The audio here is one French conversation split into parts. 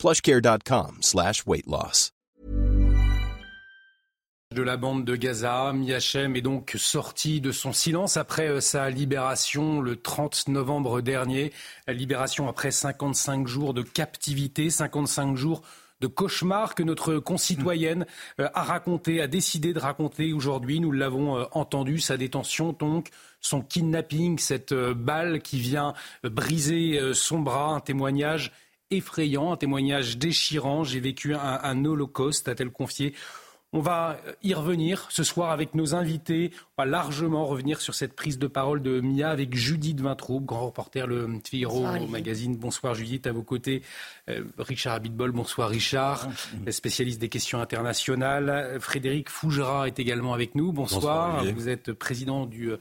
plushcare.com slash weight loss. De la bande de Gaza, Miachem est donc sorti de son silence après euh, sa libération le 30 novembre dernier. Libération après 55 jours de captivité, 55 jours de cauchemar que notre concitoyenne euh, a raconté, a décidé de raconter aujourd'hui. Nous l'avons euh, entendu, sa détention donc, son kidnapping, cette balle qui vient briser son bras, un témoignage effrayant, un témoignage déchirant. J'ai vécu un, un holocauste, a-t-elle confié on va y revenir ce soir avec nos invités. On va largement revenir sur cette prise de parole de Mia avec Judith Vintraube, grand reporter le Figaro magazine. Bonsoir Judith, à vos côtés euh, Richard Abitbol. Bonsoir Richard, spécialiste des questions internationales. Frédéric Fougera est également avec nous. Bonsoir. Vous êtes président du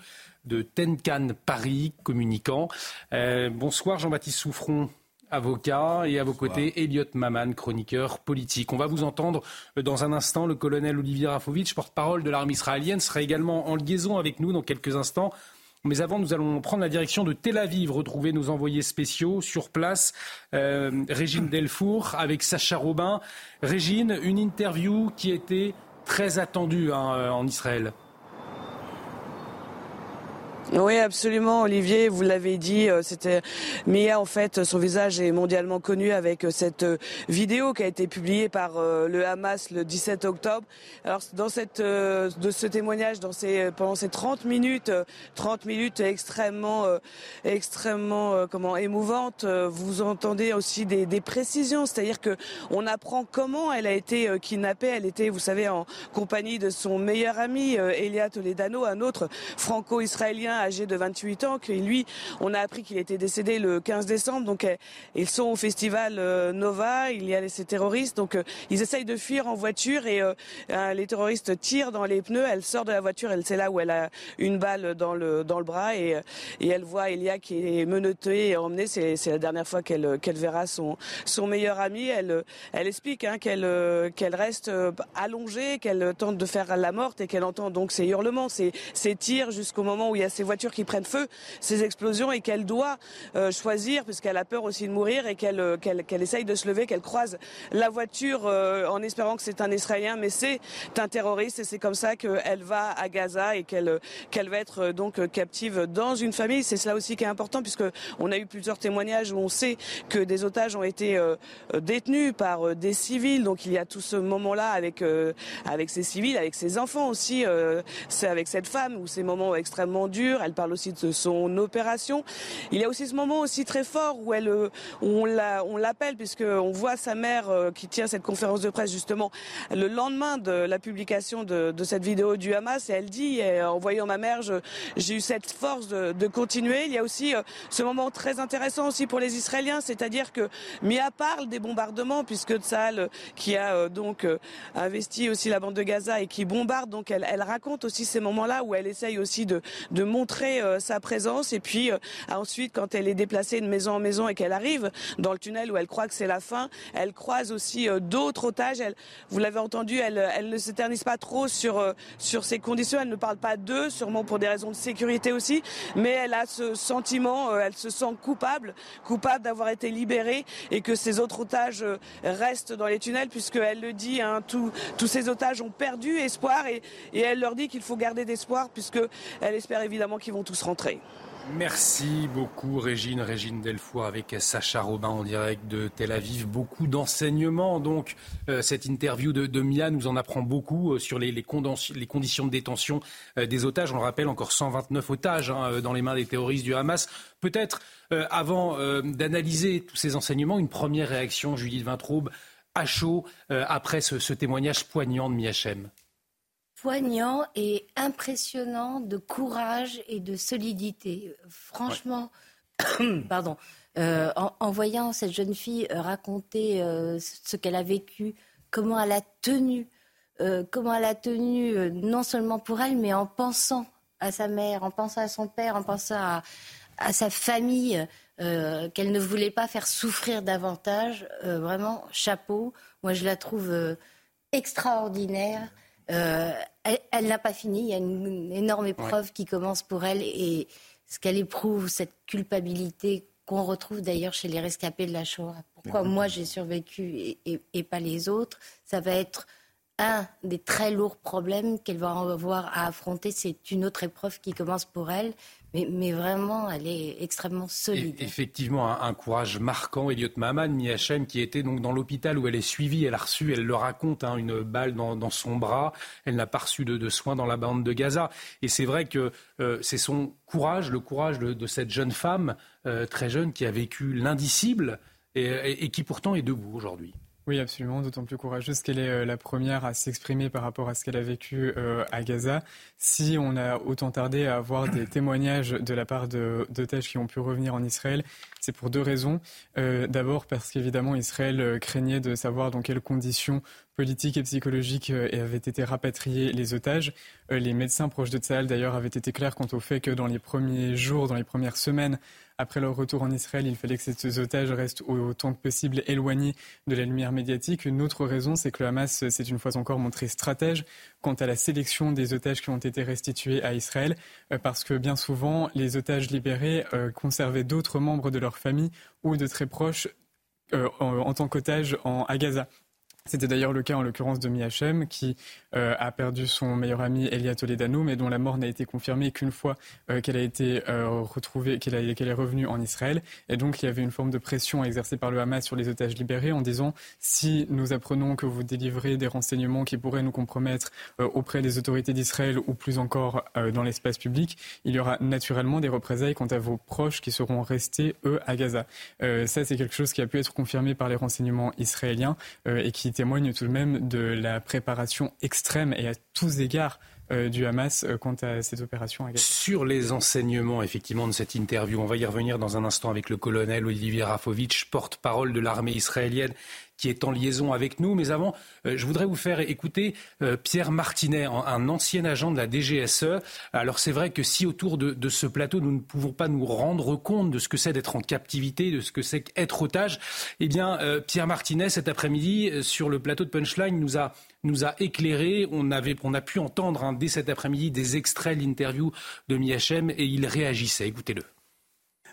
de Tenkan Paris, communicant. Euh, bonsoir Jean-Baptiste Souffron, avocat, et à vos côtés, Elliot Maman, chroniqueur politique. On va vous entendre euh, dans un instant. Le colonel Olivier Rafovitch, porte-parole de l'armée israélienne, sera également en liaison avec nous dans quelques instants. Mais avant, nous allons prendre la direction de Tel Aviv, retrouver nos envoyés spéciaux sur place. Euh, Régine Delfour avec Sacha Robin. Régine, une interview qui était très attendue hein, euh, en Israël. Oui, absolument, Olivier. Vous l'avez dit, euh, c'était Mia. En fait, son visage est mondialement connu avec euh, cette euh, vidéo qui a été publiée par le Hamas le 17 octobre. Alors, dans cette, de ce témoignage, dans ces, pendant ces 30 minutes, 30 minutes extrêmement, extrêmement, comment, émouvantes, vous entendez aussi des, des précisions. C'est-à-dire que on apprend comment elle a été kidnappée. Elle était, vous savez, en compagnie de son meilleur ami, Elia Toledano, un autre franco-israélien âgé de 28 ans, que lui, on a appris qu'il était décédé le 15 décembre. Donc, euh, ils sont au festival euh, Nova. Il y a ces terroristes. Donc, euh, ils essayent de fuir en voiture et les terroristes tirent dans les pneus. Elle sort de la voiture. Elle, c'est là où elle a une balle dans le dans le bras et, et elle voit Elia qui est menotté et emmené. C'est, la dernière fois qu'elle qu'elle verra son son meilleur ami. Elle elle explique hein, qu'elle qu'elle reste allongée, qu'elle tente de faire la morte et qu'elle entend donc ses hurlements, ses, ses tirs jusqu'au moment où il y a ces voitures qui prennent feu, ces explosions, et qu'elle doit euh, choisir, puisqu'elle a peur aussi de mourir, et qu'elle euh, qu'elle essaye de se lever, qu'elle croise la voiture euh, en espérant que c'est un Israélien, mais c'est un terroriste, et c'est comme ça qu'elle va à Gaza et qu'elle qu'elle va être donc captive dans une famille. C'est cela aussi qui est important, puisque on a eu plusieurs témoignages où on sait que des otages ont été détenus par des civils. Donc il y a tout ce moment-là avec avec ces civils, avec ces enfants aussi. c'est avec cette femme où ces moments extrêmement durs elle parle aussi de son opération. Il y a aussi ce moment aussi très fort où elle, euh, on l'appelle puisque on voit sa mère euh, qui tient cette conférence de presse justement le lendemain de la publication de, cette vidéo du Hamas et elle dit en voyant ma mère, j'ai eu cette force de, continuer. Il y a aussi euh, ce moment très intéressant aussi pour les Israéliens, c'est-à-dire que Mia parle des bombardements puisque Tsahal qui a donc investi aussi la bande de Gaza et qui bombarde, donc elle, raconte aussi ces moments-là où elle essaye aussi de, de montrer montrer euh, sa présence et puis euh, ensuite quand elle est déplacée de maison en maison et qu'elle arrive dans le tunnel où elle croit que c'est la fin, elle croise aussi euh, d'autres otages. Elle, vous l'avez entendu, elle, elle ne s'éternise pas trop sur sur ces conditions. Elle ne parle pas d'eux, sûrement pour des raisons de sécurité aussi, mais elle a ce sentiment, elle se sent coupable, coupable d'avoir été libérée et que ces autres otages restent dans les tunnels puisqu'elle le dit, hein, tous ces otages ont perdu espoir et, et elle leur dit qu'il faut garder d'espoir puisque elle espère évidemment vont tous rentrer. Merci beaucoup Régine, Régine Delfour avec Sacha Robin en direct de Tel Aviv. Beaucoup d'enseignements donc. Euh, cette interview de, Mia nous en apprend beaucoup euh, sur les, conditions de détention euh, des otages. On le rappelle, encore 129 otages hein, dans les mains des terroristes du Hamas. Peut-être avant d'analyser tous ces enseignements, une première réaction, Judith Vintraube, à chaud, après ce, témoignage poignant de Mia Chem poignant et impressionnant de courage et de solidité. Franchement, pardon, euh, en, voyant cette jeune fille euh, raconter euh, ce qu'elle a vécu comment elle a tenu, comment elle a tenu non seulement pour elle, mais en pensant à sa mère, en pensant à son père, en pensant à, à sa famille, qu'elle ne voulait pas faire souffrir davantage. vraiment, chapeau. Moi, je la trouve extraordinaire. Euh, elle, n'a pas fini. Il y a une, énorme épreuve qui commence pour elle et ce qu'elle éprouve, cette culpabilité qu'on retrouve d'ailleurs chez les rescapés de la Shoah. Pourquoi moi j'ai survécu et, pas les autres? Ça va être un des très lourds problèmes qu'elle va avoir à affronter. C'est une autre épreuve qui commence pour elle. Mais, vraiment, elle est extrêmement solide. effectivement, un, courage marquant. Elliot Maman, Miachem, qui était donc dans l'hôpital où elle est suivie, elle a reçu, elle le raconte, hein, une balle dans, son bras. Elle n'a pas reçu de, soins dans la bande de Gaza. Et c'est vrai que euh, c'est son courage, le courage de, cette jeune femme euh, très jeune qui a vécu l'indicible et qui pourtant est debout aujourd'hui. Oui, absolument, d'autant plus courageuse qu'elle est euh, la première à s'exprimer par rapport à ce qu'elle a vécu euh, à Gaza. Si on a autant tardé à avoir des témoignages de la part d'otages qui ont pu revenir en Israël, c'est pour deux raisons. Euh, d'abord parce qu'évidemment Israël craignait de savoir dans quelles conditions politiques et psychologiques avaient été rapatriés les otages. Les médecins proches de Tsahal d'ailleurs avaient été clairs quant au fait que dans les premiers jours, dans les premières semaines, après leur retour en Israël, il fallait que ces otages restent autant que possible éloignés de la lumière médiatique. Une autre raison, c'est que le Hamas s'est une fois encore montré stratège quant à la sélection des otages qui ont été restitués à Israël, euh, parce que bien souvent, les otages libérés euh, conservaient d'autres membres de leur famille ou de très proches euh, en, tant qu'otages à Gaza. C'était d'ailleurs le cas en l'occurrence de Miachem qui euh, a perdu son meilleur ami Elia Toledano, mais dont la mort n'a été confirmée qu'une fois euh, qu'elle a été euh, retrouvée, qu'elle est revenue en Israël. Et donc il y avait une forme de pression exercée par le Hamas sur les otages libérés en disant si nous apprenons que vous délivrez des renseignements qui pourraient nous compromettre auprès des autorités d'Israël ou plus encore dans l'espace public, il y aura naturellement des représailles quant à vos proches qui seront restés eux à Gaza. ça c'est quelque chose qui a pu être confirmé par les renseignements israéliens et qui témoigne tout de même de la préparation extrême et à tous égards euh, du Hamas euh, quant à cette opération. Sur les enseignements, effectivement, de cette interview, on va y revenir dans un instant avec le colonel Olivier Rafovitch, porte-parole de l'armée israélienne qui est en liaison avec nous. Mais avant, euh, je voudrais vous faire écouter euh, Pierre Martinet, un ancien agent de la DGSE. Alors c'est vrai que si autour de, ce plateau, nous ne pouvons pas nous rendre compte de ce que c'est d'être en captivité, de ce que c'est qu'être otage, eh bien euh, Pierre Martinet, cet après-midi, sur le plateau de Punchline, nous a nous a éclairé. On, avait, on a pu entendre hein, dès cet après-midi des extraits de l'interview de Miachem et il réagissait. Écoutez-le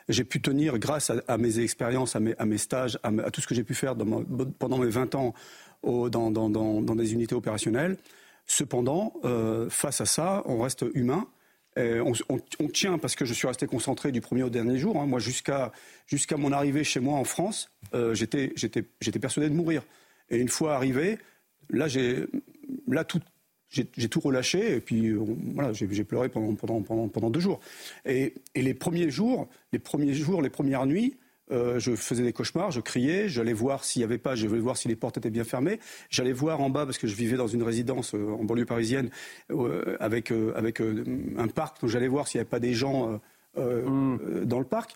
j'ai pu tenir grâce à, mes expériences, à mes, stages, à, tout ce que j'ai pu faire pendant mes 20 ans dans, des unités opérationnelles. Cependant, euh, face à ça, on reste humain. On, tient parce que je suis resté concentré du premier au dernier jour. Hein. Moi, jusqu'à mon arrivée chez moi en France, euh, j'étais persuadé de mourir. Et une fois arrivé, là tout, j'ai tout relâché et puis euh, voilà, j'ai pleuré pendant, pendant, pendant, deux jours. Et, les premiers jours, les premiers jours, les premières nuits, euh, je faisais des cauchemars, je criais, j'allais voir s'il n'y avait pas, je voulais voir si les portes étaient bien fermées. J'allais voir en bas parce que je vivais dans une résidence euh, en banlieue parisienne avec, avec un parc, donc j'allais voir s'il n'y avait pas des gens mm. dans le parc.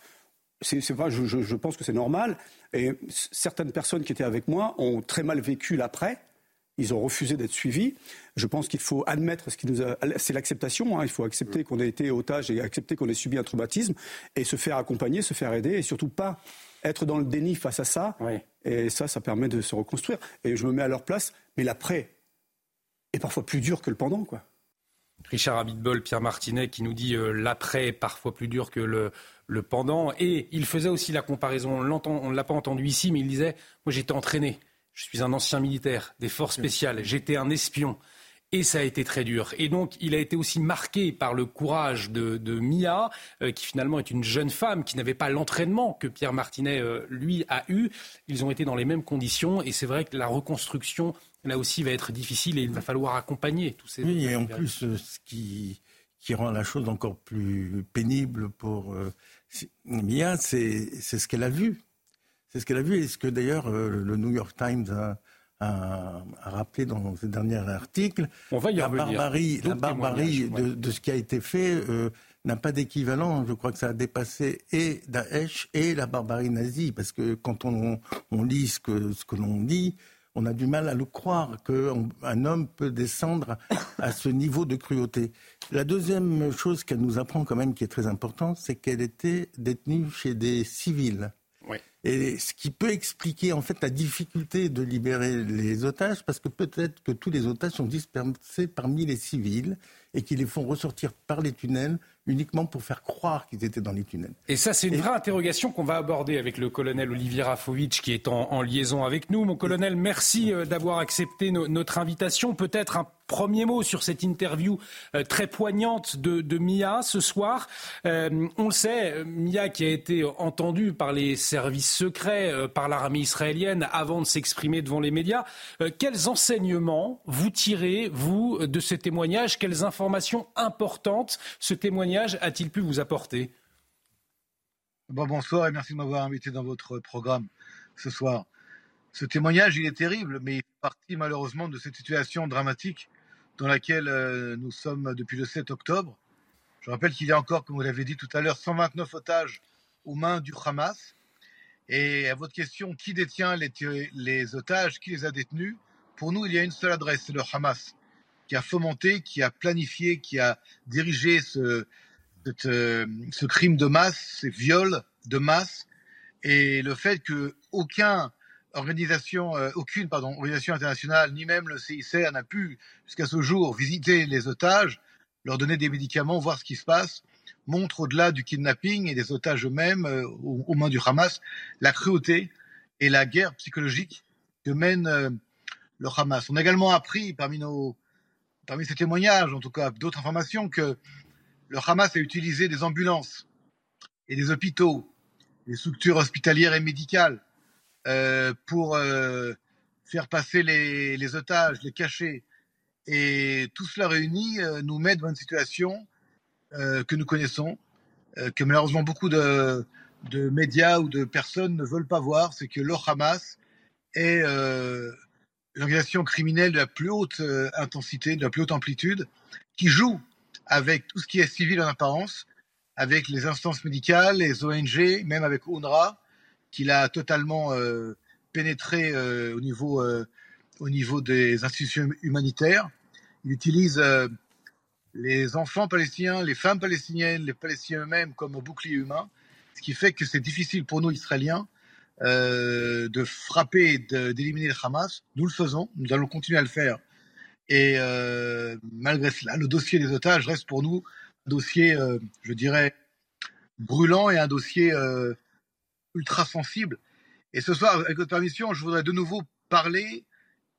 C'est je, je pense que c'est normal. Et certaines personnes qui étaient avec moi ont très mal vécu l'après ils ont refusé d'être suivis. Je pense qu'il faut admettre ce qui nous a. C'est l'acceptation. Hein. Il faut accepter qu'on ait été otage et accepter qu'on ait subi un traumatisme et se faire accompagner, se faire aider et surtout pas être dans le déni face à ça. Et ça, ça permet de se reconstruire. Et je me mets à leur place. Mais l'après est parfois plus dur que le pendant, quoi. Richard Abitbol, Pierre Martinet, qui nous dit euh, l'après est parfois plus dur que le, le pendant. Et il faisait aussi la comparaison, on ne l'a pas entendu ici, mais il disait, moi j'étais entraîné. Je suis un ancien militaire des forces spéciales. J'étais un espion. Et ça a été très dur. Et donc, il a été aussi marqué par le courage de, Mia, euh, qui finalement est une jeune femme qui n'avait pas l'entraînement que Pierre Martinet, euh, lui, a eu. Ils ont été dans les mêmes conditions. Et c'est vrai que la reconstruction, là aussi, va être difficile et il va falloir accompagner tous ces. Oui, et en plus, euh, ce qui, qui rend la chose encore plus pénible pour Mia, c'est ce qu'elle a vu. C'est ce qu'elle a vu et ce que d'ailleurs euh, le New York Times a, rappelé dans ses derniers articles. On va y la revenir. barbarie, la barbarie de, ce qui a été fait euh, n'a pas d'équivalent. Je crois que ça a dépassé et Daesh et la barbarie nazie. Parce que quand on, lit ce que, ce que l'on dit, on a du mal à le croire qu'un homme peut descendre à ce niveau de cruauté. La deuxième chose qu'elle nous apprend quand même qui est très importante, c'est qu'elle était détenue chez des civils. Et ce qui peut expliquer en fait la difficulté de libérer les otages, parce que peut-être que tous les otages sont dispersés parmi les civils et qu'ils les font ressortir par les tunnels uniquement pour faire croire qu'ils étaient dans les tunnels. Et ça, c'est une vraie interrogation qu'on va aborder avec le colonel Olivier Rafovitch qui est en, liaison avec nous. Mon colonel, merci euh, d'avoir accepté notre invitation. Peut-être un premier mot sur cette interview euh, très poignante de, Mia ce soir. Euh, on le sait, Mia qui a été entendue par les services secrets, par l'armée israélienne avant de s'exprimer devant les médias. quels enseignements vous tirez, vous, de ce témoignage? Quelles informations importantes ce témoignage a-t-il pu vous apporter? Bonsoir et merci de m'avoir invité dans votre programme ce soir. Ce témoignage, il est terrible, mais il est parti malheureusement de cette situation dramatique dans laquelle euh, nous sommes depuis le 7 octobre. Je rappelle qu'il y a encore, comme vous l'avez dit tout à l'heure, 129 otages aux mains du Hamas. Et à votre question, qui détient les, les otages, qui les a détenus? Pour nous, il y a une seule adresse, c'est le Hamas qui a fomenté, qui a planifié, qui a dirigé ce, euh, ce crime de masse, ces viols de masse, et le fait que organisation, euh, aucune organisation internationale, ni même le CICR n'a pu jusqu'à ce jour visiter les otages, leur donner des médicaments, voir ce qui se passe, montre au-delà du kidnapping et des otages eux-mêmes euh, aux, mains du Hamas la cruauté et la guerre psychologique que mène le Hamas. On a également appris parmi ces témoignages, en tout cas d'autres informations, que le Hamas a utilisé des ambulances et des hôpitaux, des structures hospitalières et médicales euh, pour euh, faire passer les, otages, les cacher. Et tout cela réuni euh, nous met devant une situation que nous connaissons, que malheureusement beaucoup de, de, médias ou de personnes ne veulent pas voir, c'est que le Hamas est l'organisation criminelle de la plus haute intensité, de la plus haute amplitude, qui joue avec tout ce qui est civil en apparence, avec les instances médicales, les ONG, même avec UNRWA, qu'il a totalement euh, pénétré euh, au, niveau, au niveau des institutions humanitaires. Il utilise les enfants palestiniens, les femmes palestiniennes, les Palestiniens eux-mêmes comme bouclier humain, ce qui fait que c'est difficile pour nous, Israéliens, euh, de frapper, d'éliminer le Hamas. Nous le faisons, nous allons continuer à le faire. Et euh, malgré cela, le dossier des otages reste pour nous un dossier, euh, je dirais, brûlant et un dossier ultra sensible. Et ce soir, avec votre permission, je voudrais de nouveau parler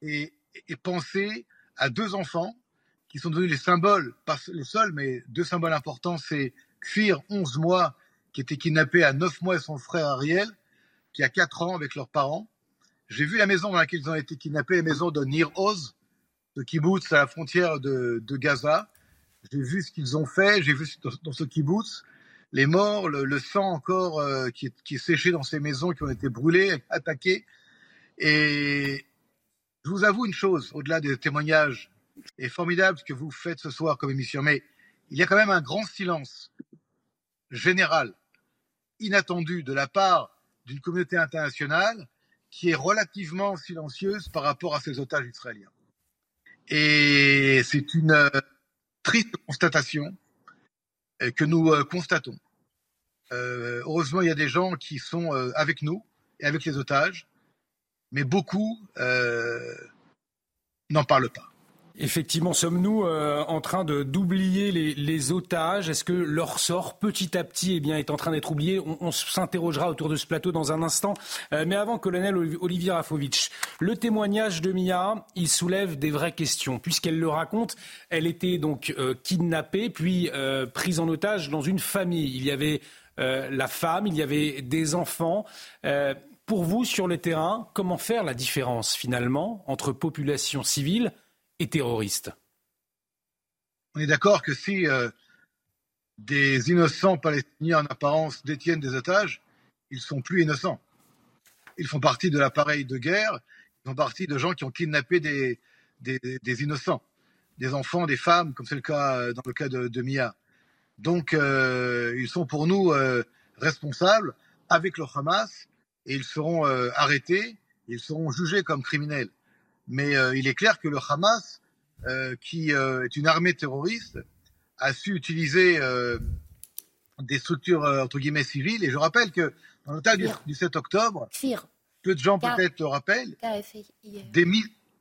et, et penser à deux enfants qui sont devenus les symboles, pas les seuls, mais deux symboles importants. C'est Kfir, 11 mois, qui était kidnappé à 9 mois, et son frère Ariel, qui a 4 ans avec leurs parents. J'ai vu la maison dans laquelle ils ont été kidnappés, la maison de Nir Oz, de kibbutz à la frontière de, Gaza. J'ai vu ce qu'ils ont fait, j'ai vu dans, ce kibbutz les morts, le, sang encore euh, qui, est, séché dans ces maisons qui ont été brûlées, attaquées. Et je vous avoue une chose, au-delà des témoignages, et formidable ce que vous faites ce soir comme émission, mais il y a quand même un grand silence général, inattendu de la part d'une communauté internationale qui est relativement silencieuse par rapport à ces otages israéliens. Et c'est une euh, triste constatation euh, que nous euh, constatons. heureusement, il y a des gens qui sont avec nous et avec les otages, mais beaucoup n'en parlent pas. Effectivement, sommes-nous euh, en train d'oublier les, otages? Est-ce que leur sort, petit à petit, eh est en train d'être oublié? On, s'interrogera autour de ce plateau dans un instant. Euh, mais avant, colonel Olivier Rafovitch, le témoignage de Mia, il soulève des vraies questions. Puisqu'elle le raconte, elle était donc euh, kidnappée, puis prise en otage dans une famille. Il y avait la femme, il y avait des enfants. pour vous, sur le terrain, comment faire la différence finalement entre population civile terroristes. On est d'accord que si euh, des innocents palestiniens en apparence détiennent des otages, ils sont plus innocents. Ils font partie de l'appareil de guerre, ils font partie de gens qui ont kidnappé des, innocents, des enfants, des femmes, comme c'est le cas euh, dans le cas de, Mia. Donc, euh, ils sont pour nous responsables avec le Hamas et ils seront arrêtés, ils seront jugés comme criminels. Mais euh, il est clair que le Hamas, euh, qui euh, est une armée terroriste, a su utiliser des structures entre guillemets civiles. Et je rappelle que dans le cas du, 7 octobre, peu de gens peut-être le rappellent, des,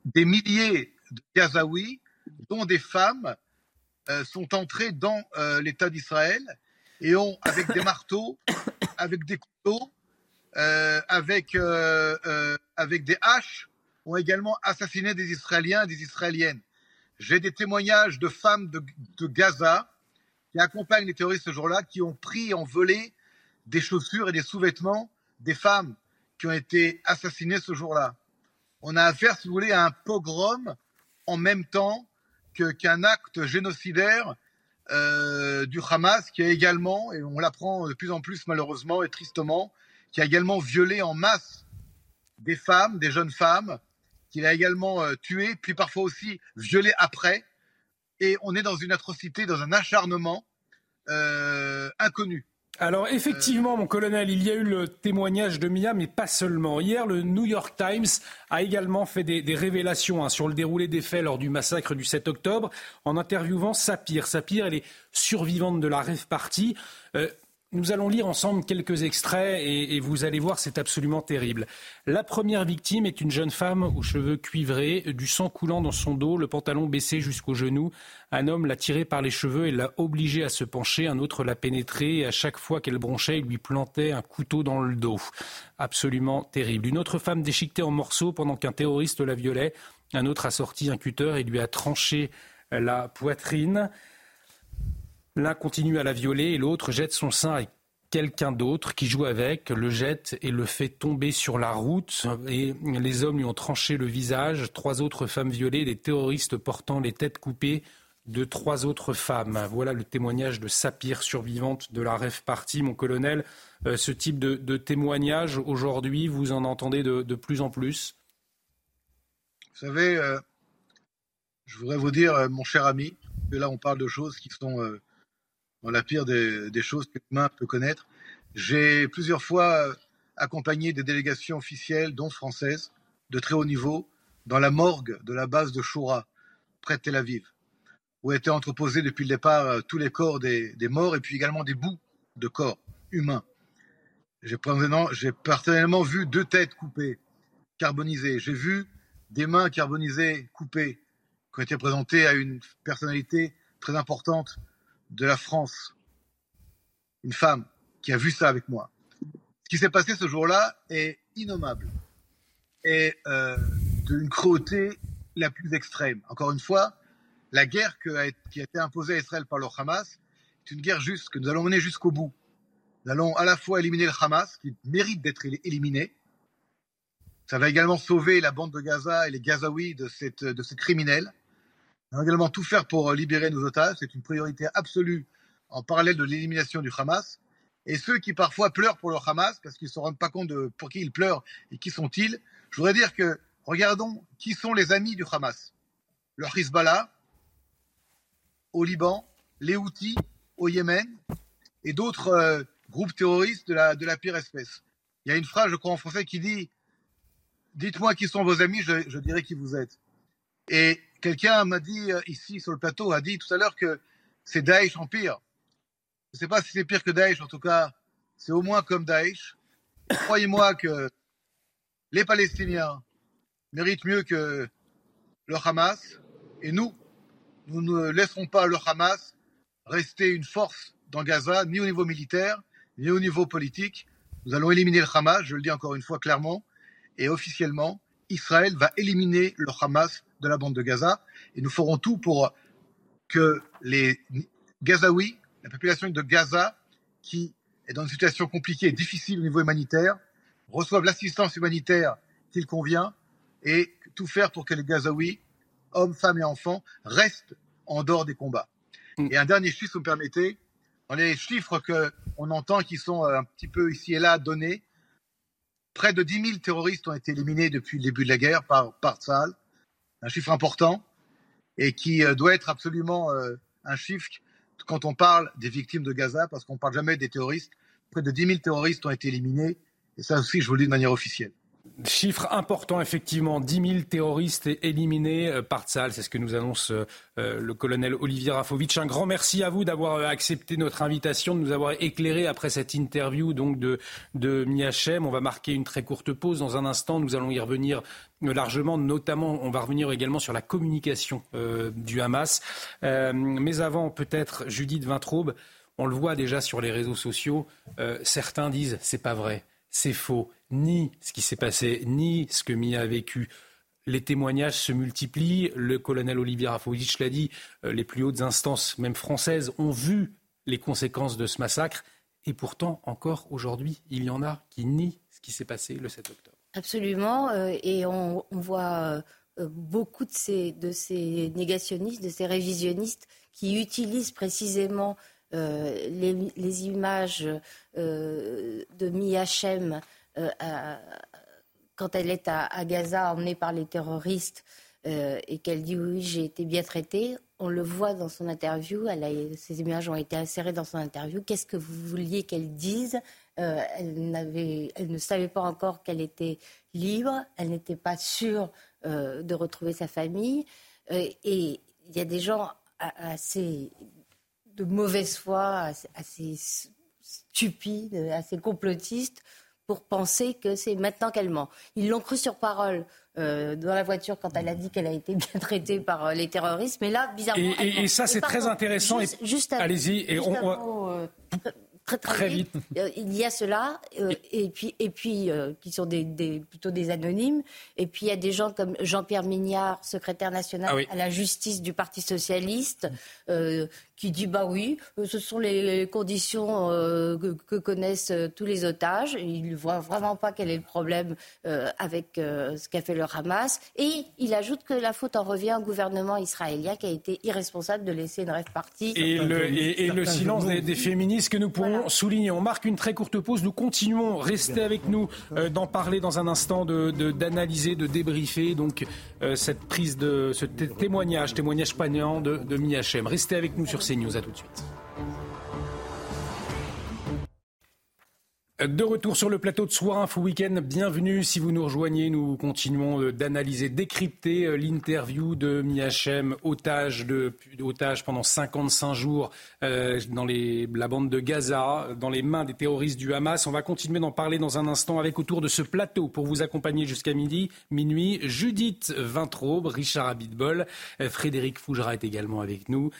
des, milliers de Gazaouis, dont des femmes, sont entrés dans l'État d'Israël et ont, avec des marteaux, avec des couteaux, avec, avec des haches, ont également assassiné des Israéliens et des Israéliennes. J'ai des témoignages de femmes de, Gaza qui accompagnent les terroristes ce jour-là, qui ont pris et ont volé des chaussures et des sous-vêtements des femmes qui ont été assassinées ce jour-là. On a affaire, si vous voulez, à un pogrom en même temps qu'un acte génocidaire euh, du Hamas qui a également, et on l'apprend de plus en plus malheureusement et tristement, qui a également violé en masse des femmes, des jeunes femmes, qu'il a également euh, tué, puis parfois aussi violé après. Et on est dans une atrocité, dans un acharnement euh, inconnu. Alors effectivement, mon colonel, il y a eu le témoignage de Mia, mais pas seulement. Hier, le New York Times a également fait des, révélations hein, sur le déroulé des faits lors du massacre du 7 octobre, en interviewant Sapir. Sapir, elle est survivante de la rêve party. Euh, nous allons lire ensemble quelques extraits et, vous allez voir, c'est absolument terrible. La première victime est une jeune femme aux cheveux cuivrés, du sang coulant dans son dos, le pantalon baissé jusqu'au genou. Un homme l'a tirée par les cheveux et l'a obligée à se pencher. Un autre l'a pénétrée et à chaque fois qu'elle bronchait, il lui plantait un couteau dans le dos. Absolument terrible. Une autre femme déchiquetée en morceaux pendant qu'un terroriste la violait. Un autre a sorti un cutter et lui a tranché la poitrine. L'un continue à la violer et l'autre jette son sein à quelqu'un d'autre qui joue avec, le jette et le fait tomber sur la route. Et les hommes lui ont tranché le visage. Trois autres femmes violées, les terroristes portant les têtes coupées de trois autres femmes. Voilà le témoignage de Sapir, survivante de la rêve partie. Mon colonel, euh, ce type de, témoignage, aujourd'hui, vous en entendez de, plus en plus? Vous savez, euh, je voudrais vous dire, euh, mon cher ami, que là, on parle de choses qui sont dans la pire des, choses que l'humain peut connaître. J'ai plusieurs fois accompagné des délégations officielles, dont françaises, de très haut niveau, dans la morgue de la base de Shura, près de Tel Aviv, où étaient entreposés depuis le départ euh, tous les corps des, morts et puis également des bouts de corps humains. J'ai personnellement vu deux têtes coupées, carbonisées. J'ai vu des mains carbonisées coupées qui ont été présentées à une personnalité très importante de la France, une femme qui a vu ça avec moi. Ce qui s'est passé ce jour-là est innommable et euh, d'une cruauté la plus extrême. Encore une fois, la guerre qui a été imposée à Israël par le Hamas est une guerre juste que nous allons mener jusqu'au bout. Nous allons à la fois éliminer le Hamas, qui mérite d'être éliminé. Ça va également sauver la bande de Gaza et les Gazaouis de, cette, de ces criminels. On va également tout faire pour euh, libérer nos otages. C'est une priorité absolue en parallèle de l'élimination du Hamas. Et ceux qui parfois pleurent pour le Hamas, parce qu'ils ne se rendent pas compte de pour qui ils pleurent et qui sont-ils, je voudrais dire que regardons qui sont les amis du Hamas. Le Hezbollah au Liban, les Houthis au Yémen et d'autres euh, groupes terroristes de la, de la pire espèce. Il y a une phrase, je crois en français, qui dit Dites-moi qui sont vos amis, je, je dirai qui vous êtes. Et Quelqu'un m'a dit euh, ici sur le plateau, a dit tout à l'heure que c'est Daesh en pire. Je ne sais pas si c'est pire que Daesh, en tout cas, c'est au moins comme Daesh. Croyez-moi que les Palestiniens méritent mieux que le Hamas. Et nous, nous ne laisserons pas le Hamas rester une force dans Gaza, ni au niveau militaire, ni au niveau politique. Nous allons éliminer le Hamas, je le dis encore une fois clairement, et officiellement, Israël va éliminer le Hamas de la bande de Gaza et nous ferons tout pour que les Gazaouis, la population de Gaza, qui est dans une situation compliquée et difficile au niveau humanitaire, reçoivent l'assistance humanitaire qu'il convient et tout faire pour que les Gazaouis, hommes, femmes et enfants, restent en dehors des combats. Mm. Et un dernier chiffre, si vous me permettez, dans les chiffres qu'on entend qui sont un petit peu ici et là donnés, près de 10 000 terroristes ont été éliminés depuis le début de la guerre par, par un chiffre important et qui euh, doit être absolument euh, un chiffre quand on parle des victimes de Gaza, parce qu'on ne parle jamais des terroristes. Près de 10 000 terroristes ont été éliminés, et ça aussi, je vous le dis de manière officielle. Chiffre important, effectivement. 10 000 terroristes éliminés euh, par Tsal. C'est ce que nous annonce le colonel Olivier Rafovitch. Un grand merci à vous d'avoir accepté notre invitation, de nous avoir éclairé après cette interview donc de, de Miachem. On va marquer une très courte pause dans un instant. Nous allons y revenir largement, notamment, on va revenir également sur la communication du Hamas. mais avant, peut-être, Judith Vintraube, on le voit déjà sur les réseaux sociaux, certains disent c'est pas vrai, c'est faux ni ce qui s'est passé, ni ce que Mia a vécu. Les témoignages se multiplient. Le colonel Olivier Rafovitch l'a dit. Euh, les plus hautes instances, même françaises, ont vu les conséquences de ce massacre. Et pourtant, encore aujourd'hui, il y en a qui nient ce qui s'est passé le 7 octobre. Absolument. Euh, et on, voit euh, beaucoup de ces, négationnistes, de ces révisionnistes qui utilisent précisément les, images de Miachem euh, quand elle est à, Gaza, emmenée par les terroristes, euh, et qu'elle dit oui, j'ai été bien traitée, on le voit dans son interview, elle ces images ont été insérées dans son interview. Qu'est-ce que vous vouliez qu'elle dise euh, elle, elle, ne savait pas encore qu'elle était libre, elle n'était pas sûre de retrouver sa famille. et il y a des gens assez de mauvaise foi, assez stupides, assez complotistes pour penser que c'est maintenant qu'elle ment. Ils l'ont cru sur parole euh, dans la voiture quand elle a dit qu'elle a été bien traitée par euh, les terroristes. Mais là, bizarrement. Et, ça, c'est très intéressant. Juste, Allez-y. Et on, euh, très, très, vite. il y a cela, et puis, et puis qui sont des, plutôt des anonymes. Et puis il y a des gens comme Jean-Pierre Mignard, secrétaire national ah à la justice du Parti socialiste, qui dit bah oui, euh, ce sont les conditions euh, que, connaissent euh, tous les otages. Il ne voit vraiment pas quel est le problème avec ce qu'a fait le Hamas. Et il ajoute que la faute en revient au gouvernement israélien qui a été irresponsable de laisser une rêve partie. Et le, silence des, féministes que nous pourrons souligner. On marque une très courte pause. Nous continuons. Restez avec nous d'en parler dans un instant, d'analyser, de, de, débriefer donc cette prise de ce témoignage, témoignage poignant de, de Miachem. Restez avec nous sur News. À tout de suite. De retour sur le plateau de Soir Info Week-end, bienvenue si vous nous rejoignez. Nous continuons euh, d'analyser, décrypter euh, l'interview de Miachem, otage, de, otage pendant 55 jours euh, dans la bande de Gaza, dans les mains des terroristes du Hamas. On va continuer d'en parler dans un instant avec autour de ce plateau pour vous accompagner jusqu'à midi, minuit. Judith Vintraube, Richard Abitbol, Frédéric Fougera est également avec nous,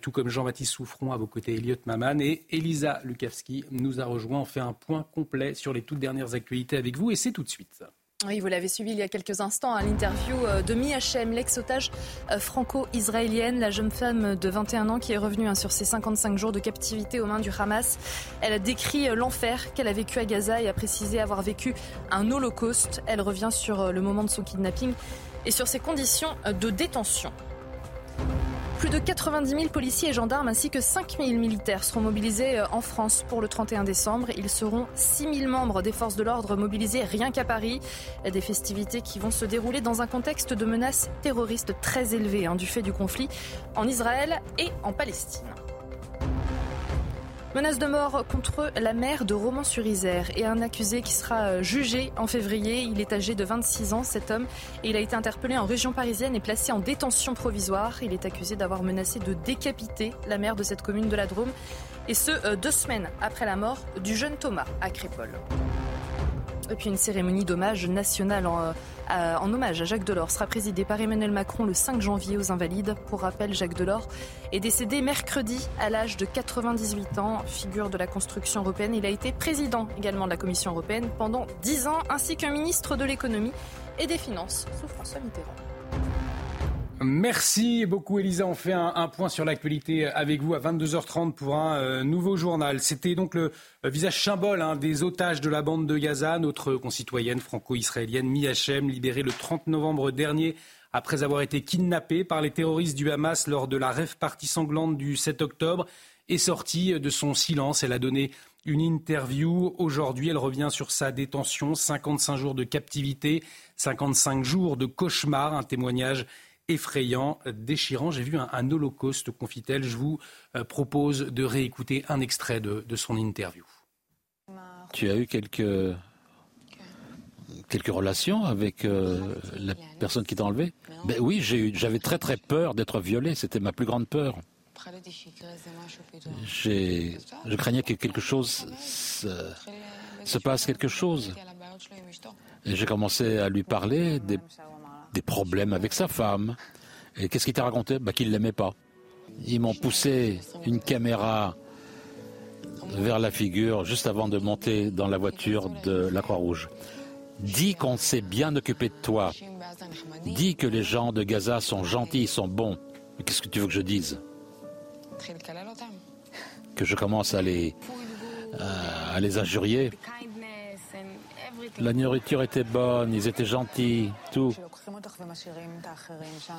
tout comme Jean-Baptiste Souffron à vos côtés, Elliot Maman et Elisa Lukavski nous a rejoint. On fait un point complet sur les toutes dernières actualités avec vous et c'est tout de suite. Oui, vous l'avez suivi il y a quelques instants à l'interview euh, de Mi Hachem, l'ex-otage euh, franco-israélienne, la jeune femme de 21 ans qui est revenue hein, sur ses 55 jours de captivité aux mains du Hamas. Elle a décrit euh, l'enfer qu'elle a vécu à Gaza et a précisé avoir vécu un holocauste. Elle revient sur le moment de son kidnapping et sur ses conditions de détention. Plus de 90 000 policiers et gendarmes ainsi que 5 000 militaires seront mobilisés euh, en France pour le 31 décembre. Ils seront 6 000 membres des forces de l'ordre mobilisés rien qu'à Paris. Des festivités qui vont se dérouler dans un contexte de menaces terroristes très élevées hein, du fait du conflit en Israël et en Palestine. Menace de mort contre la mère de Romans-sur-Isère et un accusé qui sera euh, jugé en février. Il est âgé de 26 ans, cet homme, et il a été interpellé en région parisienne et placé en détention provisoire. Il est accusé d'avoir menacé de décapiter la mère de cette commune de la Drôme, et ce, euh, deux semaines après la mort du jeune Thomas à Crépole. Et puis une cérémonie d'hommage national en, euh, en, hommage à Jacques Delors sera présidée par Emmanuel Macron le 5 janvier aux Invalides. Pour rappel, Jacques Delors est décédé mercredi à l'âge de 98 ans, figure de la construction européenne. Il a été président également de la Commission européenne pendant 10 ans, ainsi qu'un ministre de l'économie et des finances sous François Mitterrand. Merci beaucoup Elisa. On fait un, point sur l'actualité avec vous à 22h30 pour un euh, nouveau journal. C'était donc le visage symbole hein, des otages de la bande de Gaza, notre concitoyenne franco-israélienne Miachem, libérée le 30 novembre dernier après avoir été kidnappée par les terroristes du Hamas lors de la rêve partie sanglante du 7 octobre, est sortie de son silence. Elle a donné une interview. Aujourd'hui, elle revient sur sa détention, 55 jours de captivité, 55 jours de cauchemar, un témoignage effrayant, déchirant. J'ai vu un, holocauste, confie-t-elle. Je vous euh, propose de réécouter un extrait de, son interview. Tu as eu quelques quelques relations avec euh, la personne qui t'a enlevé? Ben oui, j'avais très très peur d'être violé. C'était ma plus grande peur. Je craignais que quelque chose se, passe quelque chose. J'ai commencé à lui parler des, problèmes avec sa femme. Et qu'est-ce qu'il t'a raconté bah, Qu'il ne l'aimait pas. Ils m'ont poussé une caméra vers la figure juste avant de monter dans la voiture de la Croix-Rouge. Dis qu'on s'est bien occupé de toi. Dis que les gens de Gaza sont gentils, sont bons. Qu'est-ce que tu veux que je dise Que je commence à les, à les injurier La nourriture était bonne, ils étaient gentils, tout.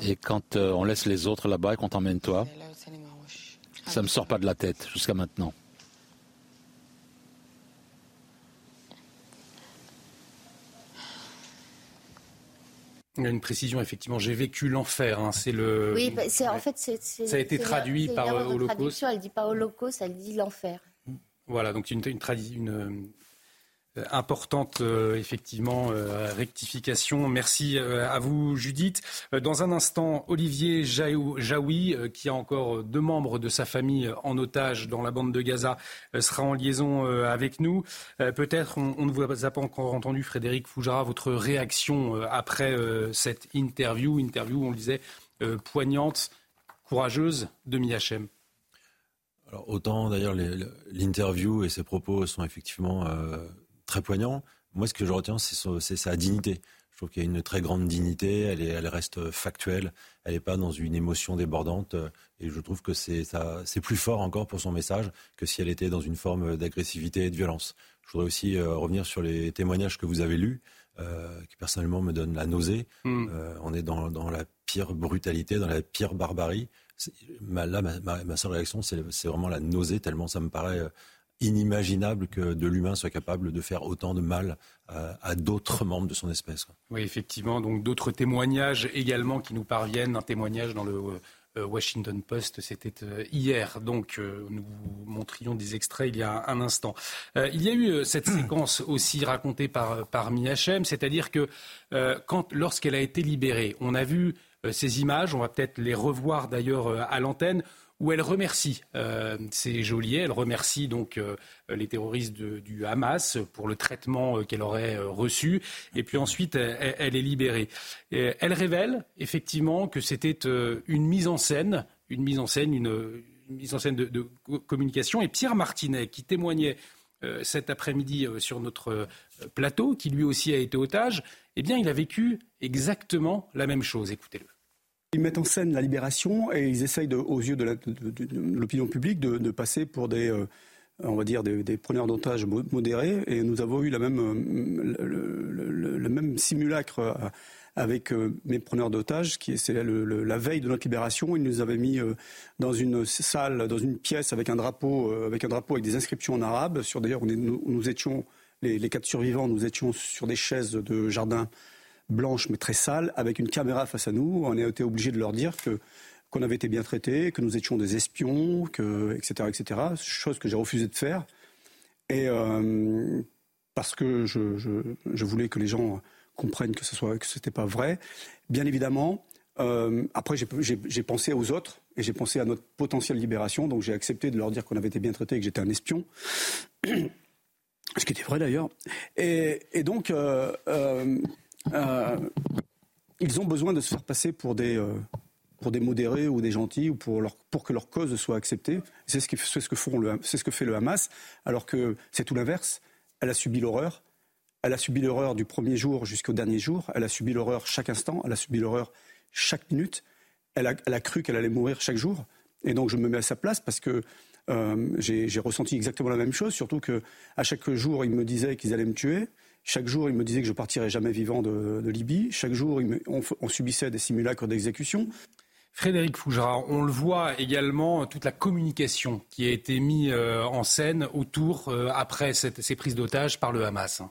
Et quand euh, on laisse les autres là-bas et qu'on t'emmène toi, ça ne me sort pas de la tête jusqu'à maintenant. Il y a une précision, effectivement. J'ai vécu l'enfer. Hein. C'est le. Oui, bah, en fait, ça a été traduit par euh, Holocauste. Elle dit pas Holocauste, elle dit l'enfer. Voilà, donc une, une, une, importante, euh, effectivement, euh, rectification. Merci à vous, Judith. Dans un instant, Olivier Jaoui, qui a encore deux membres de sa famille en otage dans la bande de Gaza, sera en liaison avec nous. Peut-être, on, ne vous a pas encore entendu, Frédéric Fougera, votre réaction après cette interview, interview, on le disait, poignante, courageuse de Miachem. Alors, autant d'ailleurs l'interview et ses propos sont effectivement très poignant. Moi, ce que je retiens, c'est sa dignité. Je trouve qu'il y a une très grande dignité, elle, est, elle reste factuelle, elle n'est pas dans une émotion débordante. Et je trouve que c'est plus fort encore pour son message que si elle était dans une forme d'agressivité et de violence. Je voudrais aussi euh, revenir sur les témoignages que vous avez lus, euh, qui personnellement me donnent la nausée. Hmm. Euh, on est dans, dans, la pire brutalité, dans la pire barbarie. là, ma, ma, ma, seule réaction, c'est vraiment la nausée, tellement ça me paraît inimaginable que de l'humain soit capable de faire autant de mal à, d'autres membres de son espèce. Oui, effectivement. Donc d'autres témoignages également qui nous parviennent. Un témoignage dans le euh, Washington Post, c'était euh, hier. Donc euh, nous vous montrions des extraits il y a un instant. il y a eu cette séquence aussi racontée par, par Miachem, c'est-à-dire que lorsqu'elle a été libérée, on a vu ces images, on va peut-être les revoir d'ailleurs à l'antenne, où elle remercie euh, ces geôliers, elle remercie donc euh, les terroristes du Hamas pour le traitement euh, qu'elle aurait reçu, et puis ensuite elle, est libérée. elle révèle effectivement que c'était une mise en scène, une mise en scène, une, mise en scène de, communication. Et Pierre Martinet, qui témoignait cet après-midi sur notre plateau, qui lui aussi a été otage, eh bien, il a vécu exactement la même chose. Écoutez-le. Ils mettent en scène la libération et ils essayent, aux yeux de l'opinion publique, de, passer pour des, euh, on va dire, des, preneurs d'otages modérés. Et nous avons eu euh, le, même simulacre euh, avec mes preneurs d'otages, qui c'est la veille de notre libération. Ils nous avaient mis dans une salle, dans une pièce avec un drapeau, avec un drapeau avec des inscriptions en arabe. Sur d'ailleurs, nous, étions les, quatre survivants, nous étions sur des chaises de jardin blanche mais très sale, avec une caméra face à nous. On a été obligé de leur dire que qu'on avait été bien traités, que nous étions des espions, que, etc., etc. Chose que j'ai refusé de faire. Et euh, parce que je, je, voulais que les gens comprennent que ce soit que c'était pas vrai. Bien évidemment, euh, après j'ai pensé aux autres et j'ai pensé à notre potentielle libération. Donc j'ai accepté de leur dire qu'on avait été bien traités et que j'étais un espion. Ce qui était vrai d'ailleurs. Et, et, donc, euh, ils ont besoin de se faire passer pour des, euh, pour des modérés ou des gentils ou pour, pour que leur cause soit acceptée. C'est ce, ce, que font le, ce que fait le Hamas, alors que c'est tout l'inverse. Elle a subi l'horreur. Elle a subi l'horreur du premier jour jusqu'au dernier jour. Elle a subi l'horreur chaque instant. Elle a subi l'horreur chaque minute. Elle a, elle a cru qu'elle allait mourir chaque jour. Et donc je me mets à sa place parce que euh, j'ai ressenti exactement la même chose, surtout que à chaque jour ils me disaient qu'ils allaient me tuer. Chaque jour, il me disait que je partirais jamais vivant de, Libye. Chaque jour, on, subissait des simulacres d'exécution. Frédéric Fougera, on le voit également, toute la communication qui a été mise euh, en scène autour, euh, après ces prises d'otages par le Hamas.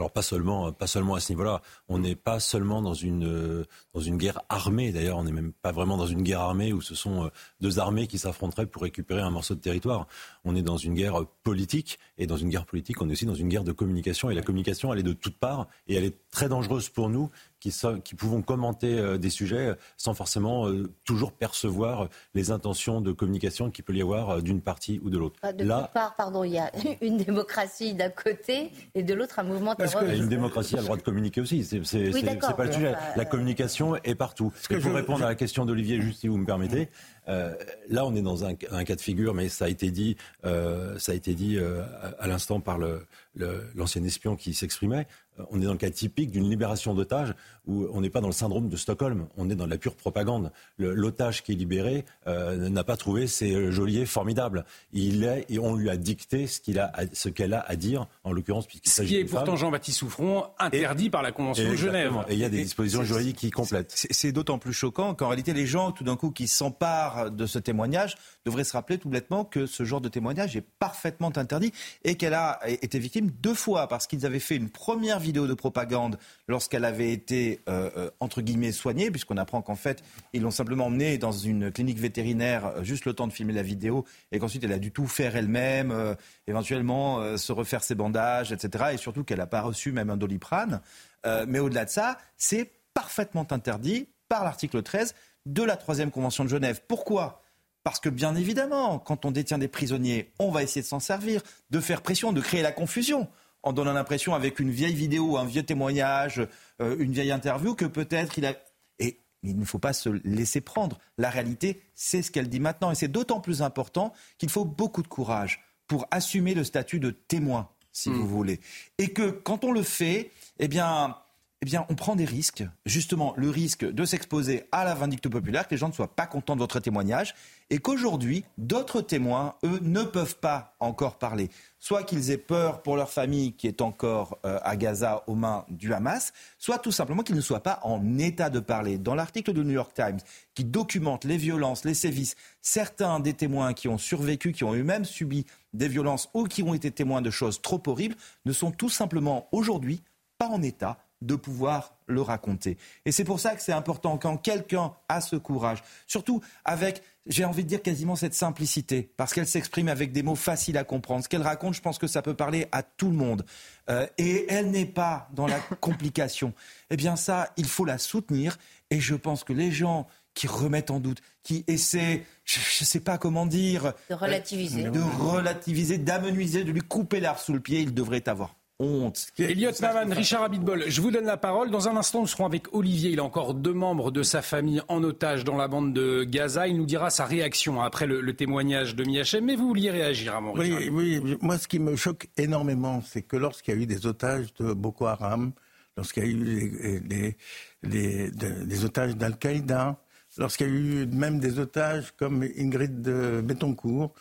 Alors pas seulement, pas seulement à ce niveau-là. On n'est pas seulement dans une euh, dans une guerre armée. D'ailleurs, on n'est même pas vraiment dans une guerre armée où ce sont euh, deux armées qui s'affronteraient pour récupérer un morceau de territoire. On est dans une guerre politique et dans une guerre politique, on est aussi dans une guerre de communication. Et la communication, elle est de toutes parts et elle est très dangereuse pour nous qui, qui pouvons commenter euh, des sujets sans forcément toujours percevoir les intentions de communication qu'il peut y avoir d'une partie ou de l'autre. De Là, pardon, il y a une démocratie d'un côté et de l'autre un mouvement une démocratie a le droit de communiquer aussi. C'est pas le sujet. La communication est partout. Et pour répondre à la question d'Olivier, juste si vous me permettez, euh, là, on est dans un, cas de figure, mais ça a été dit, euh, ça a été dit euh, à, l'instant par l'ancien espion qui s'exprimait. On est dans le cas typique d'une libération d'otages où on n'est pas dans le syndrome de Stockholm, on est dans la pure propagande. L'otage qui est libéré n'a pas trouvé ses geôliers formidables. Il est et on lui a dicté ce qu'il a, ce qu'elle a à dire, en l'occurrence puisqu'il s'agit. Ce qui est pourtant Jean-Baptiste Souffron interdit par la Convention de Genève. Et il y a des dispositions juridiques qui complètent. C'est d'autant plus choquant qu'en réalité les gens, tout d'un coup, qui s'emparent de ce témoignage devrait se rappeler tout bêtement que ce genre de témoignage est parfaitement interdit et qu'elle a été victime deux fois parce qu'ils avaient fait une première vidéo de propagande lorsqu'elle avait été euh, euh, entre guillemets soignée, puisqu'on apprend qu'en fait ils l'ont simplement emmenée dans une clinique vétérinaire euh, juste le temps de filmer la vidéo et qu'ensuite elle a dû tout faire elle-même, éventuellement se refaire ses bandages, etc. Et surtout qu'elle n'a pas reçu même un doliprane. mais au-delà de ça, c'est parfaitement interdit par l'article 13 de la troisième convention de Genève. Pourquoi? Parce que bien évidemment, quand on détient des prisonniers, on va essayer de s'en servir, de faire pression, de créer la confusion, en donnant l'impression avec une vieille vidéo, un vieux témoignage, euh, une vieille interview, que peut-être il a... Et il ne faut pas se laisser prendre. La réalité, c'est ce qu'elle dit maintenant. Et c'est d'autant plus important qu'il faut beaucoup de courage pour assumer le statut de témoin, si hmm. vous voulez. Et que quand on le fait, eh bien, eh bien, on prend des risques. Justement, le risque de s'exposer à la vindicte populaire, que les gens ne soient pas contents de votre témoignage, et qu'aujourd'hui, d'autres témoins, eux, ne peuvent pas encore parler. Soit qu'ils aient peur pour leur famille qui est encore euh, à Gaza aux mains du Hamas, soit tout simplement qu'ils ne soient pas en état de parler. Dans l'article du New York Times qui documente les violences, les sévices, certains des témoins qui ont survécu, qui ont eux-mêmes subi des violences ou qui ont été témoins de choses trop horribles, ne sont tout simplement aujourd'hui pas en état de pouvoir le raconter. Et c'est pour ça que c'est important quand quelqu'un a ce courage, surtout avec, j'ai envie de dire quasiment cette simplicité, parce qu'elle s'exprime avec des mots faciles à comprendre. Ce qu'elle raconte, je pense que ça peut parler à tout le monde. Euh, et elle n'est pas dans la complication. Eh bien ça, il faut la soutenir. Et je pense que les gens qui remettent en doute, qui essaient, je ne sais pas comment dire, de relativiser, de relativiser, d'amenuiser, de lui couper l'arbre sous le pied, il devrait avoir honte. Elliot Maman, Richard Abitbol, je vous donne la parole. Dans un instant, nous serons avec Olivier. Il a encore deux membres de sa famille en otage dans la bande de Gaza. Il nous dira sa réaction après le, témoignage de Miachem. Mais vous vouliez réagir à mon oui, oui, moi ce qui me choque énormément, c'est que lorsqu'il y a eu des otages de Boko Haram, lorsqu'il y a eu des, des otages d'Al-Qaïda, lorsqu'il y a eu même des otages comme Ingrid Betoncourt,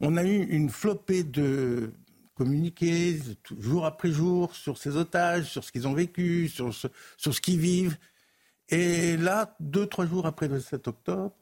on a eu une flopée de, communiquer jour après jour sur ces otages, sur ce qu'ils ont vécu, sur ce, sur ce qu'ils vivent. Et là, deux, trois jours après le 7 octobre,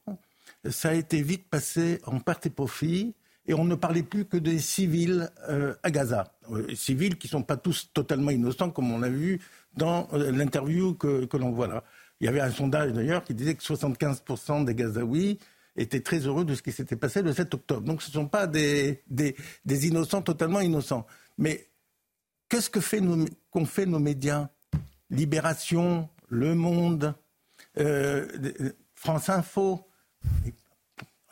ça a été vite passé en partie profit et on ne parlait plus que des civils euh, à Gaza. Euh, civils qui ne sont pas tous totalement innocents, comme on l'a vu dans euh, l'interview que, que l'on voit là. Il y avait un sondage d'ailleurs qui disait que 75% des Gazaouis étaient très heureux de ce qui s'était passé le 7 octobre. Donc ce ne sont pas des, des, innocents totalement innocents. Mais qu'est-ce que fait qu'ont fait nos médias? Libération, Le Monde, euh, France Info.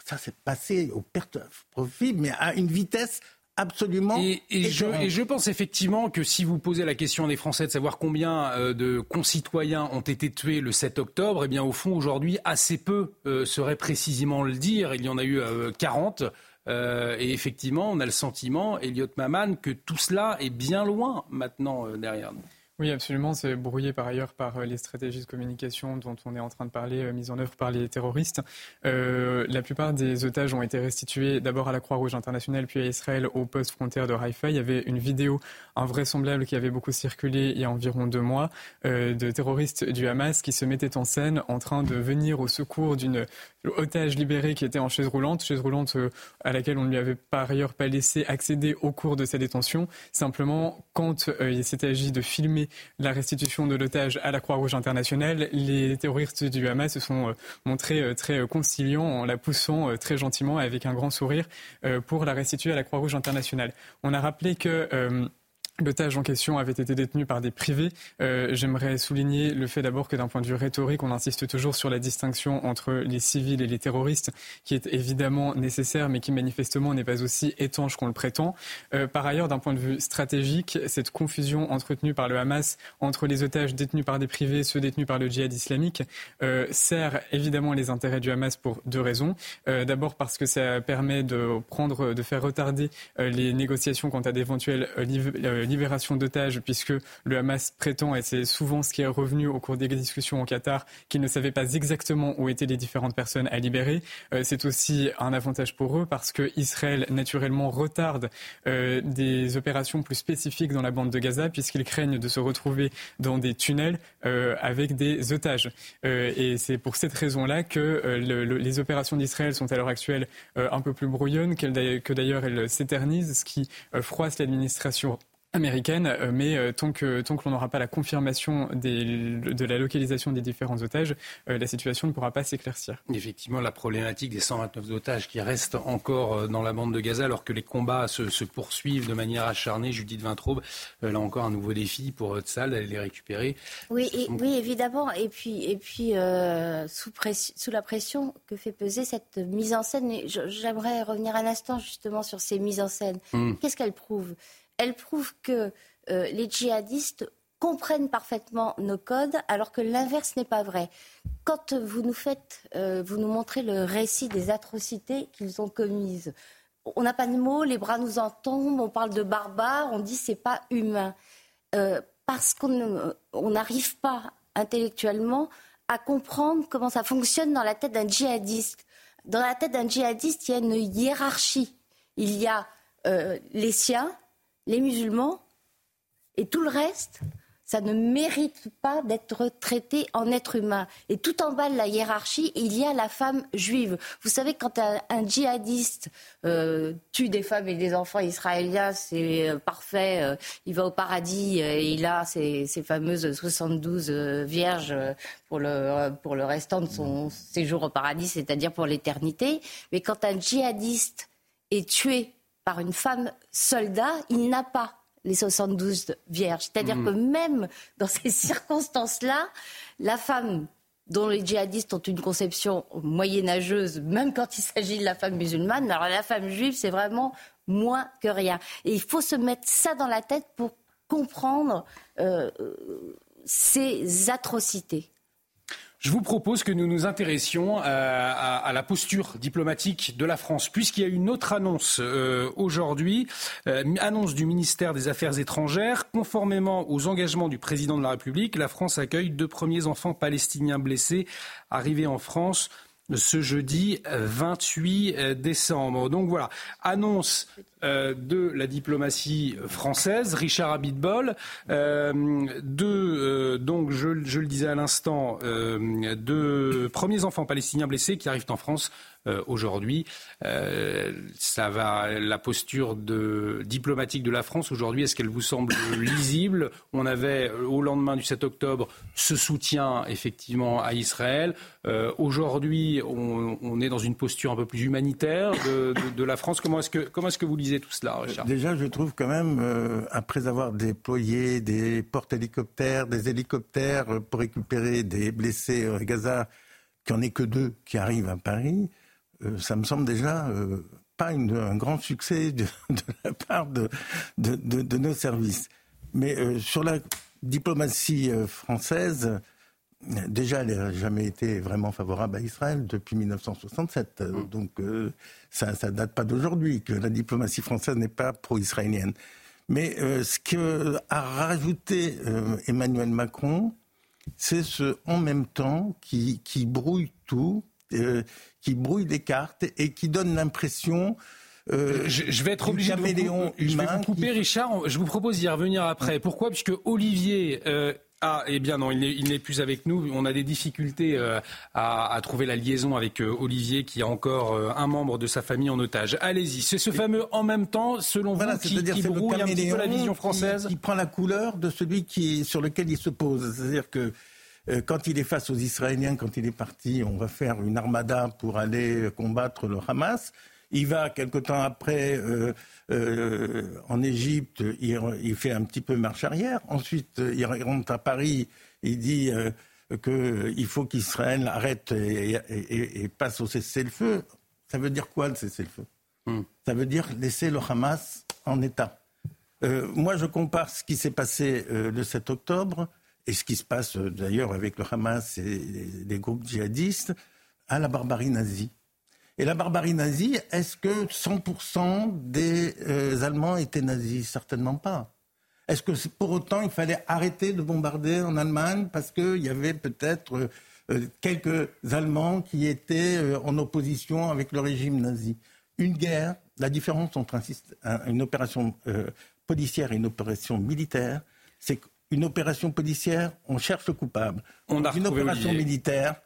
Ça s'est passé au profit, mais à une vitesse absolument. Et, je, pense effectivement que si vous posez la question des Français de savoir combien euh, de concitoyens ont été tués le 7 octobre, eh bien au fond aujourd'hui assez peu euh, seraient précisément le dire. Il y en a eu 40. Euh, et effectivement, on a le sentiment, Elliot Maman, que tout cela est bien loin maintenant derrière nous. Oui, absolument. C'est brouillé par ailleurs par euh, les stratégies de communication dont on est en train de parler, euh, mises en œuvre par les terroristes. Euh, la plupart des otages ont été restitués d'abord à la Croix-Rouge internationale, puis à Israël au poste frontière de Haïfa. Il y avait une vidéo invraisemblable qui avait beaucoup circulé il y a environ deux mois de terroristes du Hamas qui se mettaient en scène en train de venir au secours d'une otage libérée qui était en chaise roulante, chaise roulante à laquelle on ne lui avait par ailleurs pas laissé accéder au cours de sa détention. Simplement, quand il s'est agi de filmer la restitution de l'otage à la Croix-Rouge internationale, les terroristes du Hamas se sont euh, montrés euh, très euh, conciliants en la poussant très gentiment avec un grand sourire pour la restituer à la Croix-Rouge internationale. On a rappelé que L'otage en question avait été détenu par des privés. Euh, J'aimerais souligner le fait d'abord que d'un point de vue rhétorique, on insiste toujours sur la distinction entre les civils et les terroristes, qui est évidemment nécessaire, mais qui manifestement n'est pas aussi étanche qu'on le prétend. Euh, par ailleurs, d'un point de vue stratégique, cette confusion entretenue par le Hamas entre les otages détenus par des privés et ceux détenus par le djihad islamique euh, sert évidemment les intérêts du Hamas pour deux raisons. D'abord parce que ça permet de prendre, de faire retarder les négociations quant à d'éventuels libération d'otages, puisque le Hamas prétend, et c'est souvent ce qui est revenu au cours des discussions au Qatar, qu'il ne savait pas exactement où étaient les différentes personnes à libérer. Euh, c'est aussi un avantage pour eux parce que Israël, naturellement, retarde euh, des opérations plus spécifiques dans la bande de Gaza, puisqu'ils craignent de se retrouver dans des tunnels euh, avec des otages. Et c'est pour cette raison-là que le, le, les opérations d'Israël sont à l'heure actuelle un peu plus brouillonnes, que d'ailleurs elles s'éternisent, ce qui froisse l'administration américaine, euh, mais euh, tant que, tant que l'on n'aura pas la confirmation des, de la localisation des différents otages, euh, la situation ne pourra pas s'éclaircir. Effectivement, la problématique des 129 otages qui restent encore dans la bande de Gaza alors que les combats se, se poursuivent de manière acharnée. Judith Vintraube, là encore un nouveau défi pour Tzal d'aller les récupérer. Oui, et, oui, évidemment. Et puis, et puis euh, sous, pression, sous la pression que fait peser cette mise en scène, j'aimerais revenir un instant justement sur ces mises en scène. Mmh. Qu'est-ce qu'elles prouvent? Elle prouve que euh, les djihadistes comprennent parfaitement nos codes, alors que l'inverse n'est pas vrai. Quand vous nous faites, euh, vous nous montrez le récit des atrocités qu'ils ont commises, on n'a pas de mots, les bras nous en tombent, on parle de barbares, on dit c'est pas humain, euh, parce qu'on n'arrive pas intellectuellement à comprendre comment ça fonctionne dans la tête d'un djihadiste. Dans la tête d'un djihadiste, il y a une hiérarchie. Il y a les siens, les musulmans et tout le reste, ça ne mérite pas d'être traité en être humain. Et tout en bas de la hiérarchie, il y a la femme juive. Vous savez, quand un, djihadiste euh, tue des femmes et des enfants israéliens, c'est euh, parfait. Euh, il va au paradis et il a ces, ces fameuses 72 euh, vierges pour le, pour le restant de son séjour au paradis, c'est-à-dire pour l'éternité. Mais quand un djihadiste est tué par une femme soldat, il n'a pas les 72 vierges. C'est-à-dire mmh. que même dans ces circonstances-là, la femme dont les djihadistes ont une conception moyenâgeuse, même quand il s'agit de la femme musulmane, alors la femme juive, c'est vraiment moins que rien. Et il faut se mettre ça dans la tête pour comprendre euh, ces atrocités. Je vous propose que nous nous intéressions à, à, à la posture diplomatique de la France, puisqu'il y a une autre annonce euh, aujourd'hui, euh, annonce du ministère des Affaires étrangères. Conformément aux engagements du président de la République, la France accueille deux premiers enfants palestiniens blessés arrivés en France ce jeudi 28 décembre. Donc voilà, annonce euh, de la diplomatie française, Richard Abitbol, euh, de, euh, donc je, je, le disais à l'instant, euh, de premiers enfants palestiniens blessés qui arrivent en France euh, aujourd'hui. Euh, ça va, la posture diplomatique de la France aujourd'hui, est-ce qu'elle vous semble lisible? On avait au lendemain du 7 octobre ce soutien effectivement à Israël. Euh, aujourd'hui, on, est dans une posture un peu plus humanitaire de, la France. Comment est-ce que comment est-ce que vous lisez tout cela, Richard? Déjà, je trouve quand même, euh, après avoir déployé des porte-hélicoptères, des hélicoptères pour récupérer des blessés à Gaza, qu'il n'y en ait que deux qui arrivent à Paris, euh, ça me semble déjà euh, pas une, un grand succès de, de la part de, de, de, nos services. Mais euh, sur la diplomatie française, déjà, elle n'a jamais été vraiment favorable à Israël depuis 1967. Mmh. Donc, ça ne date pas d'aujourd'hui que la diplomatie française n'est pas pro-israélienne. Mais ce que a rajouté Emmanuel Macron, c'est ce en même temps qui, qui brouille tout, qui brouille les cartes et qui donne l'impression euh, je, vais être obligé de vous, je vais vous couper, Richard. Je vous propose d'y revenir après. Pourquoi? Puisque Olivier euh, ah, eh bien non, il n'est plus avec nous. On a des difficultés euh, à, trouver la liaison avec Olivier, qui a encore un membre de sa famille en otage. Allez-y, c'est ce fameux en même temps, selon vous, qui, qui brouille un petit peu la vision française? qui, prend la couleur de celui qui, sur lequel il se pose. C'est-à-dire que quand il est face aux Israéliens, quand il est parti, on va faire une armada pour aller combattre le Hamas. Il va quelque temps après euh, euh, en Égypte, il, fait un petit peu marche arrière. Ensuite, il rentre à Paris, il dit euh, qu'il faut qu'Israël arrête et, passe au cessez-le-feu. Ça veut dire quoi le cessez-le-feu? Hmm. Ça veut dire laisser le Hamas en état. moi, je compare ce qui s'est passé le 7 octobre et ce qui se passe d'ailleurs avec le Hamas et les groupes djihadistes à la barbarie nazie. Et la barbarie nazie, est-ce que 100% des euh, Allemands étaient nazis? Certainement pas. Est-ce que pour autant il fallait arrêter de bombarder en Allemagne parce qu'il y avait peut-être euh, euh, quelques Allemands qui étaient en opposition avec le régime nazi? Une guerre, la différence entre une opération policière et une opération militaire, c'est qu'une opération policière, on cherche le coupable. On a une opération militaire,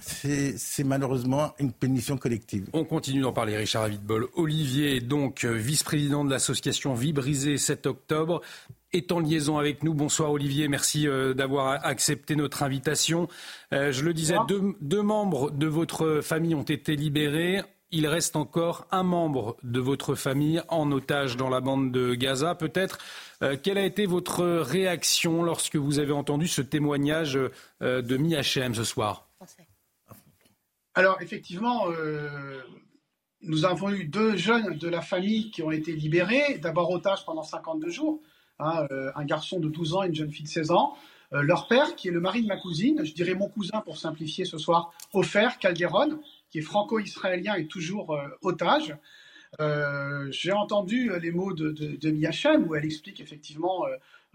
c'est malheureusement une punition collective. On continue d'en parler, Richard Avidbol. Olivier, donc euh, vice-président de l'association Vie brisée 7 octobre, est en liaison avec nous. Bonsoir Olivier, merci euh, d'avoir accepté notre invitation. Euh, je le disais, deux, membres de votre famille ont été libérés. Il reste encore un membre de votre famille en otage dans la bande de Gaza. Peut-être, quelle a été votre réaction lorsque vous avez entendu ce témoignage de Mi-HM ce soir? Alors, effectivement, euh, nous avons eu deux jeunes de la famille qui ont été libérés, d'abord otages pendant 52 jours, hein, euh, un garçon de 12 ans et une jeune fille de 16 ans. Euh, leur père, qui est le mari de ma cousine, je dirais mon cousin pour simplifier ce soir, Ofer Calderon, qui est franco-israélien et toujours otage. J'ai entendu les mots de, de, de où elle explique effectivement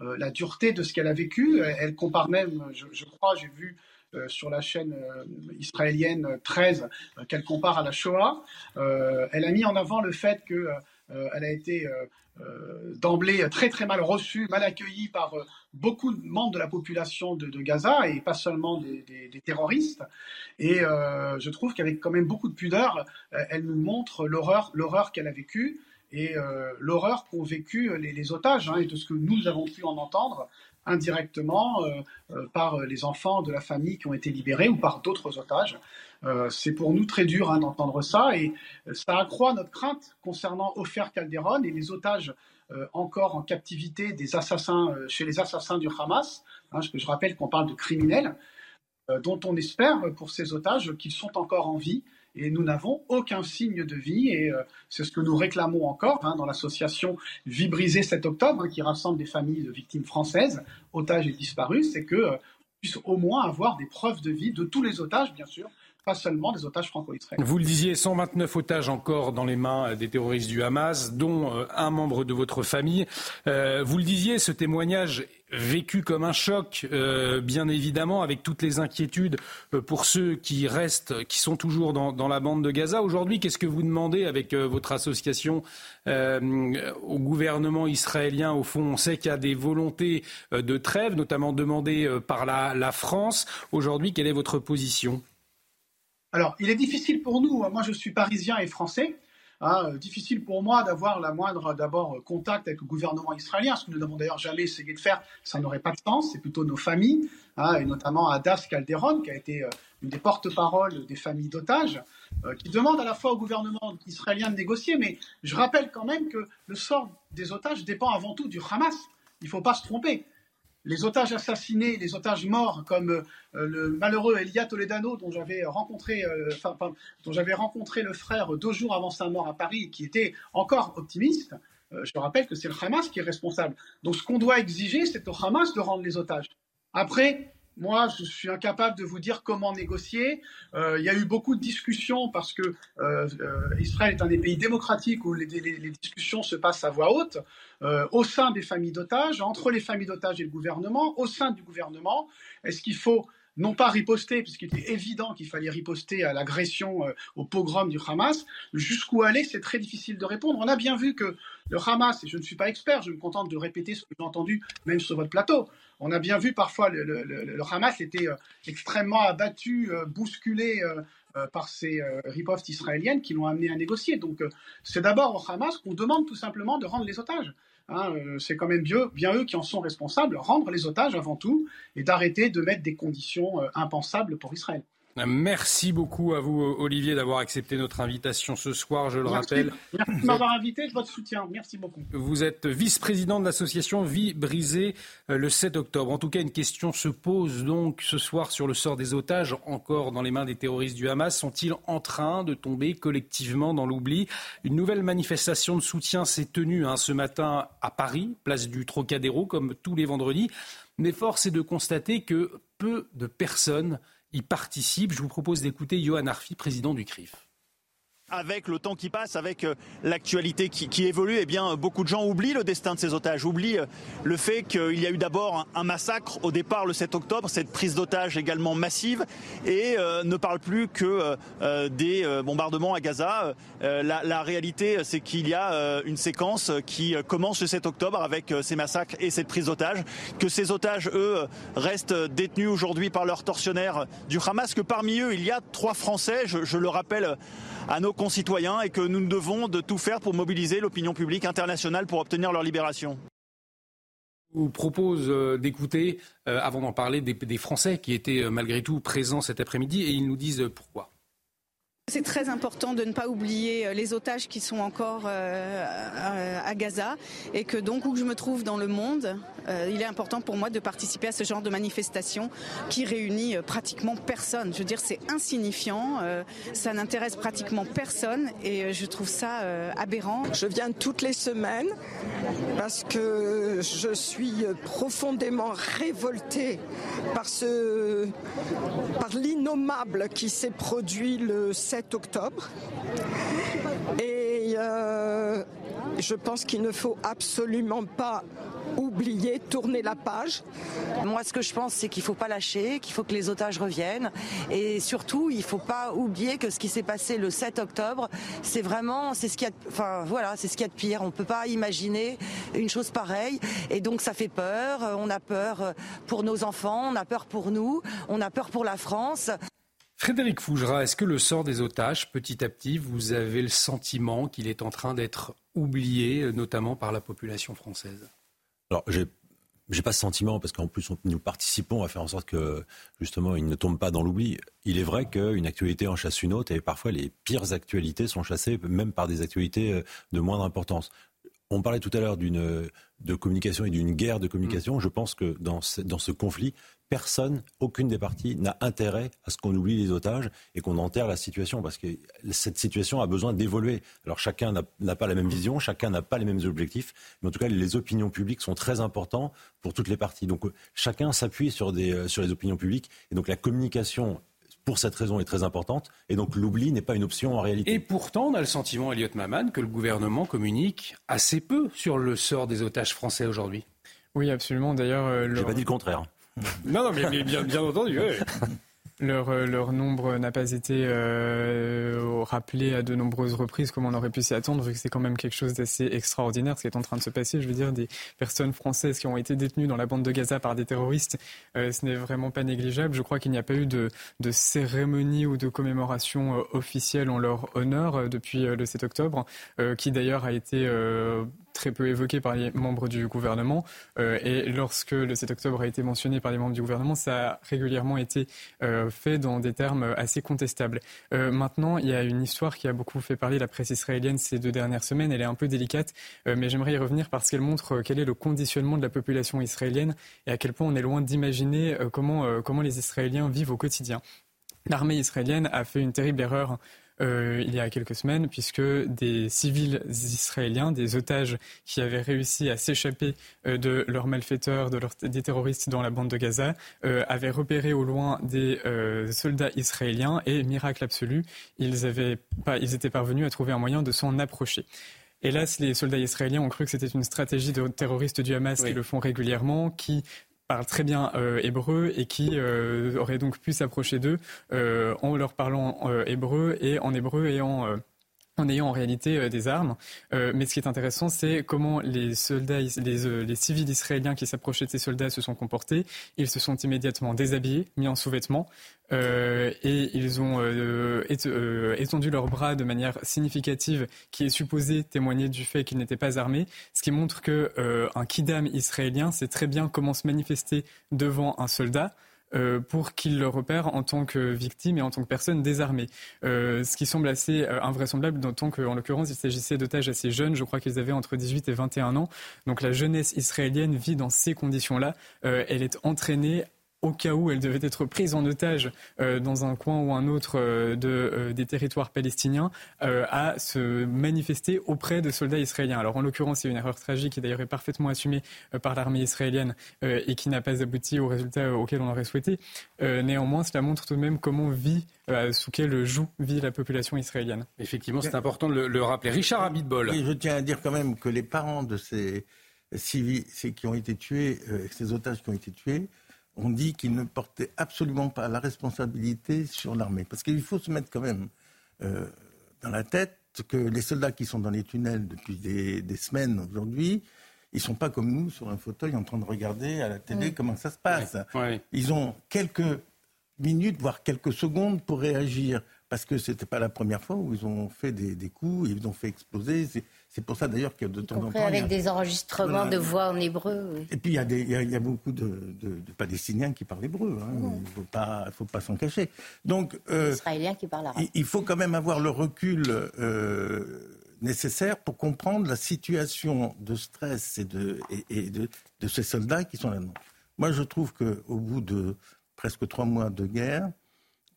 la dureté de ce qu'elle a vécu. Elle compare même, je, crois, j'ai vu euh, sur la chaîne euh, israélienne 13 euh, qu'elle compare à la Shoah. elle a mis en avant le fait qu'elle a été d'emblée très très mal reçue, mal accueillie par beaucoup de membres de la population de, Gaza et pas seulement des, terroristes. Et je trouve qu'avec quand même beaucoup de pudeur, elle nous montre l'horreur, l'horreur qu'elle a vécue et l'horreur qu'ont vécu les, otages hein, et de ce que nous avons pu en entendre indirectement euh, euh, par les enfants de la famille qui ont été libérés ou par d'autres otages. Euh, c'est pour nous très dur hein, d'entendre ça et ça accroît notre crainte concernant Ofer Calderon et les otages encore en captivité des assassins chez les assassins du Hamas. Hein, je, je rappelle qu'on parle de criminels dont on espère pour ces otages qu'ils sont encore en vie et nous n'avons aucun signe de vie et euh, c'est ce que nous réclamons encore hein, dans l'association Vie brisée 7 octobre hein, qui rassemble des familles de victimes françaises, otages et disparus, c'est que euh, puisse au moins avoir des preuves de vie de tous les otages bien sûr pas seulement des otages franco-israéliens. Vous le disiez, 129 otages encore dans les mains euh, des terroristes du Hamas, dont euh, un membre de votre famille. Euh, vous le disiez, ce témoignage vécu comme un choc, bien évidemment, avec toutes les inquiétudes pour ceux qui restent, qui sont toujours dans, la bande de Gaza. Aujourd'hui, qu'est-ce que vous demandez avec votre association au gouvernement israélien? Au fond, on sait qu'il y a des volontés de trêve, notamment demandées par la France. Aujourd'hui, quelle est votre position? Alors, il est difficile pour nous, hein. moi je suis parisien et français, hein, euh, difficile pour moi d'avoir la moindre d'abord contact avec le gouvernement israélien, ce que nous n'avons d'ailleurs jamais essayé de faire, ça n'aurait pas de sens, c'est plutôt nos familles, hein, et notamment Adas Calderon, qui a été euh, une des porte-paroles des familles d'otages, euh, qui demande à la fois au gouvernement israélien de négocier, mais je rappelle quand même que le sort des otages dépend avant tout du Hamas. Il ne faut pas se tromper les otages assassinés, les otages morts, comme euh, le malheureux Elia Toledano, dont j'avais rencontré, euh, dont j'avais rencontré le frère deux jours avant sa mort à Paris, qui était encore optimiste. Euh, je rappelle que c'est le Hamas qui est responsable. Donc, ce qu'on doit exiger, c'est au Hamas de rendre les otages. Après, moi, je suis incapable de vous dire comment négocier. Euh, il y a eu beaucoup de discussions parce que euh, euh, Israël est un des pays démocratiques où les, discussions se passent à voix haute, au sein des familles d'otages, entre les familles d'otages et le gouvernement, au sein du gouvernement. Est-ce qu'il faut non pas riposter, puisqu'il était évident qu'il fallait riposter à l'agression, au pogrom du Hamas. Jusqu'où aller, c'est très difficile de répondre. On a bien vu que le Hamas, et je ne suis pas expert, je me contente de répéter ce que j'ai entendu même sur votre plateau, on a bien vu parfois le, le, Hamas était euh, extrêmement abattu, euh, bousculé euh, par ces ripostes israéliennes qui l'ont amené à négocier. Donc c'est d'abord au Hamas qu'on demande tout simplement de rendre les otages. Hein, c'est quand même bien, bien, eux qui en sont responsables, rendre les otages avant tout et d'arrêter de mettre des conditions impensables pour Israël. Merci beaucoup à vous, Olivier, d'avoir accepté notre invitation ce soir, je le rappelle. Merci de m'avoir invité, votre soutien. Merci beaucoup. Vous êtes vice-président de l'association Vie brisée euh, le 7 octobre. En tout cas, une question se pose donc ce soir sur le sort des otages, encore dans les mains des terroristes du Hamas. Sont-ils en train de tomber collectivement dans l'oubli? Une nouvelle manifestation de soutien s'est tenue hein, ce matin à Paris, place du Trocadéro, comme tous les vendredis. Mais force est de constater que peu de personnes y participe. Je vous propose d'écouter Johan Arfi, président du CRIF avec le temps qui passe, avec euh, l'actualité qui, évolue, eh bien, beaucoup de gens oublient le destin de ces otages, oublient euh, le fait qu'il y a eu d'abord un, massacre au départ le 7 octobre, cette prise d'otages également massive, et euh, ne parle plus que des bombardements à Gaza. La, réalité, c'est qu'il y a une séquence qui commence le 7 octobre avec ces massacres et cette prise d'otages, que ces otages, eux, restent détenus aujourd'hui par leurs tortionnaires du Hamas, que parmi eux, il y a trois Français, je le rappelle à nos concitoyens et que nous devons de tout faire pour mobiliser l'opinion publique internationale pour obtenir leur libération. Je vous propose euh, d'écouter, euh, avant d'en parler, des, Français qui étaient euh, malgré tout présents cet après-midi et ils nous disent pourquoi. C'est très important de ne pas oublier les otages qui sont encore à Gaza et que donc où je me trouve dans le monde, euh, il est important pour moi de participer à ce genre de manifestation qui réunit euh, pratiquement personne. Je veux dire, c'est insignifiant, euh, ça n'intéresse pratiquement personne et je trouve ça aberrant. Je viens toutes les semaines parce que je suis profondément révoltée par ce, par l'innommable qui s'est produit le 7 octobre. Et je pense qu'il ne faut absolument pas oublier, tourner la page. Moi, ce que je pense, c'est qu'il ne faut pas lâcher, qu'il faut que les otages reviennent. Et surtout, il ne faut pas oublier que ce qui s'est passé le 7 octobre, c'est vraiment, c'est ce qu'il y a, enfin, voilà, c'est ce qu'il y a de pire. On ne peut pas imaginer une chose pareille. Et donc, ça fait peur. On a peur pour nos enfants, on a peur pour nous, on a peur pour la France. Frédéric Fougera, est-ce que le sort des otages, petit à petit, vous avez le sentiment qu'il est en train d'être oublié, notamment par la population française? Alors, j'ai j'ai pas ce sentiment parce qu'en plus nous participons à faire en sorte que justement il ne tombe pas dans l'oubli. Il est vrai qu'une actualité en chasse une autre et parfois les pires actualités sont chassées même par des actualités euh, de moindre importance. On parlait tout à l'heure d'une de communication et d'une guerre de communication. Mmh. Je pense que dans dans ce conflit, personne, aucune des parties n'a intérêt à ce qu'on oublie les otages et qu'on enterre la situation parce que cette situation a besoin d'évoluer. Alors chacun n'a pas la même vision, chacun n'a pas les mêmes objectifs, mais en tout cas les opinions publiques sont très importantes pour toutes les parties. Donc chacun s'appuie sur, euh, sur les opinions publiques et donc la communication pour cette raison est très importante. Et donc l'oubli n'est pas une option en réalité. Et pourtant, on a le sentiment, Elliot Maman, que le gouvernement communique assez peu sur le sort des otages français aujourd'hui. Oui, absolument. D'ailleurs, euh, le... j'ai pas dit le contraire. Non, non, mais, bien, entendu. Leur, euh, leur, nombre n'a pas été euh, rappelé à de nombreuses reprises comme on aurait pu s'y attendre, vu que c'est quand même quelque chose d'assez extraordinaire ce qui est en train de se passer. Je veux dire, des personnes françaises qui ont été détenues dans la bande de Gaza par des terroristes, euh, ce n'est vraiment pas négligeable. Je crois qu'il n'y a pas eu de cérémonie ou de commémoration officielle en leur honneur depuis le 7 octobre, qui d'ailleurs a été très peu évoqué par les membres du gouvernement. Euh, et lorsque le 7 octobre a été mentionné par les membres du gouvernement, ça a régulièrement été euh, fait dans des termes assez contestables. Euh, maintenant, il y a une histoire qui a beaucoup fait parler la presse israélienne ces deux dernières semaines. Elle est un peu délicate, mais j'aimerais y revenir parce qu'elle montre quel est le conditionnement de la population israélienne et à quel point on est loin d'imaginer comment, comment les Israéliens vivent au quotidien. L'armée israélienne a fait une terrible erreur il y a quelques semaines, puisque des civils israéliens, des otages qui avaient réussi à s'échapper de leurs malfaiteurs, de des terroristes dans la bande de Gaza, avaient repéré au loin des soldats israéliens et, miracle absolu, ils, avaient pas, ils étaient parvenus à trouver un moyen de s'en approcher. Hélas, les soldats israéliens ont cru que c'était une stratégie de terroristes du Hamas qui le font régulièrement, qui parlent très bien euh, hébreu et qui euh, auraient donc pu s'approcher d'eux euh, en leur parlant hébreu et en hébreu et en en ayant en réalité euh, des armes. Euh, mais ce qui est intéressant, c'est comment les soldats, les, euh, les, civils israéliens qui s'approchaient de ces soldats se sont comportés. Ils se sont immédiatement déshabillés, mis en sous-vêtements, et ils ont étendu leurs bras de manière significative, qui est supposée témoigner du fait qu'ils n'étaient pas armés, ce qui montre que un kidam israélien sait très bien comment se manifester devant un soldat. Euh, pour qu'il le repère en tant que victime et en tant que personne désarmée. Euh, ce qui semble assez euh, invraisemblable, d'autant qu'en l'occurrence, il s'agissait d'otages assez jeunes. Je crois qu'ils avaient entre 18 et 21 ans. Donc la jeunesse israélienne vit dans ces conditions-là. elle est entraînée au cas où elle devait être prise en otage euh, dans un coin ou un autre euh, de, euh, des territoires palestiniens, à se manifester auprès de soldats israéliens. Alors en l'occurrence, c'est une erreur tragique qui d'ailleurs est parfaitement assumée par l'armée israélienne et qui n'a pas abouti au résultat auquel on aurait souhaité. néanmoins, cela montre tout de même comment vit, sous quel joug vit la population israélienne. Effectivement, c'est important de le, rappeler. Richard Abitbol. je tiens à dire quand même que les parents de ces civils qui ont été tués, ces otages qui ont été tués, on dit qu'il ne portait absolument pas la responsabilité sur l'armée. Parce qu'il faut se mettre quand même euh, dans la tête que les soldats qui sont dans les tunnels depuis des, semaines aujourd'hui, ils ne sont pas comme nous sur un fauteuil en train de regarder à la télé comment ça se passe. Ils ont quelques minutes, voire quelques secondes pour réagir. Parce que ce n'était pas la première fois où ils ont fait des, des coups, ils ont fait exploser. C'est pour ça d'ailleurs que de temps en temps. Avec des enregistrements de voix en hébreu. Et puis il y, a il, y a, beaucoup de, Palestiniens qui parlent hébreu. Hein. Il ne faut pas, faut pas s'en cacher. Donc, euh, Israéliens qui parlent arabe. Il faut quand même avoir le recul euh, nécessaire pour comprendre la situation de stress et de, et, de, de, ces soldats qui sont là-dedans. Moi, je trouve qu'au bout de presque trois mois de guerre,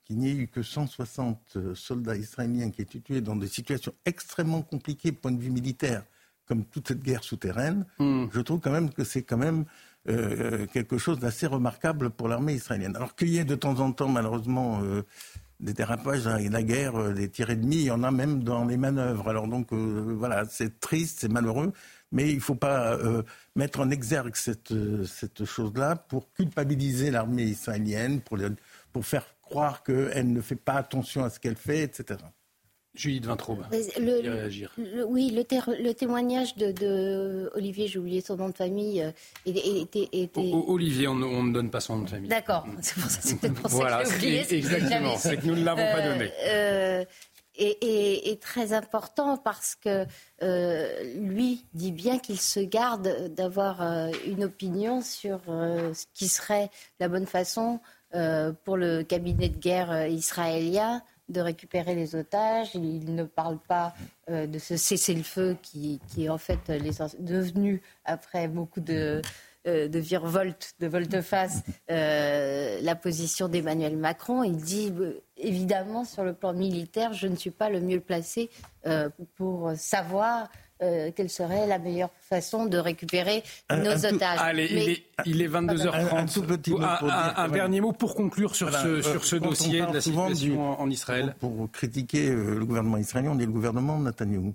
qu'il n'y ait eu que 160 euh, soldats israéliens qui aient été tués dans des situations extrêmement compliquées, point de vue militaire, comme toute cette guerre souterraine, hmm. je trouve quand même que c'est quand même euh, quelque chose d'assez remarquable pour l'armée israélienne. Alors qu'il y ait de temps en temps, malheureusement, euh, des dérapages et la guerre, des tirs ennemis, il y en a même dans les manœuvres. Alors donc, voilà, c'est triste, c'est malheureux, mais il ne faut pas mettre en exergue cette, cette chose-là pour culpabiliser l'armée israélienne, pour, pour faire croire qu'elle ne fait pas attention à ce qu'elle fait, etc. Judith Vintraube, le, réagir. oui, le, témoignage de, Olivier, j'ai oublié son nom de famille, euh, était... Olivier, on, ne donne pas son nom de famille. D'accord, c'est pour ça, c'est pour voilà, ça que j'ai oublié. Exactement, c'est que nous ne l'avons pas donné. Euh, est, euh, très important parce que euh, lui dit bien qu'il se garde d'avoir une opinion sur ce qui serait la bonne façon euh, pour le cabinet de guerre euh, israélien de récupérer les otages. Il ne parle pas euh, de ce cessez-le-feu qui, est en fait devenu, après beaucoup de, de virevoltes, de volte-face, la position d'Emmanuel Macron. Il dit, évidemment, sur le plan militaire, je ne suis pas le mieux placé pour savoir euh, quelle serait la meilleure façon de récupérer nos otages. Allez, il, est, 22h30. Un, dernier mot pour conclure sur ce, sur ce dossier de la situation en Israël. Pour, critiquer euh, le gouvernement israélien, on dit le gouvernement de Netanyahou.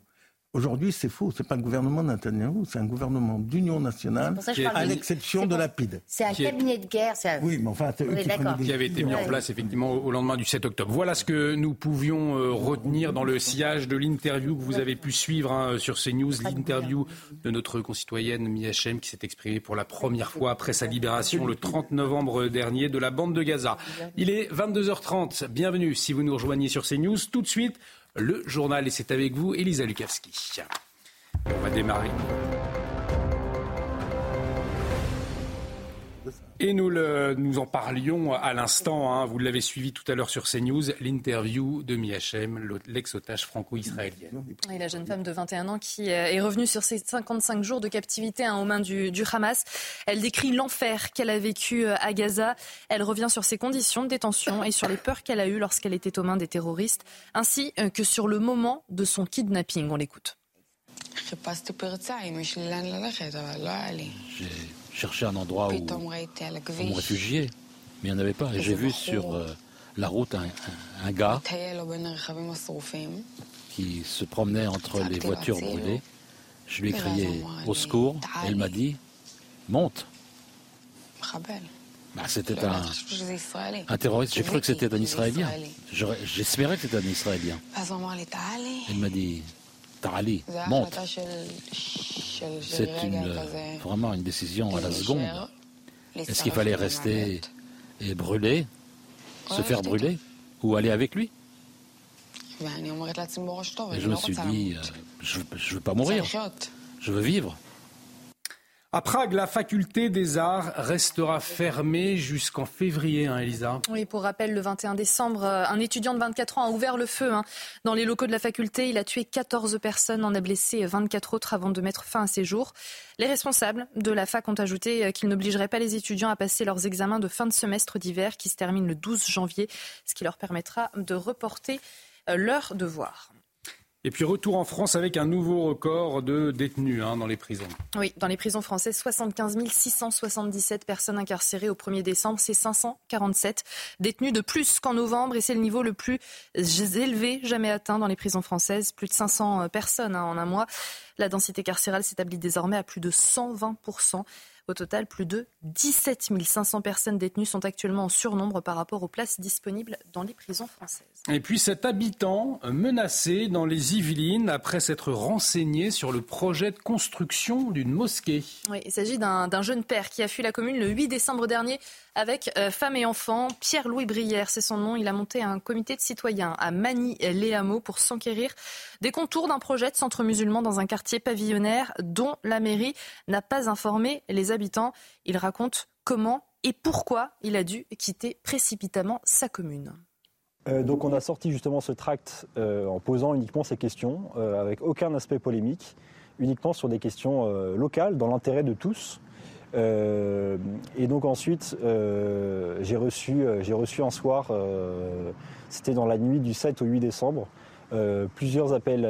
Aujourd'hui, c'est faux. C'est pas le gouvernement Netanyahou, c'est un gouvernement d'union nationale, à l'exception de Lapide. C'est un cabinet de guerre. Oui, mais enfin, c'est qui, qui avait été mis en place effectivement au lendemain du 7 octobre. Voilà ce que nous pouvions euh, retenir dans le sillage de l'interview que vous avez pu suivre hein, sur CNews, l'interview de notre concitoyenne Miachem qui s'est exprimée pour la première fois après sa libération le 30 novembre dernier de la bande de Gaza. Il est 22h30. Bienvenue si vous nous rejoignez sur CNews. Tout de suite le journal. Et c'est avec vous, Elisa Lukavski. On va démarrer. Et nous, le, nous en parlions à l'instant, hein, vous l'avez suivi tout à l'heure sur CNews, l'interview de Miachem, l'ex-otage franco-israélienne. Et la jeune femme de 21 ans qui euh, est revenue sur ses 55 jours de captivité hein, aux mains du, du Hamas. Elle décrit l'enfer qu'elle a vécu euh, à Gaza. Elle revient sur ses conditions de détention et sur les peurs qu'elle a eues lorsqu'elle était aux mains des terroristes, ainsi euh, que sur le moment de son kidnapping. On l'écoute. J'ai cherché un endroit où, me réfugier, mais il n'y en avait pas. Et j'ai vu sur euh, la route un, un, gars qui se promenait entre les voitures brûlées. Je lui ai crié au secours et il m'a dit monte. Bah, c'était un, un, terroriste. J'ai cru que c'était un Israélien. J'espérais que c'était un Israélien. Il m'a dit Tarali, monte. C'est vraiment une décision à la seconde. Est-ce qu'il fallait rester et brûler, se faire brûler, ou aller avec lui? Et je me suis dit, euh, je ne veux pas mourir, je veux vivre. À Prague, la faculté des arts restera fermée jusqu'en février, hein, Elisa. Oui, pour rappel, le 21 décembre, euh, un étudiant de 24 ans a ouvert le feu hein, dans les locaux de la faculté. Il a tué 14 personnes, en a blessé 24 autres avant de mettre fin à ses jours. Les responsables de la fac ont ajouté euh, qu'ils n'obligeraient pas les étudiants à passer leurs examens de fin de semestre d'hiver qui se terminent le 12 janvier, ce qui leur permettra de reporter euh, leurs devoirs. Et puis retour en France avec un nouveau record de détenus hein, dans les prisons. Oui, dans les prisons françaises, 75 677 personnes incarcérées au 1er décembre. C'est 547 détenus de plus qu'en novembre et c'est le niveau le plus élevé jamais atteint dans les prisons françaises. Plus de 500 personnes hein, en un mois. La densité carcérale s'établit désormais à plus de 120 au total, plus de 17 500 personnes détenues sont actuellement en surnombre par rapport aux places disponibles dans les prisons françaises. Et puis cet habitant menacé dans les Yvelines après s'être renseigné sur le projet de construction d'une mosquée. Oui, il s'agit d'un jeune père qui a fui la commune le 8 décembre dernier avec euh, femme et enfants. Pierre-Louis Brière, c'est son nom. Il a monté un comité de citoyens à Mani-les-Hameaux pour s'enquérir des contours d'un projet de centre musulman dans un quartier pavillonnaire dont la mairie n'a pas informé les habitants. Il raconte comment et pourquoi il a dû quitter précipitamment sa commune. Euh, donc on a sorti justement ce tract euh, en posant uniquement ces questions, avec aucun aspect polémique, uniquement sur des questions locales, dans l'intérêt de tous. Euh, et donc ensuite, euh, j'ai reçu, euh, reçu un soir, c'était dans la nuit du 7 au 8 décembre, plusieurs appels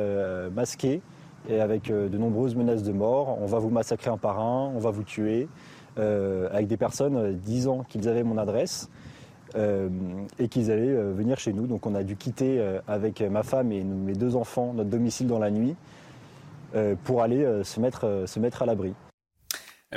masqués et avec de nombreuses menaces de mort. On va vous massacrer un par un, on va vous tuer, avec des personnes disant qu'ils avaient mon adresse. et qu'ils allaient venir chez nous. Donc on a dû quitter avec ma femme et mes deux enfants notre domicile dans la nuit pour aller se, mettre, se mettre à l'abri.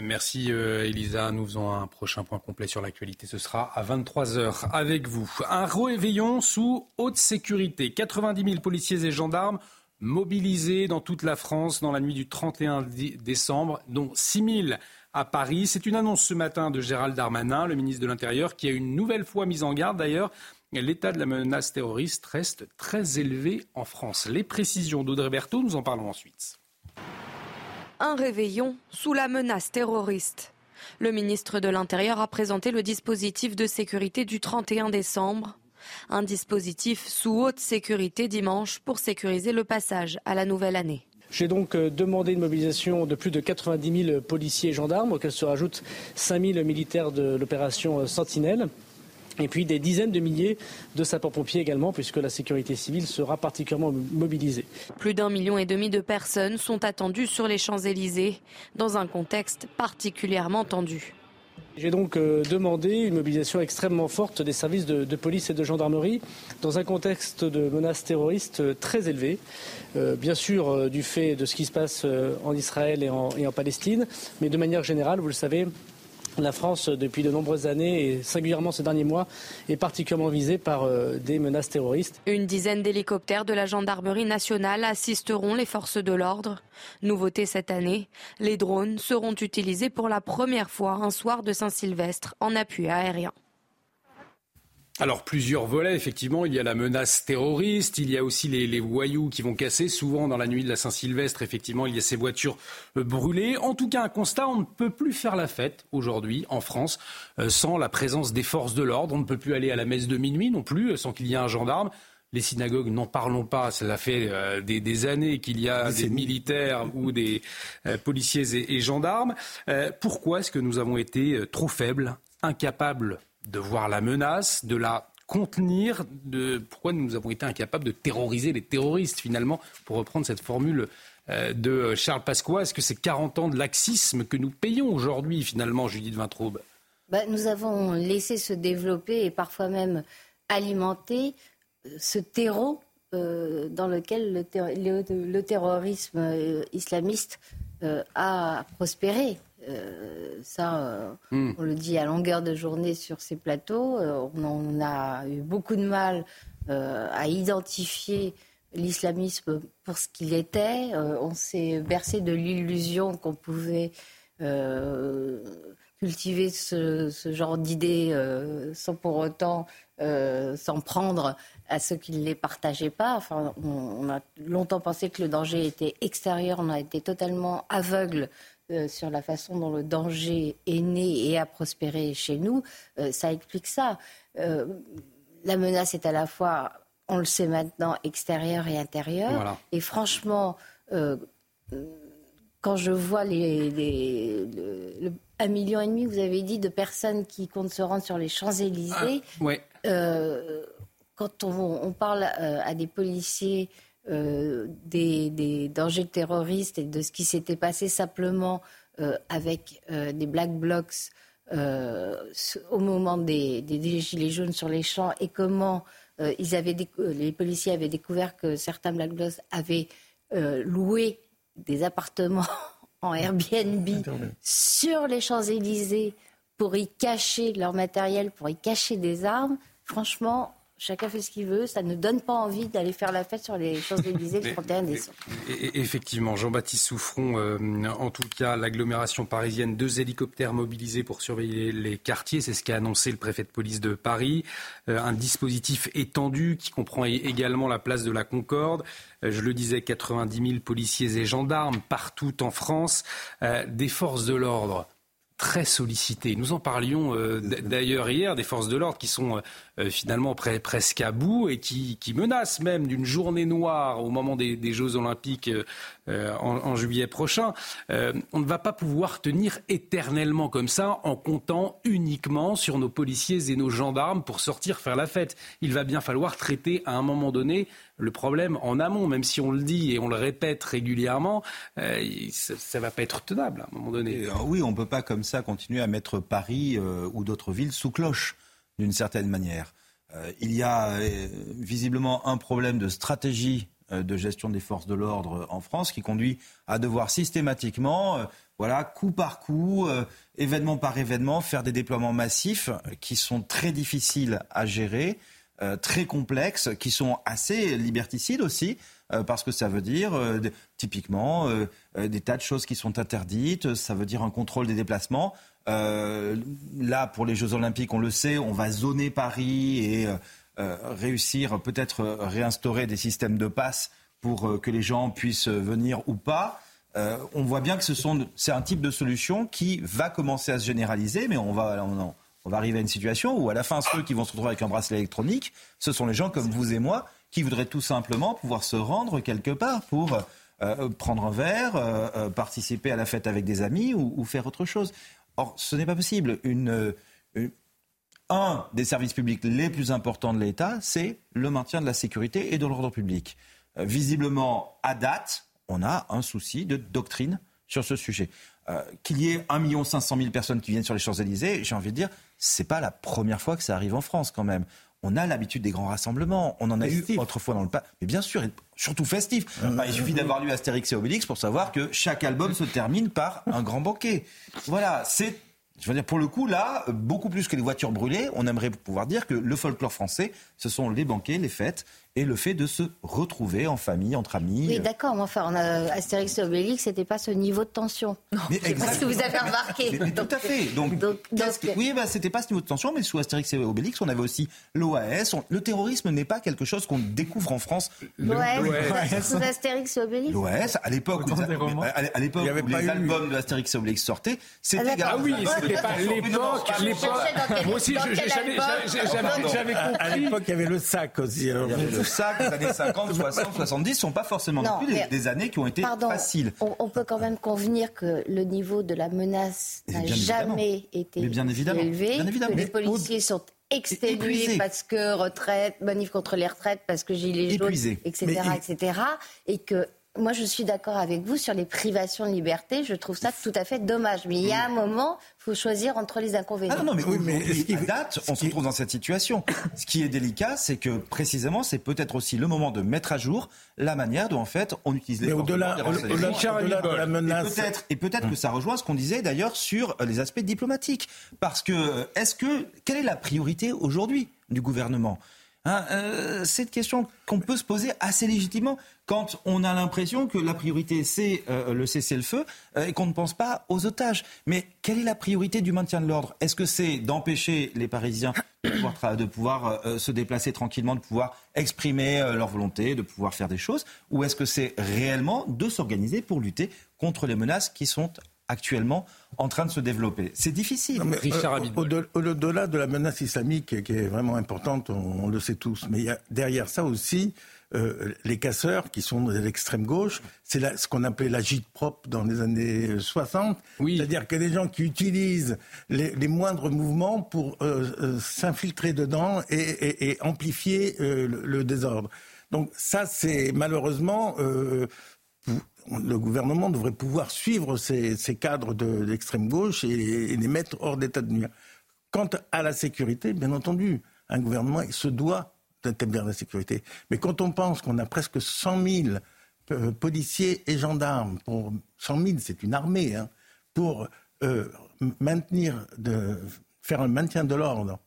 Merci euh, Elisa. Nous faisons un prochain point complet sur l'actualité. Ce sera à 23h avec vous. Un réveillon sous haute sécurité. 90 000 policiers et gendarmes mobilisés dans toute la France dans la nuit du 31 décembre, dont 6 000 à Paris. C'est une annonce ce matin de Gérald Darmanin, le ministre de l'Intérieur, qui a une nouvelle fois mis en garde d'ailleurs. L'état de la menace terroriste reste très élevé en France. Les précisions d'Audrey Berthaud, nous en parlons ensuite un réveillon sous la menace terroriste. Le ministre de l'Intérieur a présenté le dispositif de sécurité du 31 décembre. Un dispositif sous haute sécurité dimanche pour sécuriser le passage à la nouvelle année. J'ai donc euh, demandé une mobilisation de plus de 90 000 policiers et gendarmes, auxquels se rajoutent 5 000 militaires de l'opération euh, Sentinelle. Et puis des dizaines de milliers de sapeurs-pompiers également, puisque la sécurité civile sera particulièrement mobilisée. Plus d'un million et demi de personnes sont attendues sur les Champs-Élysées, dans un contexte particulièrement tendu. J'ai donc euh, demandé une mobilisation extrêmement forte des services de, police et de gendarmerie dans un contexte de menaces terroristes euh, très élevé, euh, bien sûr du fait de ce qui se passe en Israël et en Palestine, mais de manière générale, vous le savez, la France, depuis de nombreuses années, et singulièrement ces derniers mois, est particulièrement visée par euh, des menaces terroristes. Une dizaine d'hélicoptères de la gendarmerie nationale assisteront les forces de l'ordre. Nouveauté cette année, les drones seront utilisés pour la première fois un soir de Saint-Sylvestre en appui aérien. Alors plusieurs volets, effectivement, il y a la menace terroriste, il y a aussi les, voyous qui vont casser. Souvent dans la nuit de la Saint-Sylvestre, effectivement, il y a ces voitures euh, brûlées. En tout cas, un constat, on ne peut plus faire la fête aujourd'hui en France euh, sans la présence des forces de l'ordre. On ne peut plus aller à la messe de minuit non plus euh, sans qu'il y ait un gendarme. Les synagogues, n'en parlons pas, cela fait des, années qu'il y a des militaires ou des policiers et, et gendarmes. pourquoi est-ce que nous avons été trop faibles, incapables de voir la menace, de la contenir, de pourquoi nous avons été incapables de terroriser les terroristes finalement, pour reprendre cette formule euh, de Charles Pasqua. Est-ce que c'est 40 ans de laxisme que nous payons aujourd'hui finalement, Judith Vintraube? Bah, Nous avons laissé se développer et parfois même alimenter euh, ce terreau euh, dans lequel le, terrorisme islamiste a prospéré. Euh, ça, euh, hmm. on le dit à longueur de journée sur ces plateaux. Euh, on, a eu beaucoup de mal à identifier l'islamisme pour ce qu'il était. on s'est bercé de l'illusion qu'on pouvait cultiver ce, genre d'idées sans pour autant s'en prendre à ceux qui ne les partageaient pas. Enfin, on, a longtemps pensé que le danger était extérieur. On a été totalement aveugle euh, sur la façon dont le danger est né et a prospéré chez nous, euh, ça explique ça. Euh, la menace est à la fois, on le sait maintenant, extérieure et intérieure. Et franchement, quand je vois les, les, un million et demi, vous avez dit, de personnes qui comptent se rendre sur les Champs-Élysées, ah, quand on, on parle à des policiers euh, des, dangers terroristes et de ce qui s'était passé simplement euh, avec euh, des black blocs au moment des, gilets jaunes sur les champs et comment ils avaient les policiers avaient découvert que certains black blocs avaient loué des appartements en Airbnb sur les Champs-Élysées pour y cacher leur matériel, pour y cacher des armes. Franchement, chacun fait ce qu'il veut. Ça ne donne pas envie d'aller faire la fête sur les Champs-Élysées le 31 décembre. Effectivement, Jean-Baptiste Souffron, euh, en tout cas, l'agglomération parisienne, deux hélicoptères mobilisés pour surveiller les quartiers. C'est ce qu'a annoncé le préfet de police de Paris. Euh, un dispositif étendu qui comprend également la place de la Concorde. Euh, je le disais, 90 000 policiers et gendarmes partout en France. des forces de l'ordre très sollicités. Nous en parlions d'ailleurs hier, des forces de l'ordre qui sont euh, finalement presque à bout et qui, qui menace même d'une journée noire au moment des, Jeux Olympiques euh, en, juillet prochain. Euh, on ne va pas pouvoir tenir éternellement comme ça en comptant uniquement sur nos policiers et nos gendarmes pour sortir faire la fête. Il va bien falloir traiter à un moment donné le problème en amont, même si on le dit et on le répète régulièrement, ça ne va pas être tenable à un moment donné. oui, on ne peut pas comme ça continuer à mettre Paris ou d'autres villes sous cloche d'une certaine manière. Euh, il y a euh, visiblement un problème de stratégie euh, de gestion des forces de l'ordre en France qui conduit à devoir systématiquement, voilà, coup par coup, événement par événement, faire des déploiements massifs qui sont très difficiles à gérer, très complexes, qui sont assez liberticides aussi. parce que ça veut dire typiquement des tas de choses qui sont interdites, ça veut dire un contrôle des déplacements. Euh, là, pour les Jeux Olympiques, on le sait, on va zoner Paris et euh, euh, réussir peut-être réinstaurer des systèmes de passe pour que les gens puissent venir ou pas. on voit bien que ce sont, c'est un type de solution qui va commencer à se généraliser, mais on va, va arriver à une situation où à la fin, ceux qui vont se retrouver avec un bracelet électronique, ce sont les gens comme vous et moi qui voudraient tout simplement pouvoir se rendre quelque part pour prendre un verre, participer à la fête avec des amis ou faire autre chose. Or, ce n'est pas possible. Euh, un des services publics les plus importants de l'État, c'est le maintien de la sécurité et de l'ordre public. Euh, visiblement, à date, on a un souci de doctrine sur ce sujet. Euh, qu'il y ait 1 500 000 personnes qui viennent sur les Champs-Élysées, j'ai envie de dire, c'est pas la première fois que ça arrive en France quand même. On a l'habitude des grands rassemblements. On en a eu autrefois dans le passé. Mais bien sûr, surtout festif. il suffit d'avoir lu Astérix et Obélix pour savoir que chaque album se termine par un grand banquet. Voilà, c'est je veux dire, pour le coup, là, beaucoup plus que les voitures brûlées, on aimerait pouvoir dire que le folklore français, ce sont les banquets, les fêtes, et le fait de se retrouver en famille, entre amis. Oui, d'accord, mais enfin, on a Astérix et Obélix, c'était pas ce niveau de tension. Mais C'est pas ce que vous avez remarqué. Mais, mais tout à fait. Donc, Donc- qu'est-ce donc- que- oui, bah, c'était pas ce niveau de tension, mais sous Astérix et Obélix, on avait aussi l'OAS. On- Le terrorisme n'est pas quelque chose qu'on découvre en France. Ouais, sous Astérix et Obélix. L'OAS, à l'époque, à, l'époque Il y avait où pas les eu- albums de Astérix et Obélix sortaient, c'était Ah, Ah oui, c'était pas l'époque. l'époque. Moi aussi, je- je- j'avais j'avais À, compris. l'époque, il y avait le sac aussi. Alors. Il y avait le sac, les années 50, 60, 70 sont pas forcément non, plus des, des années qui ont été Pardon, faciles. On, on peut quand même convenir que le niveau de la menace n'a jamais été bien évidemment, élevé, bien évidemment. que les policiers sont exténués parce que retraite, manif contre les retraites, parce que gilets jaunes, etc., Mais- etc. Et que moi, je suis d'accord avec vous sur les privations de liberté. Je trouve ça tout à fait dommage. Mais il y a un moment, faut choisir entre les inconvénients. Ah non, non, mais, Oui, mais à date, on se trouve dans cette situation. Ce qui est délicat, c'est que précisément, c'est peut-être aussi le moment de mettre à jour la manière dont en fait on utilise les Mais au-delà de la Et menace. peut-être, et peut-être que ça rejoint ce qu'on disait d'ailleurs sur les aspects diplomatiques. Parce que, est-ce que, quelle est la priorité aujourd'hui du gouvernement? Hein, euh, c'est une question qu'on peut se poser assez légitimement quand on a l'impression que la priorité c'est euh, le cessez-le-feu euh, et qu'on ne pense pas aux otages. Mais quelle est la priorité du maintien de l'ordre? Est-ce que c'est d'empêcher les Parisiens de pouvoir, tra- de pouvoir, euh, se déplacer tranquillement, de pouvoir exprimer euh, leur volonté, de pouvoir faire des choses? Ou est-ce que c'est réellement de s'organiser pour lutter contre les menaces qui sont actuellement en train de se développer? C'est difficile. Non, Richard euh, au-delà de la menace islamique qui est vraiment importante, on, on le sait tous, mais il y a derrière ça aussi euh, les casseurs qui sont de l'extrême gauche. C'est ce qu'on appelait la gîte propre dans les années 60. C'est-à-dire que des gens qui utilisent les, les moindres mouvements pour euh, euh, s'infiltrer dedans et, et- et amplifier le, le désordre. Donc ça, c'est malheureusement... le gouvernement devrait pouvoir suivre ces, ces cadres de l'extrême gauche et, et les mettre hors d'état de nuire. Quant à la sécurité, bien entendu, un gouvernement se doit d'établir la sécurité. Mais quand on pense qu'on a presque 100 000 euh, policiers et gendarmes, pour 100 000, c'est une armée, hein, pour euh, maintenir, de, faire un maintien de l'ordre,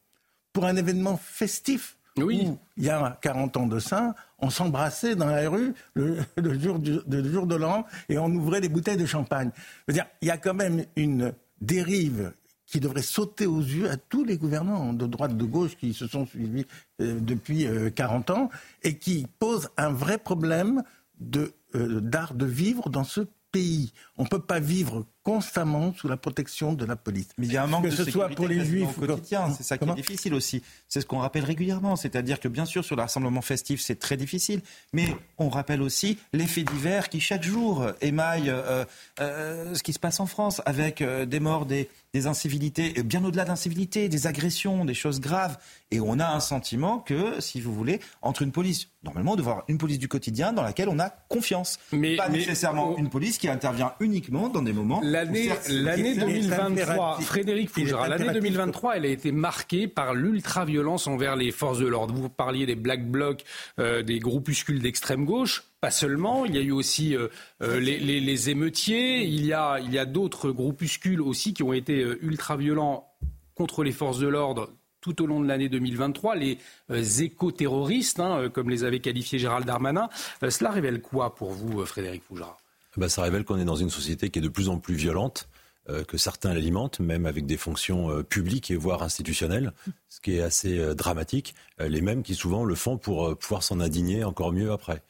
pour un événement festif. Oui. Où, il y a 40 ans de ça, on s'embrassait dans la rue le, le jour, du, le jour de l'an et on ouvrait des bouteilles de champagne. Dire, il y a quand même une dérive qui devrait sauter aux yeux à tous les gouvernants de droite, de gauche qui se sont suivis euh, depuis euh, 40 ans et qui pose un vrai problème de, euh, d'art de vivre dans ce pays. On ne peut pas vivre constamment sous la protection de la police. Mais il y a un manque que de ce soit pour les juifs au quotidien. C'est ça qui est difficile aussi. C'est ce qu'on rappelle régulièrement. C'est-à-dire que bien sûr, sur le rassemblement festif, c'est très difficile. Mais on rappelle aussi les faits divers qui, chaque jour, émaillent euh, euh, ce qui se passe en France avec euh, des morts, des, des incivilités, et bien au-delà d'incivilités, des agressions, des choses graves. Et on a un sentiment que, si vous voulez, entre une police, normalement, de voir une police du quotidien dans laquelle on a confiance. Mais- pas mais- nécessairement une police qui intervient uniquement dans des moments. L'année certes, l'année il est 2023, impératif- Frédéric Fougera, l'année impératif 2023, elle a été marquée par l'ultra-violence envers les forces de l'ordre. Vous parliez des Black Blocs, euh, des groupuscules d'extrême gauche. Pas seulement, il y a eu aussi euh, euh, les, les- les émeutiers, il y a, il y a d'autres groupuscules aussi qui ont été ultra-violents contre les forces de l'ordre tout au long de l'année 2023, les euh, éco-terroristes, hein, euh, comme les avait qualifiés Gérald Darmanin. Euh, cela révèle quoi pour vous, Frédéric Fougera Bah, ça révèle qu'on est dans une société qui est de plus en plus violente, euh, que certains l'alimentent, même avec des fonctions euh, publiques et voire institutionnelles, ce qui est assez euh, dramatique. Les mêmes qui souvent le font pour pouvoir s'en indigner encore mieux après.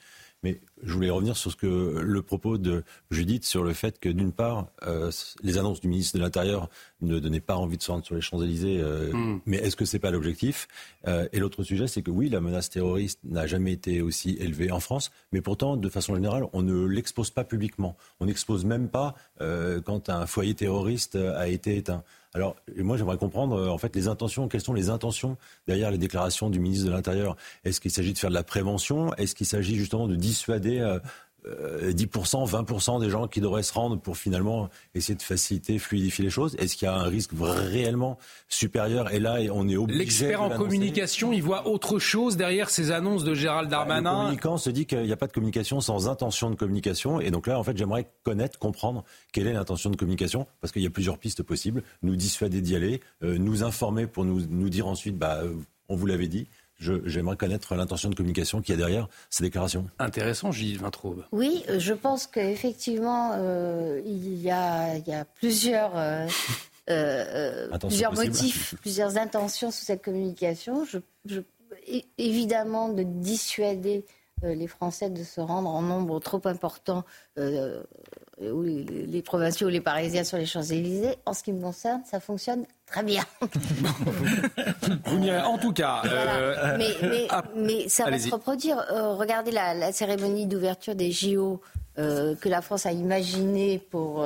Mais je voulais revenir sur ce que le propos de Judith sur le fait que d'une part, euh, les annonces du ministre de l'Intérieur ne donnaient pas envie de se rendre sur les Champs-Élysées. euh, Mm. Mais est-ce que c'est pas l'objectif? Euh, Et l'autre sujet, c'est que oui, la menace terroriste n'a jamais été aussi élevée en France, mais pourtant, de façon générale, on ne l'expose pas publiquement. On n'expose même pas quand un foyer terroriste a été éteint. Alors, moi, j'aimerais comprendre, euh, en fait, les intentions. Quelles sont les intentions derrière les déclarations du ministre de l'Intérieur? Est-ce qu'il s'agit de faire de la prévention? Est-ce qu'il s'agit justement de dissuader euh, euh, 10%, 20% des gens qui devraient se rendre pour finalement essayer de faciliter, fluidifier les choses Est-ce qu'il y a un risque réellement supérieur? Et là, on est obligé. L'expert en communication, il voit autre chose derrière ces annonces de Gérald Bah, Le Darmanin. communicant se dit qu'il n'y a pas de communication sans intention de communication. Et donc là, en fait, j'aimerais connaître, comprendre quelle est l'intention de communication, parce qu'il y a plusieurs pistes possibles. Nous dissuader d'y aller, euh, nous informer pour nous, nous dire ensuite, bah, on vous l'avait dit. J'aimerais connaître l'intention de communication qu'il y a derrière ces déclarations. Intéressant, Gilles Vintraube. Oui, euh, je pense qu'effectivement, euh, il, y a, il y a plusieurs, euh, euh, plusieurs motifs, plusieurs intentions sous cette communication. Je, je, évidemment, de dissuader les Français de se rendre en nombre trop important euh, ou les, provinciaux ou les Parisiens sur les Champs-Élysées. En ce qui me concerne, ça fonctionne très bien. en tout cas. Euh, mais, ah, ça va se reproduire. Euh, regardez la, cérémonie d'ouverture des JO. Euh, que la France a imaginé pour,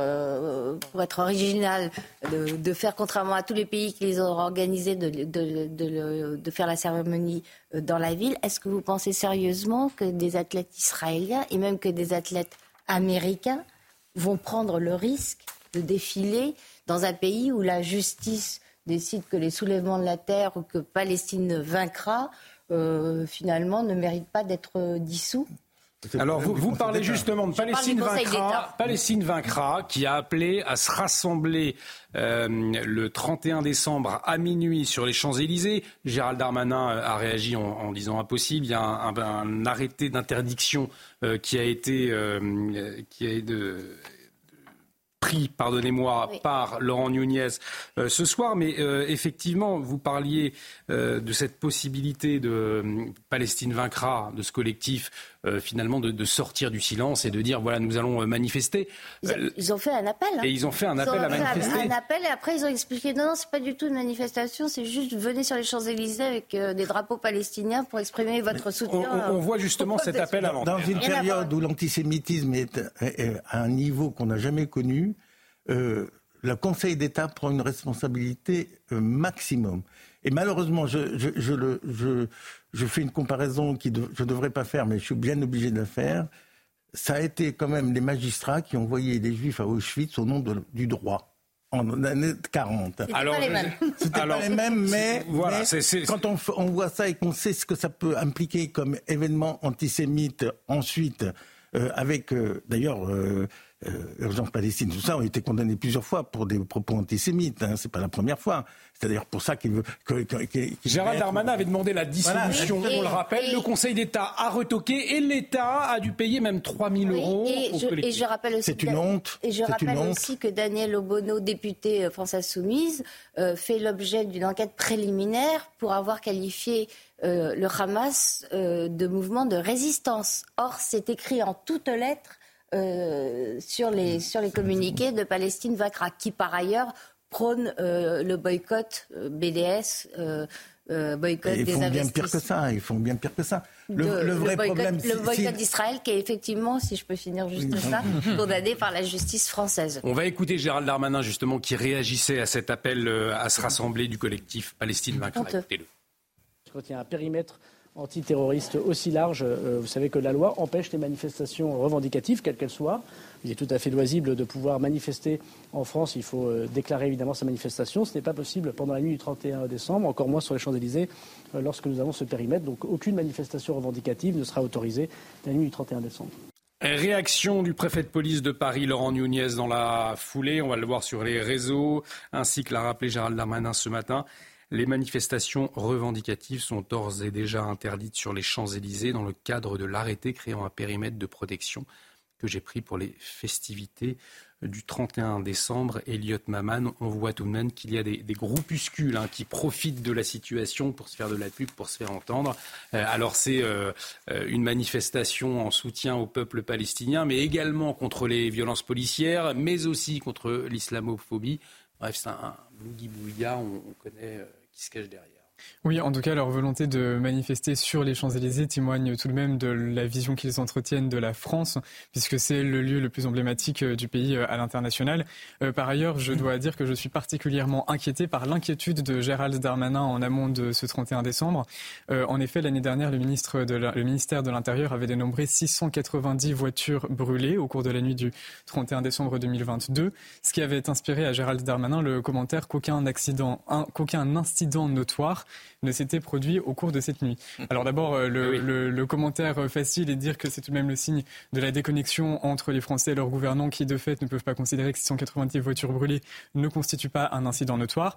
pour être originale, de, faire, contrairement à tous les pays qui les ont organisés, de, de, de faire la cérémonie dans la ville. Est-ce que vous pensez sérieusement que des athlètes israéliens et même que des athlètes américains vont prendre le risque de défiler dans un pays où la justice décide que les soulèvements de la terre ou que Palestine vaincra, euh, finalement, ne méritent pas d'être dissous alors, vous, vous parlez justement de Palestine vaincra, Palestine vaincra, qui a appelé à se rassembler euh, le 31 décembre à minuit sur les Champs-Élysées. Gérald Darmanin a réagi en, disant impossible. Il y a un, arrêté d'interdiction euh, qui a été, qui a de, pris, pardonnez-moi, par Laurent Nunez euh, ce soir. Mais euh, effectivement, vous parliez euh, de cette possibilité de Palestine vaincra, de ce collectif, finalement, de, sortir du silence et de dire voilà, nous allons manifester. Ils, ont fait un appel. Hein. Et ils ont fait un appel à manifester. Un, appel et après ils ont expliqué non, non, c'est pas du tout une manifestation, c'est juste venez sur les Champs-Élysées avec des drapeaux palestiniens pour exprimer votre soutien. On, voit justement cet appel avant. Dans une période où l'antisémitisme est à un niveau qu'on n'a jamais connu, euh, le Conseil d'État prend une responsabilité euh, maximum. Et malheureusement, je, je, fais une comparaison que je ne devrais pas faire, mais je suis bien obligé de la faire. Ça a été quand même les magistrats qui ont envoyé les Juifs à Auschwitz au nom du droit en années 40. Alors, pas les mêmes. C'était pas les mêmes, mais, voilà, quand on, on, voit ça et qu'on sait ce que ça peut impliquer comme événement antisémite ensuite, euh, avec d'ailleurs euh, urgence Palestine, tout ça, ont été condamnés plusieurs fois pour des propos antisémites. Hein, c'est pas la première fois. C'est d'ailleurs pour ça qu'il veut. Gérald Darmanin avait demandé la dissolution, on le rappelle. le Conseil d'État a retoqué et l'État a dû payer même 3 000 euros. Et, je, et je rappelle aussi. C'est une honte. Et je rappelle aussi que Daniel Obono, député euh, France Insoumise, euh, fait l'objet d'une enquête préliminaire pour avoir qualifié le Hamas de mouvement de résistance. Or, c'est écrit en toutes lettres euh, sur, les, sur les communiqués de Palestine Vakra, qui par ailleurs prône euh, le boycott euh, BDS. boycott ils font bien pire que ça. Ils font bien pire que ça. Le, vrai boycott, problème, le boycott d'Israël, qui est effectivement, si je peux finir juste ça, condamné par la justice française. On va écouter Gérald Darmanin justement qui réagissait à cet appel à se rassembler du collectif Palestine vaincra. Écoutez-le. Quand il y a un périmètre antiterroriste aussi large. Euh, vous savez que la loi empêche les manifestations revendicatives, quelles qu'elles soient. Il est tout à fait loisible de pouvoir manifester en France. Il faut euh, déclarer évidemment sa manifestation. Ce n'est pas possible pendant la nuit du 31 décembre, encore moins sur les Champs-Élysées, euh, lorsque nous avons ce périmètre. Donc aucune manifestation revendicative ne sera autorisée la nuit du 31 décembre. Réaction du préfet de police de Paris, Laurent Nunez, dans la foulée. On va le voir sur les réseaux, ainsi que l'a rappelé Gérald Darmanin ce matin. Les manifestations revendicatives sont d'ores et déjà interdites sur les Champs-Élysées dans le cadre de l'arrêté créant un périmètre de protection que j'ai pris pour les festivités du 31 décembre. Elliot Maman, on voit tout de même qu'il y a des, groupuscules hein, qui profitent de la situation pour se faire de la pub, pour se faire entendre. Euh, alors c'est euh, euh, une manifestation en soutien au peuple palestinien, mais également contre les violences policières, mais aussi contre l'islamophobie. Bref, c'est un, bouilli-bouilla, on, on, connaît qui se cache derrière. Oui, en tout cas, leur volonté de manifester sur les Champs-Élysées témoigne tout de même de la vision qu'ils entretiennent de la France, puisque c'est le lieu le plus emblématique euh, du pays euh, à l'international. Euh, par ailleurs, je dois dire que je suis particulièrement inquiété par l'inquiétude de Gérald Darmanin en amont de ce 31 décembre. en effet, l'année dernière, le, le ministère de l'Intérieur avait dénombré 690 voitures brûlées au cours de la nuit du 31 décembre 2022, ce qui avait inspiré à Gérald Darmanin le commentaire qu'aucun accident, qu'aucun incident notoire ne s'était produit au cours de cette nuit. Alors d'abord, euh, le, commentaire facile est de dire que c'est tout de même le signe de la déconnexion entre les Français et leurs gouvernants qui, de fait, ne peuvent pas considérer que 690 voitures brûlées ne constituent pas un incident notoire.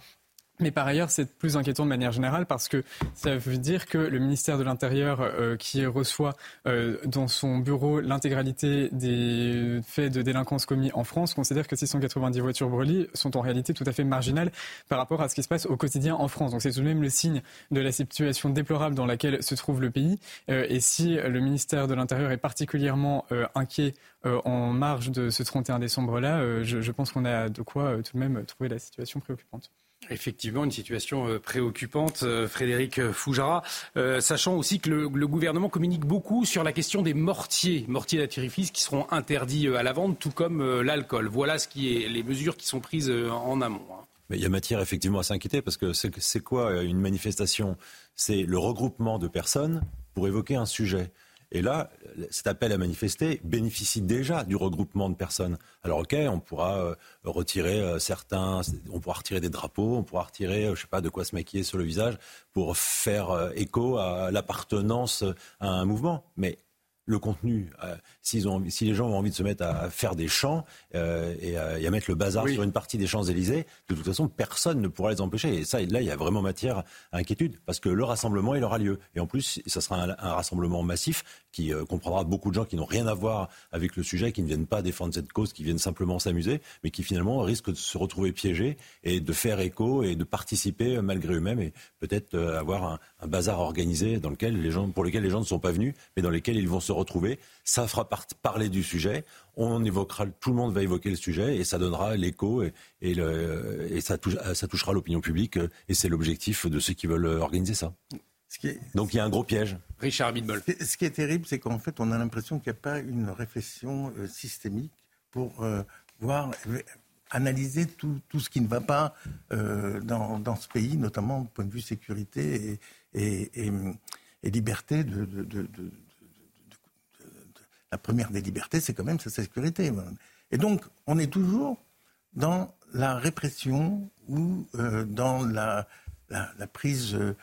Mais par ailleurs, c'est plus inquiétant de manière générale parce que ça veut dire que le ministère de l'Intérieur, euh, qui reçoit euh, dans son bureau l'intégralité des faits de délinquance commis en France, considère que 690 voitures brûlées sont en réalité tout à fait marginales par rapport à ce qui se passe au quotidien en France. Donc c'est tout de même le signe de la situation déplorable dans laquelle se trouve le pays. Euh, et si le ministère de l'Intérieur est particulièrement inquiet en marge de ce 31 décembre-là, je, je, pense qu'on a de quoi tout de même trouver la situation préoccupante. Effectivement, une situation euh, préoccupante, euh, Frédéric euh, sachant aussi que le, gouvernement communique beaucoup sur la question des mortiers, mortiers d'artifice qui seront interdits à la vente, tout comme l'alcool. Voilà ce qui est les mesures qui sont prises en amont. Hein. Mais il y a matière effectivement à s'inquiéter parce que c'est quoi une manifestation? C'est le regroupement de personnes pour évoquer un sujet. Et là, cet appel à manifester bénéficie déjà du regroupement de personnes. Alors ok, on pourra euh, retirer euh, certains, on pourra retirer des drapeaux, on pourra retirer, euh, je sais pas, de quoi se maquiller sur le visage pour faire écho à l'appartenance à un mouvement. Mais le contenu, euh, si les gens ont envie de se mettre à faire des chants euh, et, à, mettre le bazar sur une partie des Champs-Élysées, de toute façon, personne ne pourra les empêcher. Et ça, là, il y a vraiment matière à inquiétude, parce que le rassemblement, il aura lieu. Et en plus, ça sera un, rassemblement massif qui euh, comprendra beaucoup de gens qui n'ont rien à voir avec le sujet, qui ne viennent pas défendre cette cause, qui viennent simplement s'amuser, mais qui finalement risquent de se retrouver piégés et de faire écho et de participer malgré eux-mêmes et peut-être avoir un, un, bazar organisé dans lequel les gens, pour lequel les gens ne sont pas venus, mais dans lesquels ils vont se retrouver. Ça fera parler du sujet. On évoquera, tout le monde va évoquer le sujet et ça donnera l'écho et, et, ça, ça touchera l'opinion publique. Et c'est l'objectif de ceux qui veulent organiser ça. Donc il y a un gros piège. Richard Bidbol. Ce qui est terrible, c'est qu'en fait, on a l'impression qu'il n'y a pas une réflexion euh, systémique pour euh, voir, euh, analyser tout, tout, ce qui ne va pas dans, dans, ce pays, notamment du point de vue sécurité et, et, et liberté de, de, de, la première des libertés, c'est quand même sa sécurité. Et donc, on est toujours dans la répression ou euh, dans la, la, prise, euh,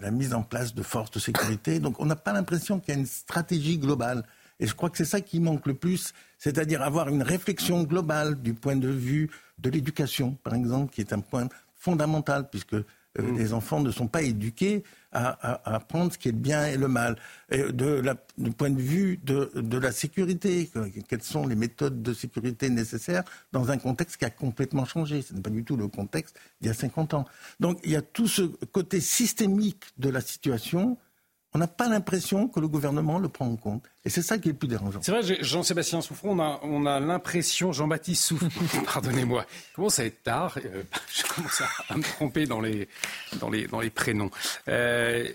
la mise en place de forces de sécurité. Donc, on n'a pas l'impression qu'il y a une stratégie globale. Et je crois que c'est ça qui manque le plus, c'est-à-dire avoir une réflexion globale du point de vue de l'éducation, par exemple, qui est un point fondamental, puisque euh, mmh. les enfants ne sont pas éduqués à, apprendre ce qui est le bien et le mal. Du point de vue de, de, la sécurité, quelles sont les méthodes de sécurité nécessaires dans un contexte qui a complètement changé. Ce n'est pas du tout le contexte d'il y a 50 ans. Donc il y a tout ce côté systémique de la situation on n'a pas l'impression que le gouvernement le prend en compte. Et c'est ça qui est le plus dérangeant. C'est vrai, Jean-Sébastien Souffron, on a, l'impression, Jean-Baptiste Souffron, pardonnez-moi, comment ça être tard, euh, je commence à, me tromper dans les, dans les, dans les prénoms. Euh,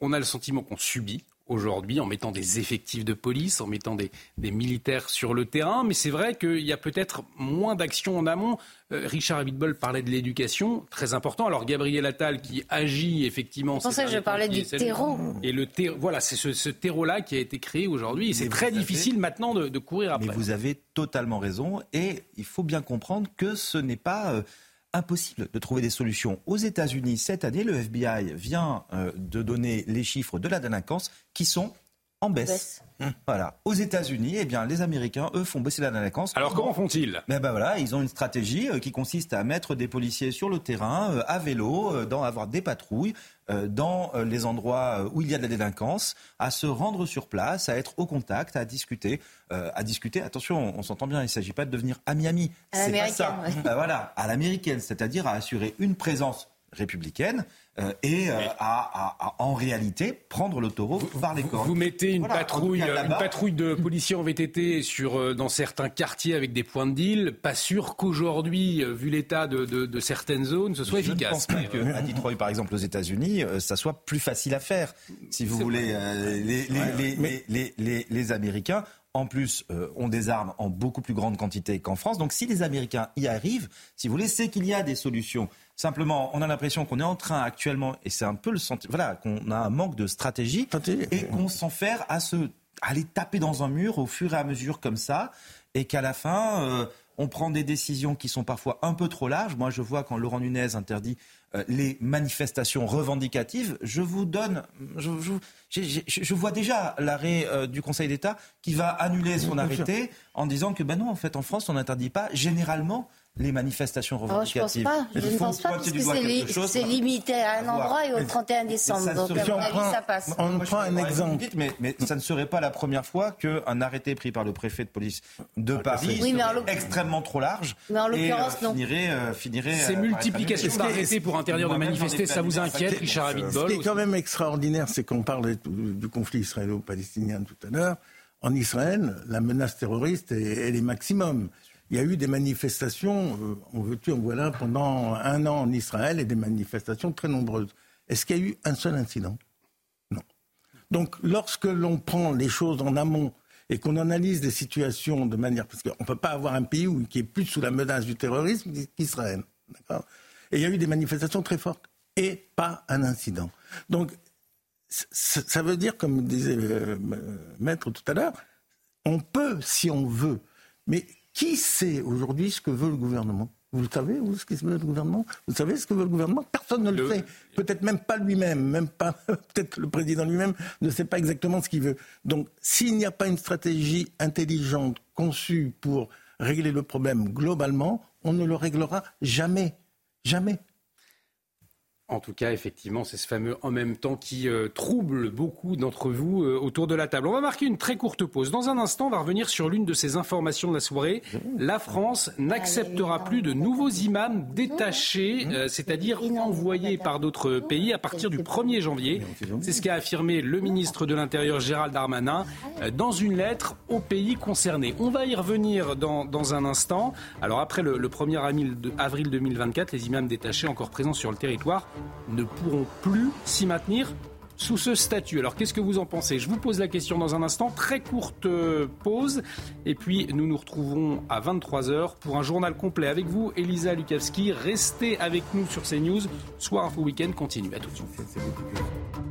on a le sentiment qu'on subit aujourd'hui en mettant des effectifs de police, en mettant des, militaires sur le terrain. Mais c'est vrai qu'il y a peut-être moins d'action en amont. Euh, Richard Abitbol parlait de l'éducation, très important. Alors Gabriel Attal qui agit effectivement. C'est pour ça que je parlais du terreau. Et le voilà, c'est ce, terreau-là qui a été créé aujourd'hui. Et c'est très difficile maintenant de, courir après. Mais vous avez totalement raison. Et il faut bien comprendre que ce n'est pas... Euh, impossible de trouver des solutions. Aux États-Unis, cette année, le FBI vient euh, de donner les chiffres de la délinquance qui sont en baisse. Hum. Voilà. Aux États-Unis, eh bien, les Américains, eux, font baisser la délinquance. Alors comment font-ils? Ben, ben voilà, ils ont une stratégie euh, qui consiste à mettre des policiers sur le terrain, euh, à vélo, euh, dans avoir des patrouilles dans les endroits où il y a de la délinquance, à se rendre sur place, à être au contact, à discuter, à discuter. Attention, on, s'entend bien, il ne s'agit pas de devenir à Miami. C'est pas ça. Ben voilà, à l'américaine, c'est-à-dire à assurer une présence républicaine euh, et euh, à, en réalité prendre le taureau par les cornes. Vous mettez une, patrouille, une patrouille de policiers en VTT sur, euh, dans certains quartiers avec des points de deal. Pas sûr qu'aujourd'hui, vu l'état de, de, certaines zones, ce soit efficace. Je pense pas qu'à Detroit, par exemple, aux États-Unis, ça soit plus facile à faire. Si vous voulez, les, les, les, les, les Américains en plus, ont des armes en beaucoup plus grande quantité qu'en France. Donc si les Américains y arrivent, si vous voulez, c'est qu'il y a des solutions. Simplement, on a l'impression qu'on est en train actuellement, et c'est un peu le sentiment, voilà, qu'on a un manque de stratégie et qu'on s'enferme à se, aller taper dans un mur au fur et à mesure comme ça, et qu'à la fin, euh, on prend des décisions qui sont parfois un peu trop larges. Moi, je vois quand Laurent Nunez interdit euh, les manifestations revendicatives, je vous donne, je, je, vois déjà l'arrêt euh, du Conseil d'État qui va annuler son arrêté en disant que ben non, en fait, en France, on n'interdit pas généralement les manifestations revendicatives. Oh, je ne pense pas, je ne pense pas, c'est limité à un endroit et au 31 décembre. Donc, à mon avis, ça passe. On prend un exemple. Mais, mais, ça ne serait pas la première fois qu'un arrêté pris par le préfet de police de ah, Paris oui, extrêmement trop large mais en l'occurrence, euh, finirait, euh, finirait Ces euh, multiplications d'arrêtés pour interdire de manifester, ça vous inquiète, Richard Abitbol Ce qui est quand même extraordinaire, c'est qu'on parle du conflit israélo-palestinien tout à l'heure. En Israël, la menace terroriste est, est maximum il y a eu des manifestations, euh, on veut-tu, on voilà, pendant un an en Israël et des manifestations très nombreuses. Est-ce qu'il y a eu un seul incident? Non. Donc, lorsque l'on prend les choses en amont et qu'on analyse des situations de manière. Parce qu'on ne peut pas avoir un pays qui est plus sous la menace du terrorisme qu'Israël. Et il y a eu des manifestations très fortes et pas un incident. Donc, ça veut dire, comme disait euh, Maître tout à l'heure, on peut si on veut. Mais qui sait aujourd'hui ce que veut le gouvernement? Vous le savez, vous, ce que veut le gouvernement? Vous savez ce que veut le gouvernement? Personne ne le, sait. Peut-être même pas lui-même, même pas, peut-être le président lui-même ne sait pas exactement ce qu'il veut. Donc, s'il n'y a pas une stratégie intelligente conçue pour régler le problème globalement, on ne le réglera jamais. Jamais. En tout cas, effectivement, c'est ce fameux en même temps qui euh, trouble beaucoup d'entre vous euh, autour de la table. On va marquer une très courte pause. Dans un instant, on va revenir sur l'une de ces informations de la soirée. La France n'acceptera plus de nouveaux imams détachés, euh, c'est-à-dire envoyés par d'autres pays à partir du 1er janvier. C'est ce qu'a affirmé le ministre de l'Intérieur Gérald Darmanin dans une lettre aux pays concernés. On va y revenir dans, dans un instant. Alors après le, le 1er avril 2024, les imams détachés encore présents sur le territoire ne pourront plus s'y maintenir sous ce statut. Alors qu'est-ce que vous en pensez? Je vous pose la question dans un instant. Très courte euh, pause. Et puis nous nous retrouvons à 23h pour un journal complet avec vous, Elisa Lukavski. Restez avec nous sur CNews. Soir Info Week-end continue. À tout de suite.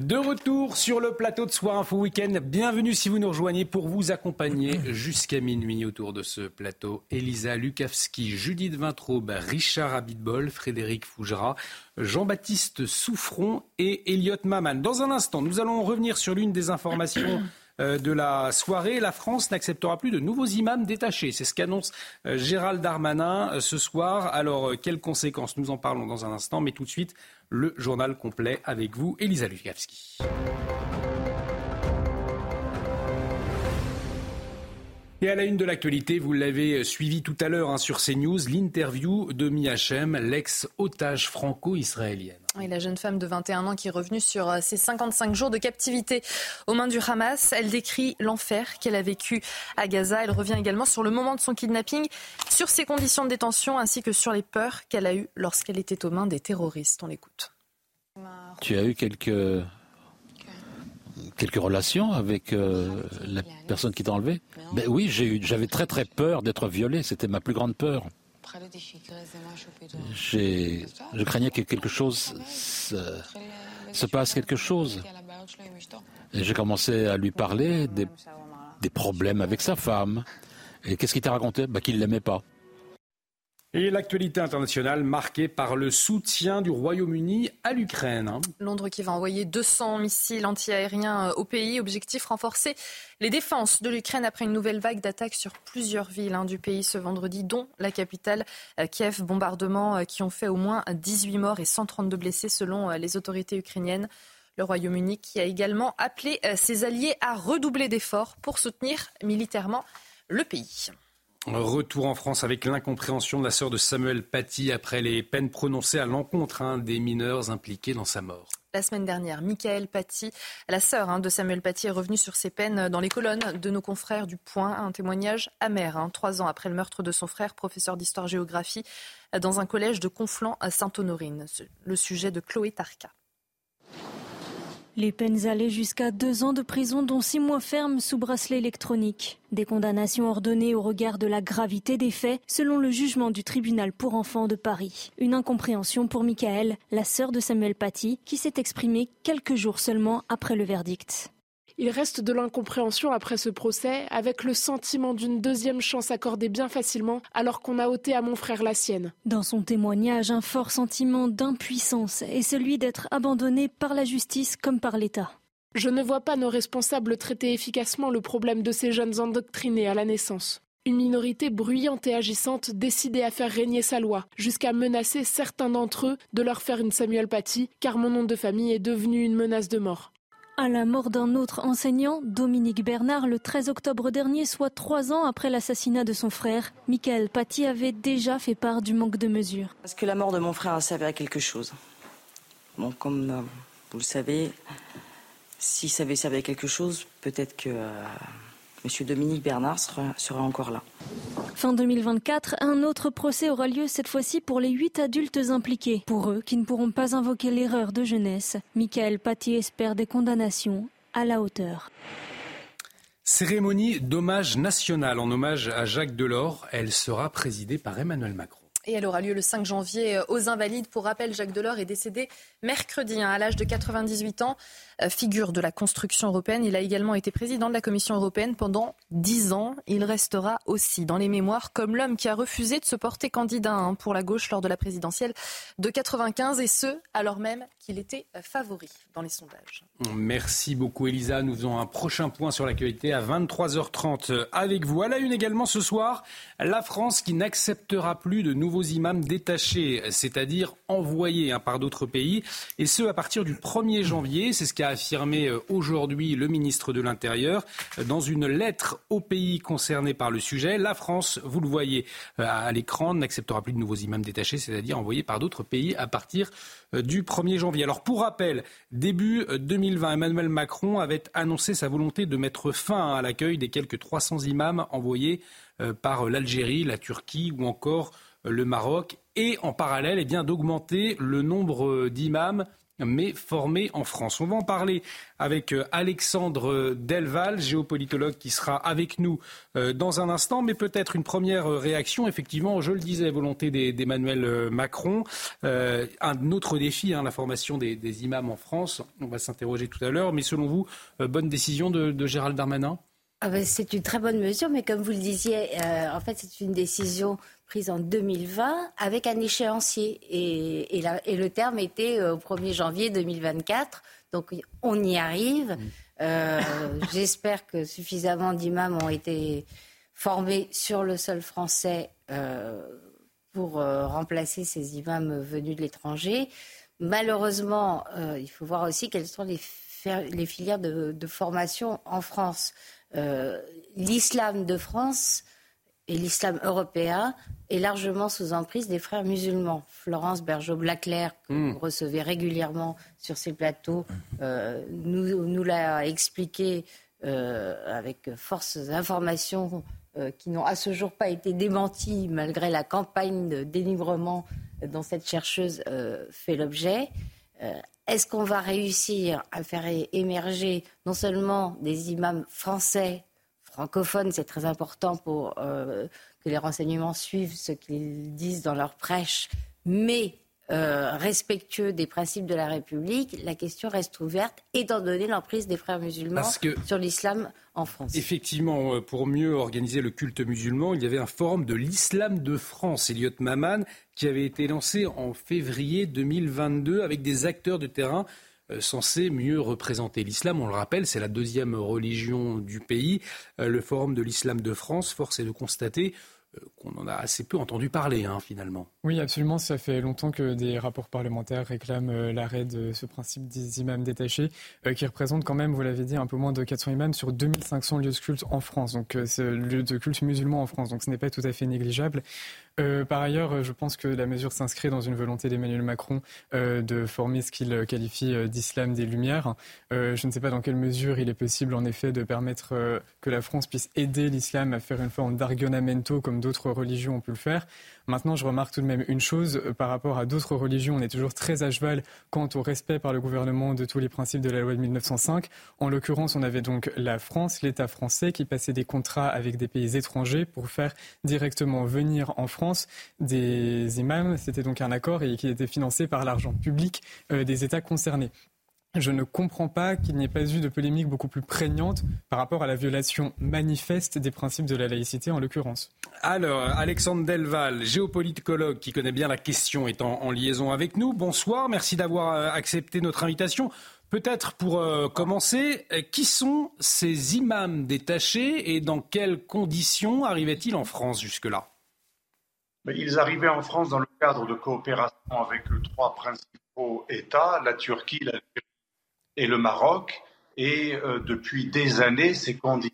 De retour sur le plateau de Soir Info Week-end. Bienvenue si vous nous rejoignez pour vous accompagner jusqu'à minuit autour de ce plateau. Elisa Lukavski, Judith Vintraube, Richard Abitbol, Frédéric Fougera, Jean-Baptiste Souffron et Elliot Maman. Dans un instant, nous allons revenir sur l'une des informations euh, de la soirée. La France n'acceptera plus de nouveaux imams détachés. C'est ce qu'annonce euh, Gérald Darmanin euh, ce soir. Alors, quelles conséquences? Nous en parlons dans un instant, mais tout de suite, le journal complet avec vous, Elisa Lukavski. Et à la une de l'actualité, vous l'avez suivi tout à l'heure hein, sur CNews, l'interview de Miachem, l'ex-otage franco-israélienne. la jeune femme de 21 ans qui est revenue sur euh, ses 55 jours de captivité aux mains du Hamas, elle décrit l'enfer qu'elle a vécu à Gaza. Elle revient également sur le moment de son kidnapping, sur ses conditions de détention ainsi que sur les peurs qu'elle a eues lorsqu'elle était aux mains des terroristes. On l'écoute. Tu as eu quelques quelques relations avec euh, la personne qui t'a enlevé ben Oui, j'avais très très peur d'être violé. C'était ma plus grande peur. Je craignais que quelque chose se, passe quelque chose. J'ai commencé à lui parler des, des problèmes avec sa femme. Et qu'est-ce qu'il t'a raconté? Ben, Qu'il ne l'aimait pas. Et l'actualité internationale marquée par le soutien du Royaume-Uni à l'Ukraine. Londres qui va envoyer 200 missiles antiaériens euh, au pays. Objectif renforcer les défenses de l'Ukraine après une nouvelle vague d'attaques sur plusieurs villes hein, du pays ce vendredi, dont la capitale euh, Kiev. Bombardements euh, qui ont fait au moins 18 morts et 132 blessés selon les autorités ukrainiennes. Le Royaume-Uni qui a également appelé ses alliés à redoubler d'efforts pour soutenir militairement le pays. Retour en France avec l'incompréhension de la sœur de Samuel Paty après les peines prononcées à l'encontre hein, des mineurs impliqués dans sa mort. La semaine dernière, Michael Paty, la sœur hein, de Samuel Paty, est revenue sur ses peines dans les colonnes de nos confrères du Point. Un témoignage amer, hein, trois ans après le meurtre de son frère, professeur d'histoire-géographie, dans un collège de Conflans à Sainte-Honorine. Le sujet de Chloé Tarka. Les peines allaient jusqu'à deux ans de prison, dont six mois fermes sous bracelet électronique. Des condamnations ordonnées au regard de la gravité des faits, selon le jugement du tribunal pour enfants de Paris. Une incompréhension pour Michael, la sœur de Samuel Paty, qui s'est exprimée quelques jours seulement après le verdict. Il reste de l'incompréhension après ce procès, avec le sentiment d'une deuxième chance accordée bien facilement, alors qu'on a ôté à mon frère la sienne. Dans son témoignage, un fort sentiment d'impuissance et celui d'être abandonné par la justice comme par l'État. Je ne vois pas nos responsables traiter efficacement le problème de ces jeunes endoctrinés à la naissance. Une minorité bruyante et agissante décidée à faire régner sa loi, jusqu'à menacer certains d'entre eux de leur faire une Samuel Paty, car mon nom de famille est devenu une menace de mort. À la mort d'un autre enseignant, Dominique Bernard, le 13 octobre dernier, soit trois ans après l'assassinat de son frère, Michael Paty avait déjà fait part du manque de mesures. Parce que la mort de mon frère a servi à quelque chose. Bon, comme euh, vous le savez, si ça avait servi à quelque chose, peut-être que euh, Monsieur Dominique Bernard sera, encore là. Fin 2024, un autre procès aura lieu cette fois-ci pour les huit adultes impliqués. Pour eux, qui ne pourront pas invoquer l'erreur de jeunesse, Michael Paty espère des condamnations à la hauteur. Cérémonie d'hommage national en hommage à Jacques Delors. Elle sera présidée par Emmanuel Macron. Et elle aura lieu le 5 janvier euh, aux Invalides. Pour rappel, Jacques Delors est décédé mercredi hein, à l'âge de 98 ans. Euh, figure de la construction européenne, il a également été président de la Commission européenne pendant 10 ans. Il restera aussi dans les mémoires comme l'homme qui a refusé de se porter candidat hein, pour la gauche lors de la présidentielle de 95 et ce, alors même qu'il était euh, favori dans les sondages. Merci beaucoup Elisa. Nous faisons un prochain point sur l'actualité à 23h30 avec vous. À la une également ce soir, la France qui n'acceptera plus de nouveaux imams détachés, c'est-à-dire envoyés hein, par d'autres pays, et ce à partir du 1er janvier. C'est ce qu'a affirmé euh, aujourd'hui le ministre de l'Intérieur euh, dans une lettre aux pays concernés par le sujet. La France, vous le voyez à l'écran, n'acceptera plus de nouveaux imams détachés, c'est-à-dire envoyés par d'autres pays à partir du 1er janvier. Alors pour rappel, début 2020, Emmanuel Macron avait annoncé sa volonté de mettre fin à l'accueil des quelques 300 imams envoyés euh, par l'Algérie, la Turquie ou encore euh, le Maroc et en parallèle eh bien d'augmenter le nombre d'imams mais formés en France. On va en parler avec euh, Alexandre Delval, géopolitologue qui sera avec nous euh, dans un instant, mais peut-être une première euh, réaction. Effectivement, je le disais, volonté d'Emmanuel Macron. un autre défi, hein, la formation des, imams en France. On va s'interroger tout à l'heure, mais selon vous, bonne décision de, Gérald Darmanin? Ah ben, c'est une très bonne mesure, mais comme vous le disiez, en fait, c'est une décision prise en 2020 avec un échéancier. Et, et, le terme était euh, au 1er janvier 2024. Donc on y arrive. Euh, j'espère que suffisamment d'imams ont été formés sur le sol français euh, pour remplacer ces imams venus de l'étranger. Malheureusement, il faut voir aussi quelles sont les, les filières de, de, formation en France. L'islam de France et l'islam européen est largement sous emprise des frères musulmans. Florence Bergeau-Blaclair, que hmm. vous recevez régulièrement sur ces plateaux, euh, nous, nous l'a expliqué euh, avec force informations euh, qui n'ont à ce jour pas été démenties malgré la campagne de dénigrement dont cette chercheuse fait l'objet. Est-ce qu'on va réussir à faire émerger non seulement des imams français francophones, c'est très important pour euh, que les renseignements suivent ce qu'ils disent dans leur prêche, mais euh, respectueux des principes de la République, la question reste ouverte, étant donné l'emprise des frères musulmans sur l'islam en France. Effectivement, euh, pour mieux organiser le culte musulman, il y avait un forum de l'islam de France, Elliot Maman, qui avait été lancé en février 2022 avec des acteurs de terrain censé mieux représenter l'islam. On le rappelle, c'est la deuxième religion du pays. Euh, le Forum de l'islam de France, force est de constater euh, qu'on en a assez peu entendu parler, hein, finalement. Oui, absolument. Ça fait longtemps que des rapports parlementaires réclament l'arrêt de ce principe des imams détachés, qui représente quand même, vous l'avez dit, un peu moins de 400 imams sur 2500 lieux de culte en France. Donc, c'est lieu de culte musulman en France. Donc, ce n'est pas tout à fait négligeable. Euh, par ailleurs, euh, je pense que la mesure s'inscrit dans une volonté d'Emmanuel Macron euh, de former ce qu'il qualifie d'islam des Lumières. je ne sais pas dans quelle mesure il est possible, en effet, de permettre que la France puisse aider l'islam à faire une forme d'argonamento comme d'autres religions ont pu le faire. Maintenant, je remarque tout de même une chose par rapport à d'autres religions. On est toujours très à cheval quant au respect par le gouvernement de tous les principes de la loi de 1905. En l'occurrence, on avait donc la France, l'État français, qui passait des contrats avec des pays étrangers pour faire directement venir en France des imams. C'était donc un accord et qui était financé par l'argent public euh, des États concernés. Je ne comprends pas qu'il n'y ait pas eu de polémique beaucoup plus prégnante par rapport à la violation manifeste des principes de la laïcité en l'occurrence. Alors, Alexandre Delval, géopolitologue qui connaît bien la question, est en, liaison avec nous. Bonsoir, merci d'avoir euh, accepté notre invitation. Peut-être pour euh, commencer, euh, qui sont ces imams détachés et dans quelles conditions arrivaient-ils en France jusque-là? Ils arrivaient en France dans le cadre de coopération avec trois principaux États, la Turquie, l'Algérie et le Maroc. Et euh, depuis des années, ces conditions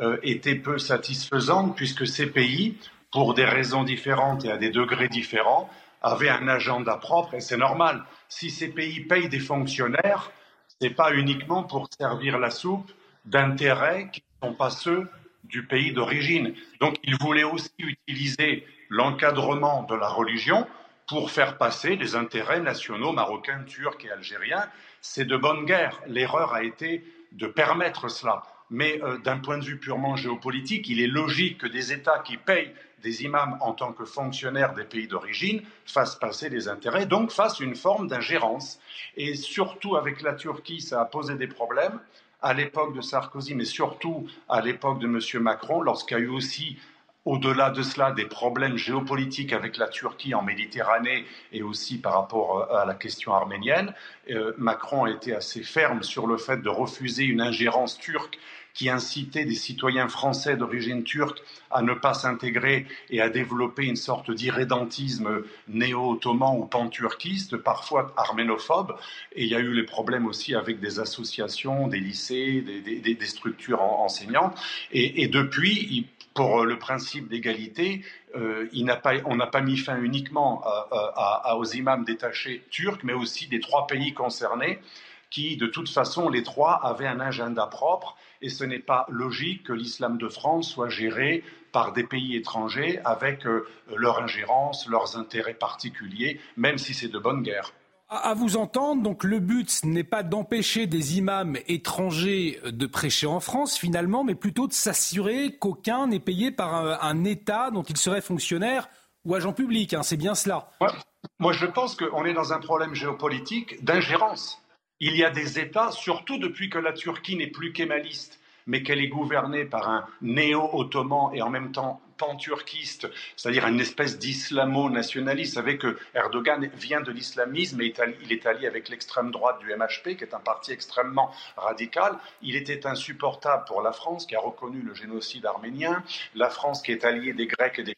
euh, étaient peu satisfaisantes puisque ces pays, pour des raisons différentes et à des degrés différents, avaient un agenda propre et c'est normal. Si ces pays payent des fonctionnaires, ce n'est pas uniquement pour servir la soupe d'intérêts qui ne sont pas ceux du pays d'origine. Donc ils voulaient aussi utiliser l'encadrement de la religion pour faire passer les intérêts nationaux marocains, turcs et algériens. C'est de bonne guerre. L'erreur a été de permettre cela. Mais euh, d'un point de vue purement géopolitique, il est logique que des États qui payent des imams en tant que fonctionnaires des pays d'origine fassent passer les intérêts, donc fassent une forme d'ingérence. Et surtout avec la Turquie, ça a posé des problèmes à l'époque de Sarkozy, mais surtout à l'époque de M. Macron, lorsqu'il y a eu aussi au-delà de cela, des problèmes géopolitiques avec la Turquie en Méditerranée et aussi par rapport euh, à la question arménienne. Euh, Macron a été assez ferme sur le fait de refuser une ingérence turque qui incitait des citoyens français d'origine turque à ne pas s'intégrer et à développer une sorte d'irrédentisme néo-ottoman ou pan-turquiste, parfois arménophobe. Et il y a eu les problèmes aussi avec des associations, des lycées, des, structures enseignantes. Et, et depuis, pour euh, le principe d'égalité, euh, on n'a pas mis fin uniquement aux imams détachés turcs, mais aussi des trois pays concernés qui, de toute façon, les trois avaient un agenda propre. Et ce n'est pas logique que l'islam de France soit géré par des pays étrangers avec euh, leur ingérence, leurs intérêts particuliers, même si c'est de bonne guerre. À vous entendre, donc le but n'est pas d'empêcher des imams étrangers de prêcher en France finalement, mais plutôt de s'assurer qu'aucun n'est payé par un, État dont il serait fonctionnaire ou agent public. Hein, c'est bien cela. moi, je pense qu'on est dans un problème géopolitique d'ingérence. Il y a des États, surtout depuis que la Turquie n'est plus kémaliste, mais qu'elle est gouvernée par un néo-ottoman et en même temps pan-turquiste, c'est-à-dire une espèce d'islamo-nationaliste. Vous savez que Erdogan vient de l'islamisme et il est allié avec l'extrême droite du MHP, qui est un parti extrêmement radical. Il était insupportable pour la France, qui a reconnu le génocide arménien, la France qui est alliée des Grecs et des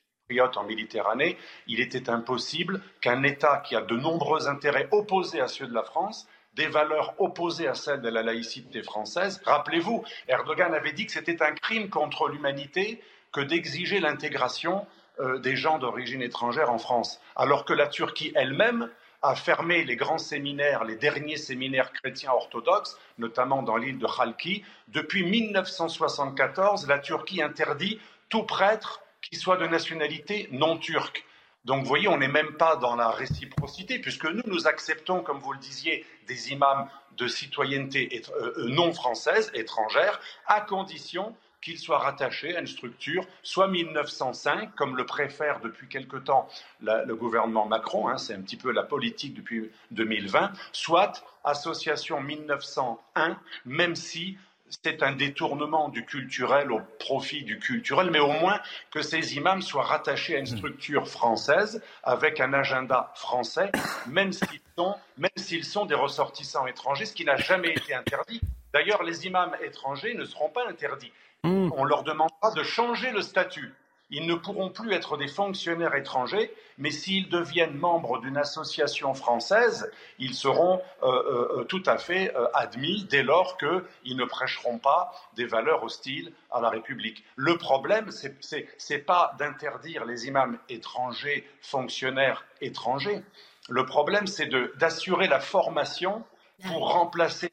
en Méditerranée. Il était impossible qu'un État qui a de nombreux intérêts opposés à ceux de la France des valeurs opposées à celles de la laïcité française. Rappelez-vous, Erdogan avait dit que c'était un crime contre l'humanité que d'exiger l'intégration euh, des gens d'origine étrangère en France, alors que la Turquie elle-même a fermé les grands séminaires, les derniers séminaires chrétiens orthodoxes, notamment dans l'île de Khalki. Depuis 1974, la Turquie interdit tout prêtre qui soit de nationalité non turque. Donc, vous voyez, on n'est même pas dans la réciprocité, puisque nous, nous acceptons, comme vous le disiez, des imams de citoyenneté euh, euh, non française, étrangère, à condition qu'il soit rattaché à une structure, soit 1905, comme le préfère depuis quelque temps le gouvernement Macron, hein, c'est un petit peu la politique depuis 2020, soit association 1901, même si c'est un détournement du culturel au profit du culturel, mais au moins que ces imams soient rattachés à une structure française avec un agenda français, même s'ils sont, même s'ils sont des ressortissants étrangers, ce qui n'a jamais été interdit. D'ailleurs, les imams étrangers ne seront pas interdits. Hmm. On leur demandera de changer le statut. Ils ne pourront plus être des fonctionnaires étrangers, mais s'ils deviennent membres d'une association française, ils seront euh, euh, tout à fait euh, admis dès lors qu'ils ne prêcheront pas des valeurs hostiles à la République. Le problème, ce n'est pas d'interdire les imams étrangers, fonctionnaires étrangers. Le problème, c'est d'assurer la formation pour remplacer,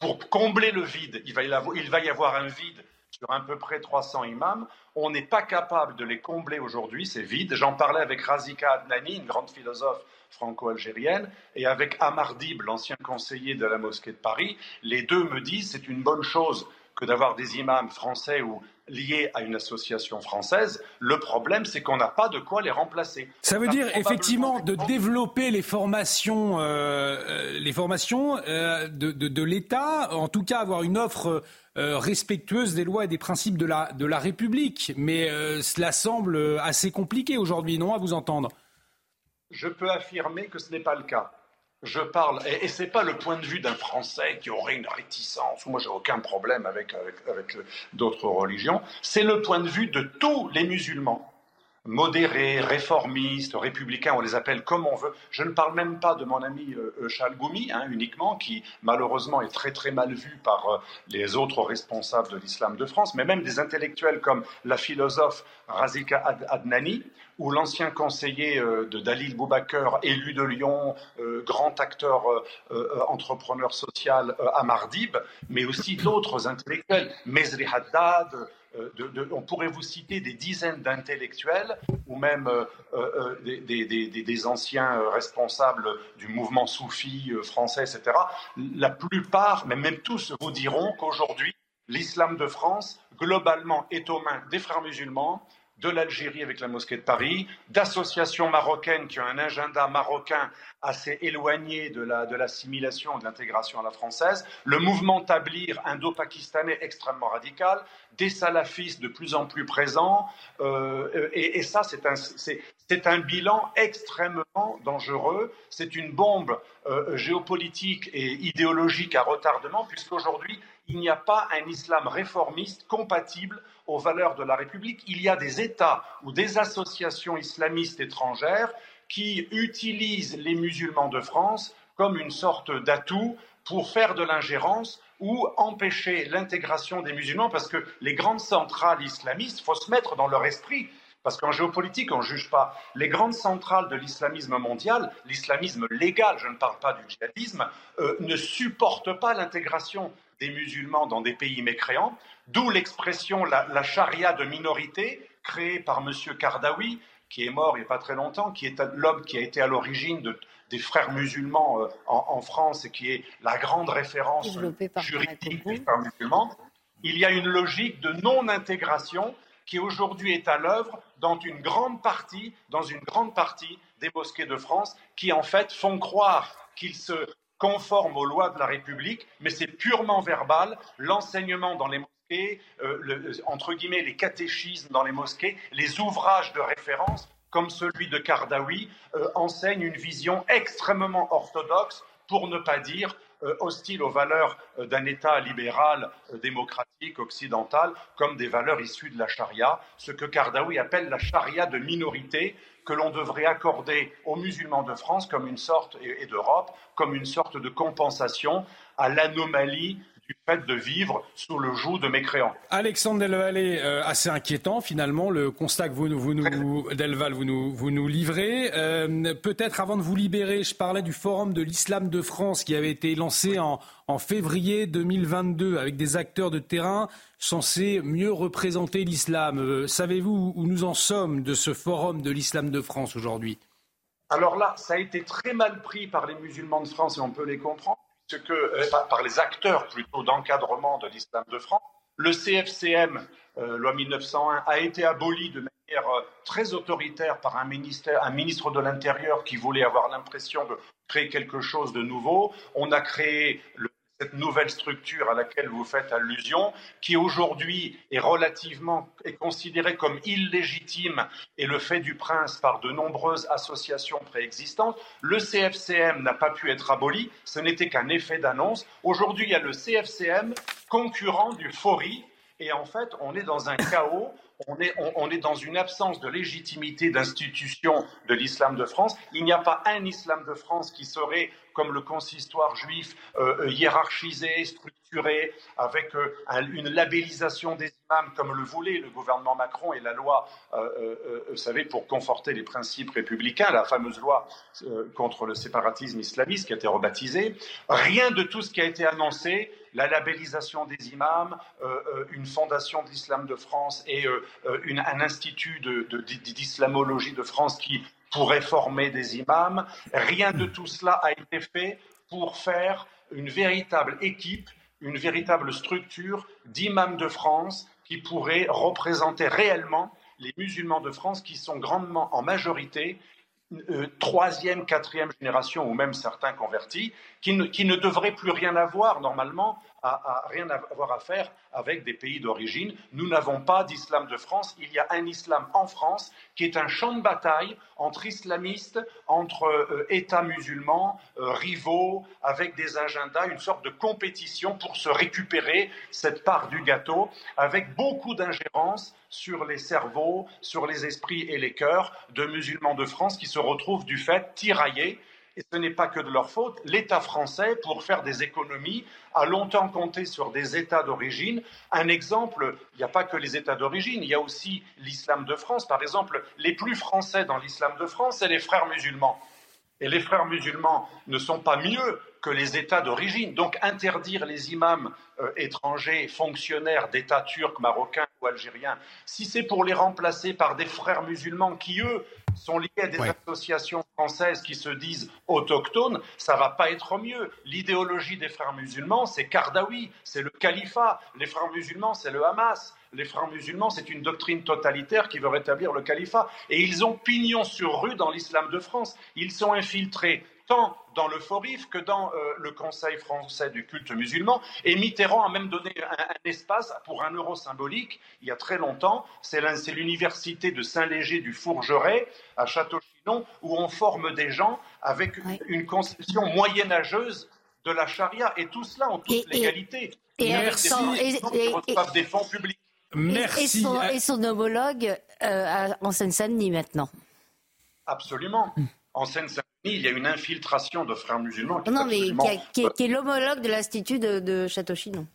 pour, combler le vide. il va y avoir un vide sur à peu près 300 imams. On n'est pas capable de les combler aujourd'hui, c'est vide. J'en parlais avec Razika Adnani, une grande philosophe franco-algérienne, et avec Amar Dib, l'ancien conseiller de la mosquée de Paris. Les deux me disent c'est une bonne chose que d'avoir des imams français ou liés à une association française. Le problème, c'est qu'on n'a pas de quoi les remplacer. Ça veut dire effectivement de développer les formations, euh, les formations de, de l'État, en tout cas avoir une offre euh, respectueuse des lois et des principes de la, de la République. Mais euh, cela semble assez compliqué aujourd'hui, non, à vous entendre? Je peux affirmer que ce n'est pas le cas. Je parle, et, ce n'est pas le point de vue d'un Français qui aurait une réticence, moi j'ai aucun problème avec, avec d'autres religions, c'est le point de vue de tous les musulmans modérés, réformistes, républicains, on les appelle comme on veut. Je ne parle même pas de mon ami euh, Chalgoumi, hein, uniquement, qui malheureusement est très très mal vu par euh, les autres responsables de l'islam de France, mais même des intellectuels comme la philosophe Razika Adnani, ou l'ancien conseiller euh, de Dalil Boubaker, élu de Lyon, grand acteur entrepreneur social Amardib, mais aussi d'autres intellectuels, Mezri Haddad, euh, on pourrait vous citer des dizaines d'intellectuels ou même euh, euh, des, anciens responsables du mouvement soufi français, etc. La plupart, mais même tous, vous diront qu'aujourd'hui, l'islam de France, globalement, est aux mains des frères musulmans, de l'Algérie avec la mosquée de Paris, d'associations marocaines qui ont un agenda marocain assez éloigné de l'assimilation, de l'intégration à la française, le mouvement Tablir indo-pakistanais extrêmement radical, des salafistes de plus en plus présents, euh, et, ça c'est un, un, bilan extrêmement dangereux, c'est une bombe euh, géopolitique et idéologique à retardement, puisqu'aujourd'hui il n'y a pas un islam réformiste compatible aux valeurs de la République. Il y a des États ou des associations islamistes étrangères qui utilisent les musulmans de France comme une sorte d'atout pour faire de l'ingérence ou empêcher l'intégration des musulmans, parce que les grandes centrales islamistes, il faut se mettre dans leur esprit, parce qu'en géopolitique, on ne juge pas. Les grandes centrales de l'islamisme mondial, l'islamisme légal, je ne parle pas du djihadisme, euh, ne supportent pas l'intégration des musulmans dans des pays mécréants, d'où l'expression la, charia de minorité créée par M. Kardawi, qui est mort il n'y a pas très longtemps, qui est l'homme qui a été à l'origine des frères musulmans euh, en, France et qui est la grande référence juridique des frères musulmans. Il y a une logique de non-intégration qui aujourd'hui est à l'œuvre dans une grande partie, dans une grande partie des mosquées de France, qui en fait font croire qu'ils se conforme aux lois de la République, mais c'est purement verbal. L'enseignement dans les mosquées, euh, entre guillemets, les catéchismes dans les mosquées, les ouvrages de référence, comme celui de Kardawi, euh, enseignent une vision extrêmement orthodoxe, pour ne pas dire euh, hostile aux valeurs d'un État libéral, démocratique, occidental, comme des valeurs issues de la charia, ce que Kardawi appelle la charia de minorité, que l'on devrait accorder aux musulmans de France comme une sorte, et d'Europe comme une sorte de compensation à l'anomalie du fait de vivre sous le joug de mécréants. Alexandre Delvalle, euh, assez inquiétant finalement le constat que vous, vous nous, Delval, vous nous, vous nous livrez. Euh, peut-être avant de vous libérer, je parlais du forum de l'islam de France qui avait été lancé en, en février 2022 avec des acteurs de terrain censés mieux représenter l'islam. Euh, savez-vous où nous en sommes de ce forum de l'islam de France aujourd'hui? Alors là, ça a été très mal pris par les musulmans de France et on peut les comprendre ce que, euh, par les acteurs plutôt d'encadrement de l'islam de France. Le CFCM, euh, loi 1901, a été aboli de manière euh, très autoritaire par un, un ministre de l'Intérieur qui voulait avoir l'impression de créer quelque chose de nouveau. On a créé le cette nouvelle structure à laquelle vous faites allusion, qui aujourd'hui est relativement est considérée comme illégitime et le fait du prince par de nombreuses associations préexistantes. Le CFCM n'a pas pu être aboli, ce n'était qu'un effet d'annonce. Aujourd'hui, il y a le CFCM concurrent du FORI, et en fait, on est dans un chaos on est, on, est, dans une absence de légitimité d'institution de l'islam de France. Il n'y a pas un islam de France qui serait, comme le consistoire juif, euh, euh, hiérarchisé, structuré, avec euh, une labellisation des imams, comme le voulait le gouvernement Macron et la loi, vous savez, pour conforter les principes républicains, la fameuse loi contre le séparatisme islamiste qui a été rebaptisée. Rien de tout ce qui a été annoncé la labellisation des imams, euh, euh, une fondation de l'islam de France et euh, un institut d'islamologie de, de France qui pourrait former des imams. Rien de tout cela a été fait pour faire une véritable équipe, une véritable structure d'imams de France qui pourrait représenter réellement les musulmans de France qui sont grandement en majorité euh, troisième, quatrième génération, ou même certains convertis, qui ne, qui ne devraient plus rien avoir normalement à, rien avoir à faire avec des pays d'origine. Nous n'avons pas d'islam de France. Il y a un islam en France qui est un champ de bataille entre islamistes, entre euh, États musulmans, euh, rivaux, avec des agendas, une sorte de compétition pour se récupérer cette part du gâteau, avec beaucoup d'ingérence sur les cerveaux, sur les esprits et les cœurs de musulmans de France qui se retrouvent du fait tiraillés et ce n'est pas que de leur faute. L'État français, pour faire des économies, a longtemps compté sur des États d'origine. Un exemple, il n'y a pas que les États d'origine, il y a aussi l'islam de France. Par exemple, les plus français dans l'islam de France, c'est les frères musulmans. Et les frères musulmans ne sont pas mieux que les États d'origine. Donc interdire les imams euh, étrangers, fonctionnaires d'États turcs, marocains ou algériens, si c'est pour les remplacer par des frères musulmans qui, eux, sont liés à des associations françaises qui se disent autochtones, ça va pas être mieux. L'idéologie des frères musulmans, c'est Kardawi, c'est le califat. Les frères musulmans, c'est le Hamas. Les frères musulmans, c'est une doctrine totalitaire qui veut rétablir le califat. Et ils ont pignon sur rue dans l'islam de France. Ils sont infiltrés tant dans le Forif que dans euh, le Conseil français du culte musulman. Et Mitterrand a même donné un, espace pour un euro symbolique il y a très longtemps. C'est l'université de Saint-Léger du Fourgeret à Château-Chinon où on forme des gens avec une, conception moyenâgeuse de la charia. Et tout cela en toute légalité. Et, Merci. des fonds publics. Merci. Et, son, homologue euh, en Seine-Saint-Denis maintenant. Absolument. En Seine-Saint-Denis il y a une infiltration de frères musulmans. Qui non, mais qui, est, l'homologue de l'Institut de, Château-Chinon.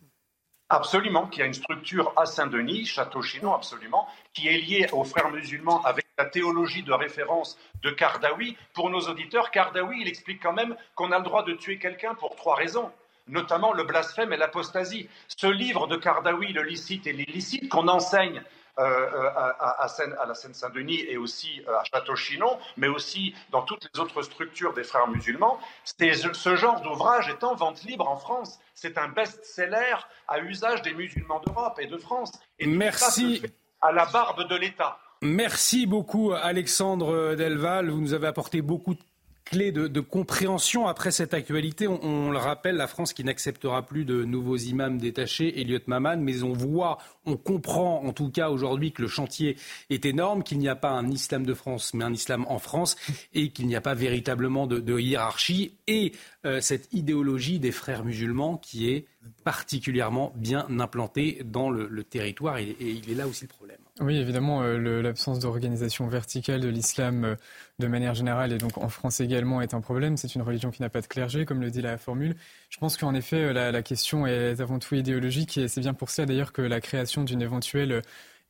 Absolument, qui a une structure à Saint-Denis, Château-Chinon, absolument, qui est liée aux frères musulmans avec la théologie de référence de Kardawi. Pour nos auditeurs, Kardawi, il explique quand même qu'on a le droit de tuer quelqu'un pour trois raisons notamment le blasphème et l'apostasie. Ce livre de Kardawi, le licite et l'illicite, qu'on enseigne euh, euh, à, à, la Seine-Saint-Denis et aussi euh, à Château-Chinon, mais aussi dans toutes les autres structures des frères musulmans. Ce genre d'ouvrage est en vente libre en France. C'est un best-seller à usage des musulmans d'Europe et de France. Et Merci. à la barbe de l'État. Merci beaucoup Alexandre Delval. Vous nous avez apporté beaucoup de clé de, compréhension après cette actualité. On, le rappelle, la France qui n'acceptera plus de nouveaux imams détachés, Elliot Maman, mais on voit, on comprend en tout cas aujourd'hui que le chantier est énorme, qu'il n'y a pas un islam de France, mais un islam en France, et qu'il n'y a pas véritablement de, hiérarchie, et euh, cette idéologie des frères musulmans qui est particulièrement bien implantée dans le, territoire, et il est là aussi le problème. Oui, évidemment, euh, l'absence d'organisation verticale de l'islam euh, de manière générale et donc en France également est un problème. C'est une religion qui n'a pas de clergé, comme le dit la formule. Je pense qu'en effet, euh, la, question est avant tout idéologique et c'est bien pour ça d'ailleurs que la création d'une éventuelle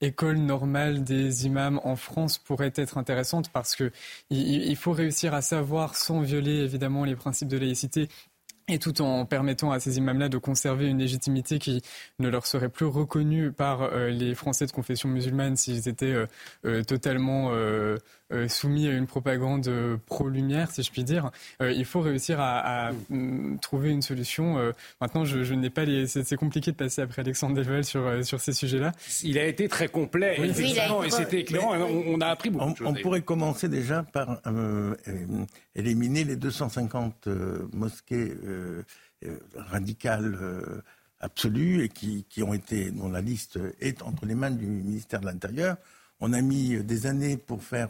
école normale des imams en France pourrait être intéressante parce que il, faut réussir à savoir, sans violer évidemment les principes de laïcité, et tout en permettant à ces imams-là de conserver une légitimité qui ne leur serait plus reconnue par euh, les Français de confession musulmane s'ils étaient euh, euh, totalement soumis à une propagande pro-lumière, si je puis dire. il faut réussir à, mm, trouver une solution. maintenant, je, n'ai pas les... C'est compliqué de passer après Alexandre Delval sur, sur ces sujets-là. Il a été très complet, effectivement, et c'était éclairant. On, a appris beaucoup on, de choses. On pourrait commencer déjà par éliminer les 250 mosquées euh, euh, radicales euh, absolues et qui, ont été, dont la liste est entre les mains du ministère de l'Intérieur. On a mis des années pour faire,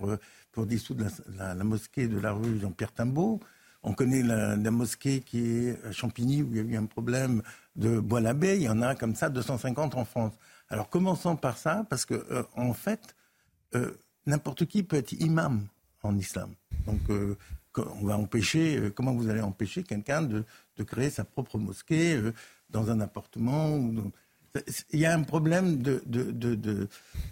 pour dissoudre la, mosquée de la rue Jean-Pierre Timbaud. On connaît la, mosquée qui est à Champigny où il y a eu un problème de Bois-l'Abbé. Il y en a comme ça 250 en France. Alors commençons par ça parce que en fait, n'importe qui peut être imam en islam. Donc on va empêcher, euh, comment vous allez empêcher quelqu'un de, créer sa propre mosquée euh, dans un appartement Il y a un problème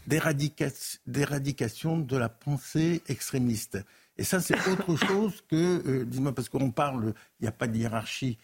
d'éradication de, la pensée extrémiste. Et ça, c'est autre chose que, euh, dis-moi, parce qu'on parle, il n'y a pas de hiérarchie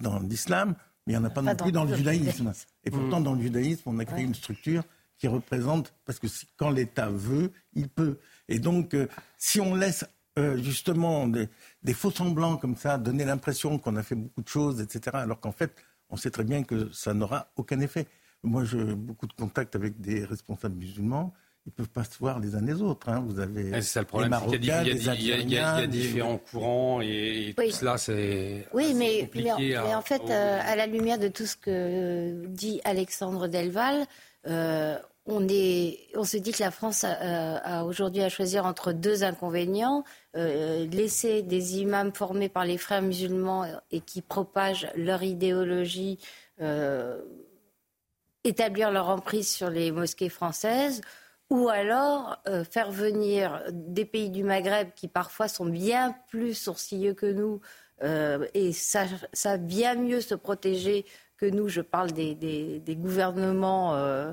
dans l'islam, mais il n'y en a pas, non plus dans le judaïsme. Et pourtant, dans le judaïsme, on a créé une structure qui représente, parce que quand l'État veut, il peut. Et donc, si on laisse euh, justement des, faux semblants comme ça, donner l'impression qu'on a fait beaucoup de choses, etc., alors qu'en fait, on sait très bien que ça n'aura aucun effet. moi, j'ai beaucoup de contacts avec des responsables musulmans ils peuvent pas se voir les uns les autres. Hein. Vous avez c'est ça le problème, il y, a différents courants et, tout cela, c'est oui, mais, mais, en, fait, euh, à la lumière de tout ce que dit Alexandre Delval, euh, on, se dit que la France a, aujourd'hui à choisir entre deux inconvénients euh, laisser des imams formés par les frères musulmans et qui propagent leur idéologie. établir leur emprise sur les mosquées françaises ou alors euh, faire venir des pays du Maghreb qui parfois sont bien plus sourcilleux que nous euh, et savent bien mieux se protéger que nous. Je parle des, gouvernements euh,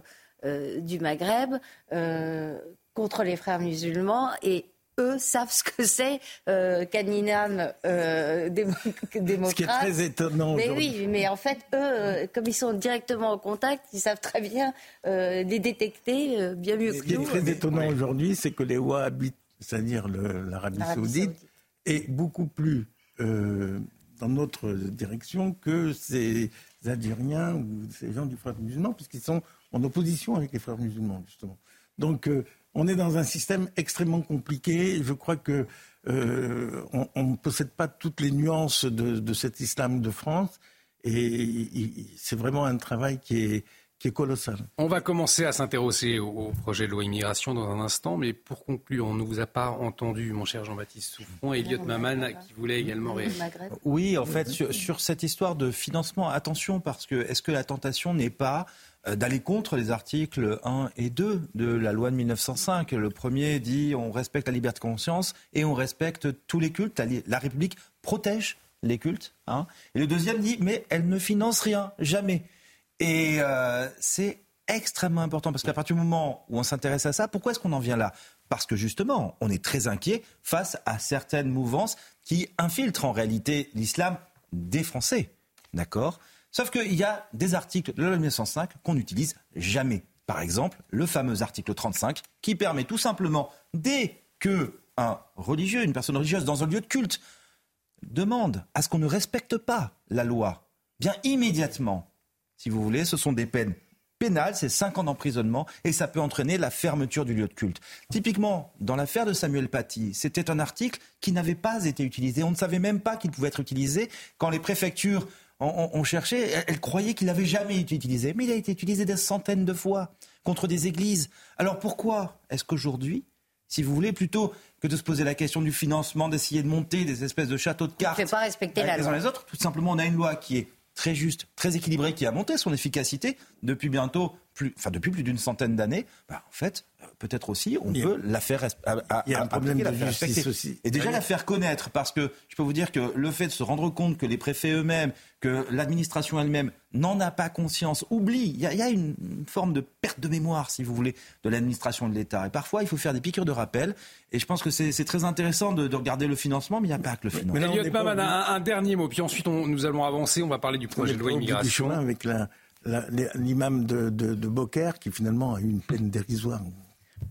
du Maghreb contre les frères musulmans et eux savent ce que c'est euh, Caninam euh, démocrate. Ce qui est très étonnant. Mais oui, mais en fait, eux, euh, comme ils sont directement en contact, ils savent très bien euh, les détecter bien mieux que nous. Ce qui est très étonnant aujourd'hui, c'est que les Wahhabites, c'est-à-dire l'Arabie saoudite, est beaucoup plus dans notre direction que ces Algériens ou ces gens du frère musulman, puisqu'ils sont en opposition avec les frères musulmans, justement. Donc, on est dans un système extrêmement compliqué. Je crois que euh, on ne possède pas toutes les nuances de, cet islam de France. Et c'est vraiment un travail qui est, qui est colossal. On va commencer à s'intéresser au, projet de loi immigration dans un instant, mais pour conclure, on ne vous a pas entendu, mon cher Jean-Baptiste Souffron, et Elliot Maman qui voulait également réagir. Oui, en fait, sur, sur, cette histoire de financement, attention, parce que est-ce que la tentation n'est pas euh, d'aller contre les articles 1 et 2 de la loi de 1905. Le premier dit on respecte la liberté de conscience et on respecte tous les cultes. La République protège les cultes. Hein. Et le deuxième dit mais elle ne finance rien, jamais. Et euh, c'est extrêmement important parce qu'à partir du moment où on s'intéresse à ça, pourquoi est-ce qu'on en vient là? Parce que justement, on est très inquiet face à certaines mouvances qui infiltrent en réalité l'islam des Français. D'accord? Sauf qu'il y a des articles de la loi 1905 qu'on n'utilise jamais. Par exemple, le fameux article 35 qui permet tout simplement, dès que un religieux, une personne religieuse dans un lieu de culte, demande à ce qu'on ne respecte pas la loi, bien immédiatement, si vous voulez, ce sont des peines pénales, c'est 5 ans d'emprisonnement et ça peut entraîner la fermeture du lieu de culte. Typiquement, dans l'affaire de Samuel Paty, c'était un article qui n'avait pas été utilisé. On ne savait même pas qu'il pouvait être utilisé quand les préfectures on, cherchait, elle, croyait qu'il n'avait jamais été utilisé, mais il a été utilisé des centaines de fois contre des églises. Alors pourquoi est-ce qu'aujourd'hui, si vous voulez, plutôt que de se poser la question du financement, d'essayer de monter des espèces de châteaux de cartes, ne pas respecter la loi. les autres, tout simplement, on a une loi qui est très juste, très équilibrée, qui a monté son efficacité depuis bientôt plus, enfin depuis plus d'une centaine d'années. Bah, en fait, peut-être aussi, on peut la faire. il y a un problème de justice aussi. Et déjà la faire connaître, parce que je peux vous dire que le fait de se rendre compte que les préfets eux-mêmes, que l'administration elle-même n'en a pas conscience, oublie. Il y, a, une forme de perte de mémoire, si vous voulez, de l'administration de l'État. Et parfois, il faut faire des piqûres de rappel. Et je pense que c'est très intéressant de, regarder le financement, mais il n'y a pas que le financement. Mais un, dernier mot, puis ensuite nous allons avancer. On va parler du projet de loi immigration. Avec l'imam de, de, de Beaucaire, qui finalement a eu une peine dérisoire.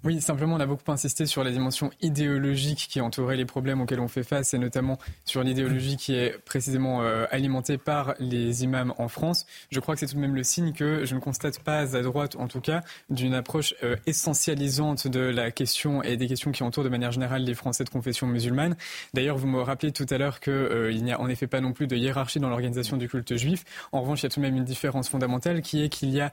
Oui, simplement, on a beaucoup insisté sur la dimension idéologique qui entourait les problèmes auxquels on fait face, et notamment sur l'idéologie qui est précisément euh, alimentée par les imams en France. Je crois que c'est tout de même le signe que je ne constate pas à droite, en tout cas, d'une approche euh, essentialisante de la question et des questions qui entourent de manière générale les Français de confession musulmane. D'ailleurs, vous me rappelez tout à l'heure qu'il euh, n'y a en effet pas non plus de hiérarchie dans l'organisation du culte juif. En revanche, il y a tout de même une différence fondamentale qui est qu'il y a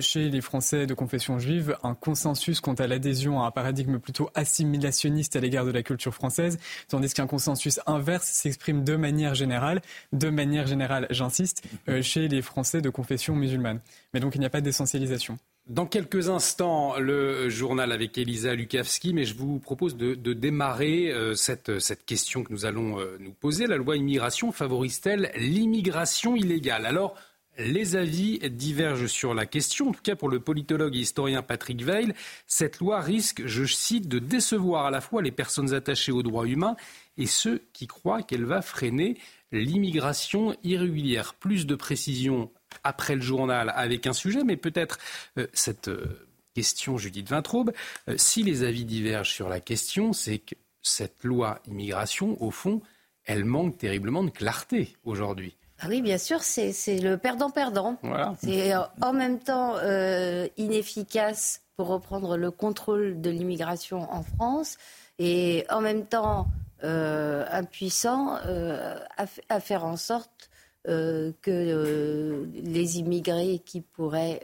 chez les Français de confession juive un consensus quant à l'adhésion à un paradigme plutôt assimilationniste à l'égard de la culture française, tandis qu'un consensus inverse s'exprime de manière générale, de manière générale, j'insiste, euh, chez les Français de confession musulmane. Mais donc il n'y a pas d'essentialisation. Dans quelques instants, le journal avec Elisa Lukavski, mais je vous propose de, démarrer euh, cette, question que nous allons euh, nous poser. La loi immigration favorise-t-elle l'immigration illégale? Alors, les avis divergent sur la question. En tout cas, pour le politologue et historien Patrick Veil, cette loi risque, je cite, de décevoir à la fois les personnes attachées aux droits humains et ceux qui croient qu'elle va freiner l'immigration irrégulière. Plus de précision après le journal avec un sujet, mais peut-être euh, cette euh, question, Judith Vintraube, euh, si les avis divergent sur la question, c'est que cette loi immigration, au fond, elle manque terriblement de clarté aujourd'hui. Ah oui, bien sûr, c'est le perdant-perdant. C'est euh, en même temps euh, inefficace pour reprendre le contrôle de l'immigration en France et en même temps euh, impuissant à, faire en sorte que les immigrés qui pourraient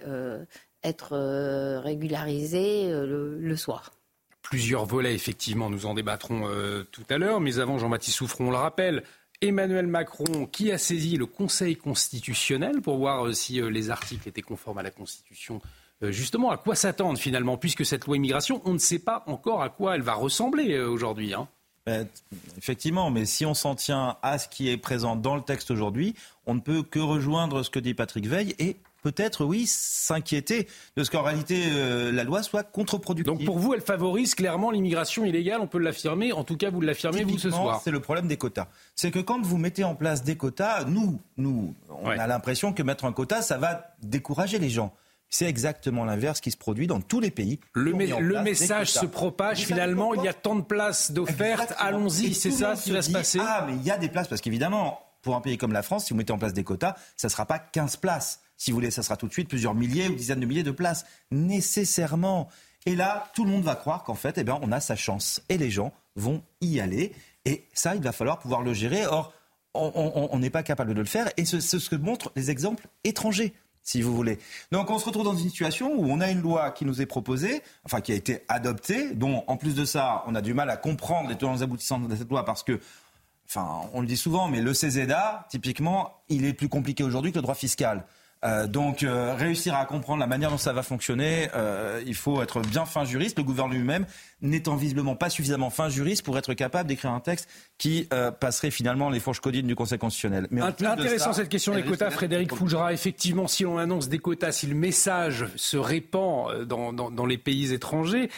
être régularisés le, soient plusieurs volets, effectivement, nous en débattrons tout à l'heure. Mais avant, Jean-Baptiste Souffron le rappelle, Emmanuel Macron qui a saisi le Conseil constitutionnel pour voir euh, si euh, les articles étaient conformes à la Constitution. Euh, justement, à quoi s'attendre finalement, puisque cette loi immigration, on ne sait pas encore à quoi elle va ressembler aujourd'hui. Hein. Ben, effectivement, mais si on s'en tient à ce qui est présent dans le texte aujourd'hui, on ne peut que rejoindre ce que dit Patrick Veil et peut-être, oui, s'inquiéter de ce qu'en réalité euh, la loi soit contre-productive. Donc pour vous, elle favorise clairement l'immigration illégale, on peut l'affirmer. En tout cas, vous l'affirmez vous ce soir. C'est le problème des quotas. C'est que quand vous mettez en place des quotas, nous, nous, on a l'impression que mettre un quota, ça va décourager les gens. C'est exactement l'inverse qui se produit dans tous les pays. Le, le message se propage finalement, il y a tant de places d'offertes, allons-y, c'est ça qui va se passer Ah, mais il y a des places, parce qu'évidemment, pour un pays comme la France, si vous mettez en place des quotas, ça ne sera pas 15 places. Si vous voulez, ça sera tout de suite plusieurs milliers ou dizaines de milliers de places, nécessairement. Et là, tout le monde va croire qu'en fait, eh bien, on a sa chance. Et les gens vont y aller. Et ça, il va falloir pouvoir le gérer. Or, on n'est pas capable de le faire. Et c'est ce que montrent les exemples étrangers si vous voulez. Donc on se retrouve dans une situation où on a une loi qui nous est proposée, enfin qui a été adoptée, dont en plus de ça, on a du mal à comprendre les tenants aboutissants de cette loi parce que enfin, on le dit souvent, mais le CZA, typiquement, il est plus compliqué aujourd'hui que le droit fiscal. Euh, donc euh, réussir à comprendre la manière dont ça va fonctionner, euh, il faut être bien fin juriste. Le gouvernement lui-même n'étant visiblement pas suffisamment fin juriste pour être capable d'écrire un texte qui passerait finalement les fourches codines du Conseil constitutionnel. Mais Intéressant cette question des quotas, Frédéric Fougera. Effectivement, si on annonce des quotas, si le message se répand dans, les pays étrangers,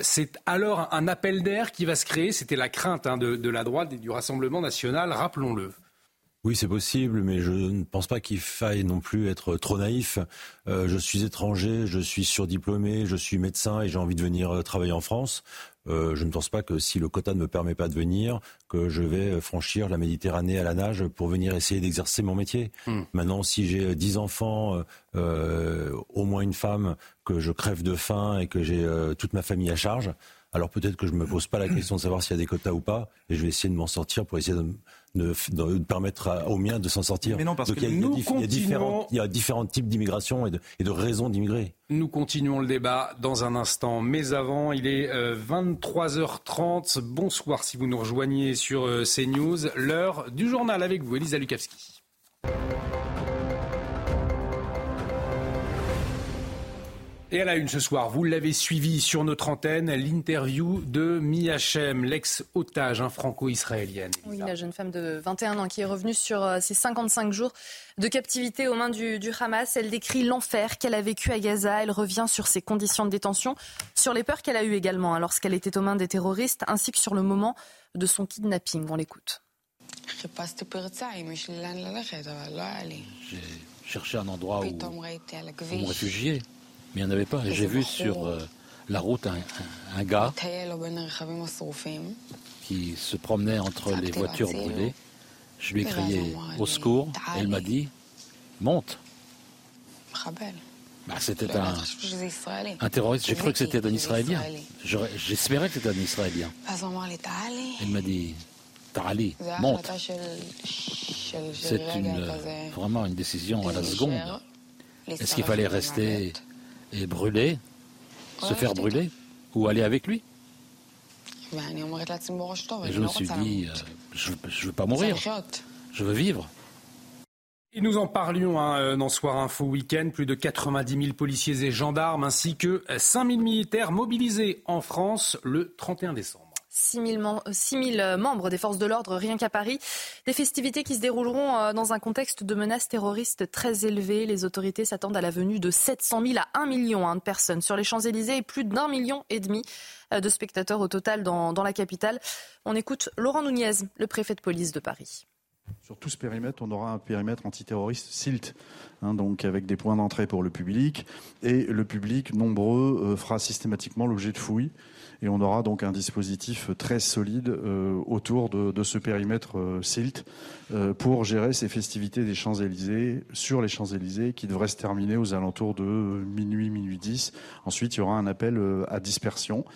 c'est alors un appel d'air qui va se créer. C'était la crainte hein, de, de la droite et du Rassemblement national, rappelons-le. Oui, c'est possible, mais je ne pense pas qu'il faille non plus être trop naïf. Euh, je suis étranger, je suis surdiplômé, je suis médecin et j'ai envie de venir euh, travailler en France. Euh, je ne pense pas que si le quota ne me permet pas de venir, que je vais franchir la Méditerranée à la nage pour venir essayer d'exercer mon métier. Hmm. Maintenant, si j'ai dix enfants, au moins une femme, que je crève de faim et que j'ai toute ma famille à charge, alors peut-être que je ne me pose pas la question de savoir s'il y a des quotas ou pas, et je vais essayer de m'en sortir pour essayer de, de, permettre aux miens de s'en sortir. Mais non, parce qu'il y, y, a différents types d'immigration et de, et de, raisons d'immigrer. Nous continuons le débat dans un instant, mais avant, il est 23h30. Euh, Bonsoir si vous nous rejoignez sur euh, CNews. L'heure du journal avec vous, Elisa Lukavski. Et à la une ce soir, vous l'avez suivi sur notre antenne, l'interview de Miachem, l'ex-otage hein, franco-israélienne. Oui, la jeune femme de 21 ans qui est revenue sur euh, ses 55 jours de captivité aux mains du, du Hamas. Elle décrit l'enfer qu'elle a vécu à Gaza. Elle revient sur ses conditions de détention, sur les peurs qu'elle a eues également hein, lorsqu'elle était aux mains des terroristes, ainsi que sur le moment de son kidnapping. On l'écoute. J'ai cherché un endroit où, où me réfugier mais il n'y en avait pas. J'ai vu sur euh, la route un, gars qui se promenait entre les voitures brûlées. Je lui ai crié au secours et il m'a dit monte. Bah, c'était un, un, terroriste. J'ai cru que c'était un Israélien. J'espérais que c'était un Israélien. Il m'a dit Ta'ali, monte. C'est vraiment une décision à la seconde. Est-ce qu'il fallait rester et brûler, se faire brûler ou aller avec lui. Et je me suis dit, euh, je ne veux pas mourir, je veux vivre. Et nous en parlions hein, euh, dans Soir Info Week-end, plus de 90 000 policiers et gendarmes ainsi que 5 000 militaires mobilisés en France le 31 décembre. 6 000, euh, membres des forces de l'ordre rien qu'à Paris. Des festivités qui se dérouleront euh, dans un contexte de menaces terroristes très élevé. Les autorités s'attendent à la venue de 700 000 à 1 million hein, de personnes sur les Champs-Élysées et plus d'un million et demi euh, de spectateurs au total dans, la capitale. On écoute Laurent Nunez, le préfet de police de Paris. Sur tout ce périmètre, on aura un périmètre antiterroriste SILT, hein, donc avec des points d'entrée pour le public, et le public nombreux euh, fera systématiquement l'objet de fouilles. Et on aura donc un dispositif très solide euh, autour de, ce périmètre euh, SILT pour gérer ces festivités des Champs-Élysées, sur les Champs-Élysées, qui devraient se terminer aux alentours de minuit, minuit 10. Ensuite, il y aura un appel à dispersion.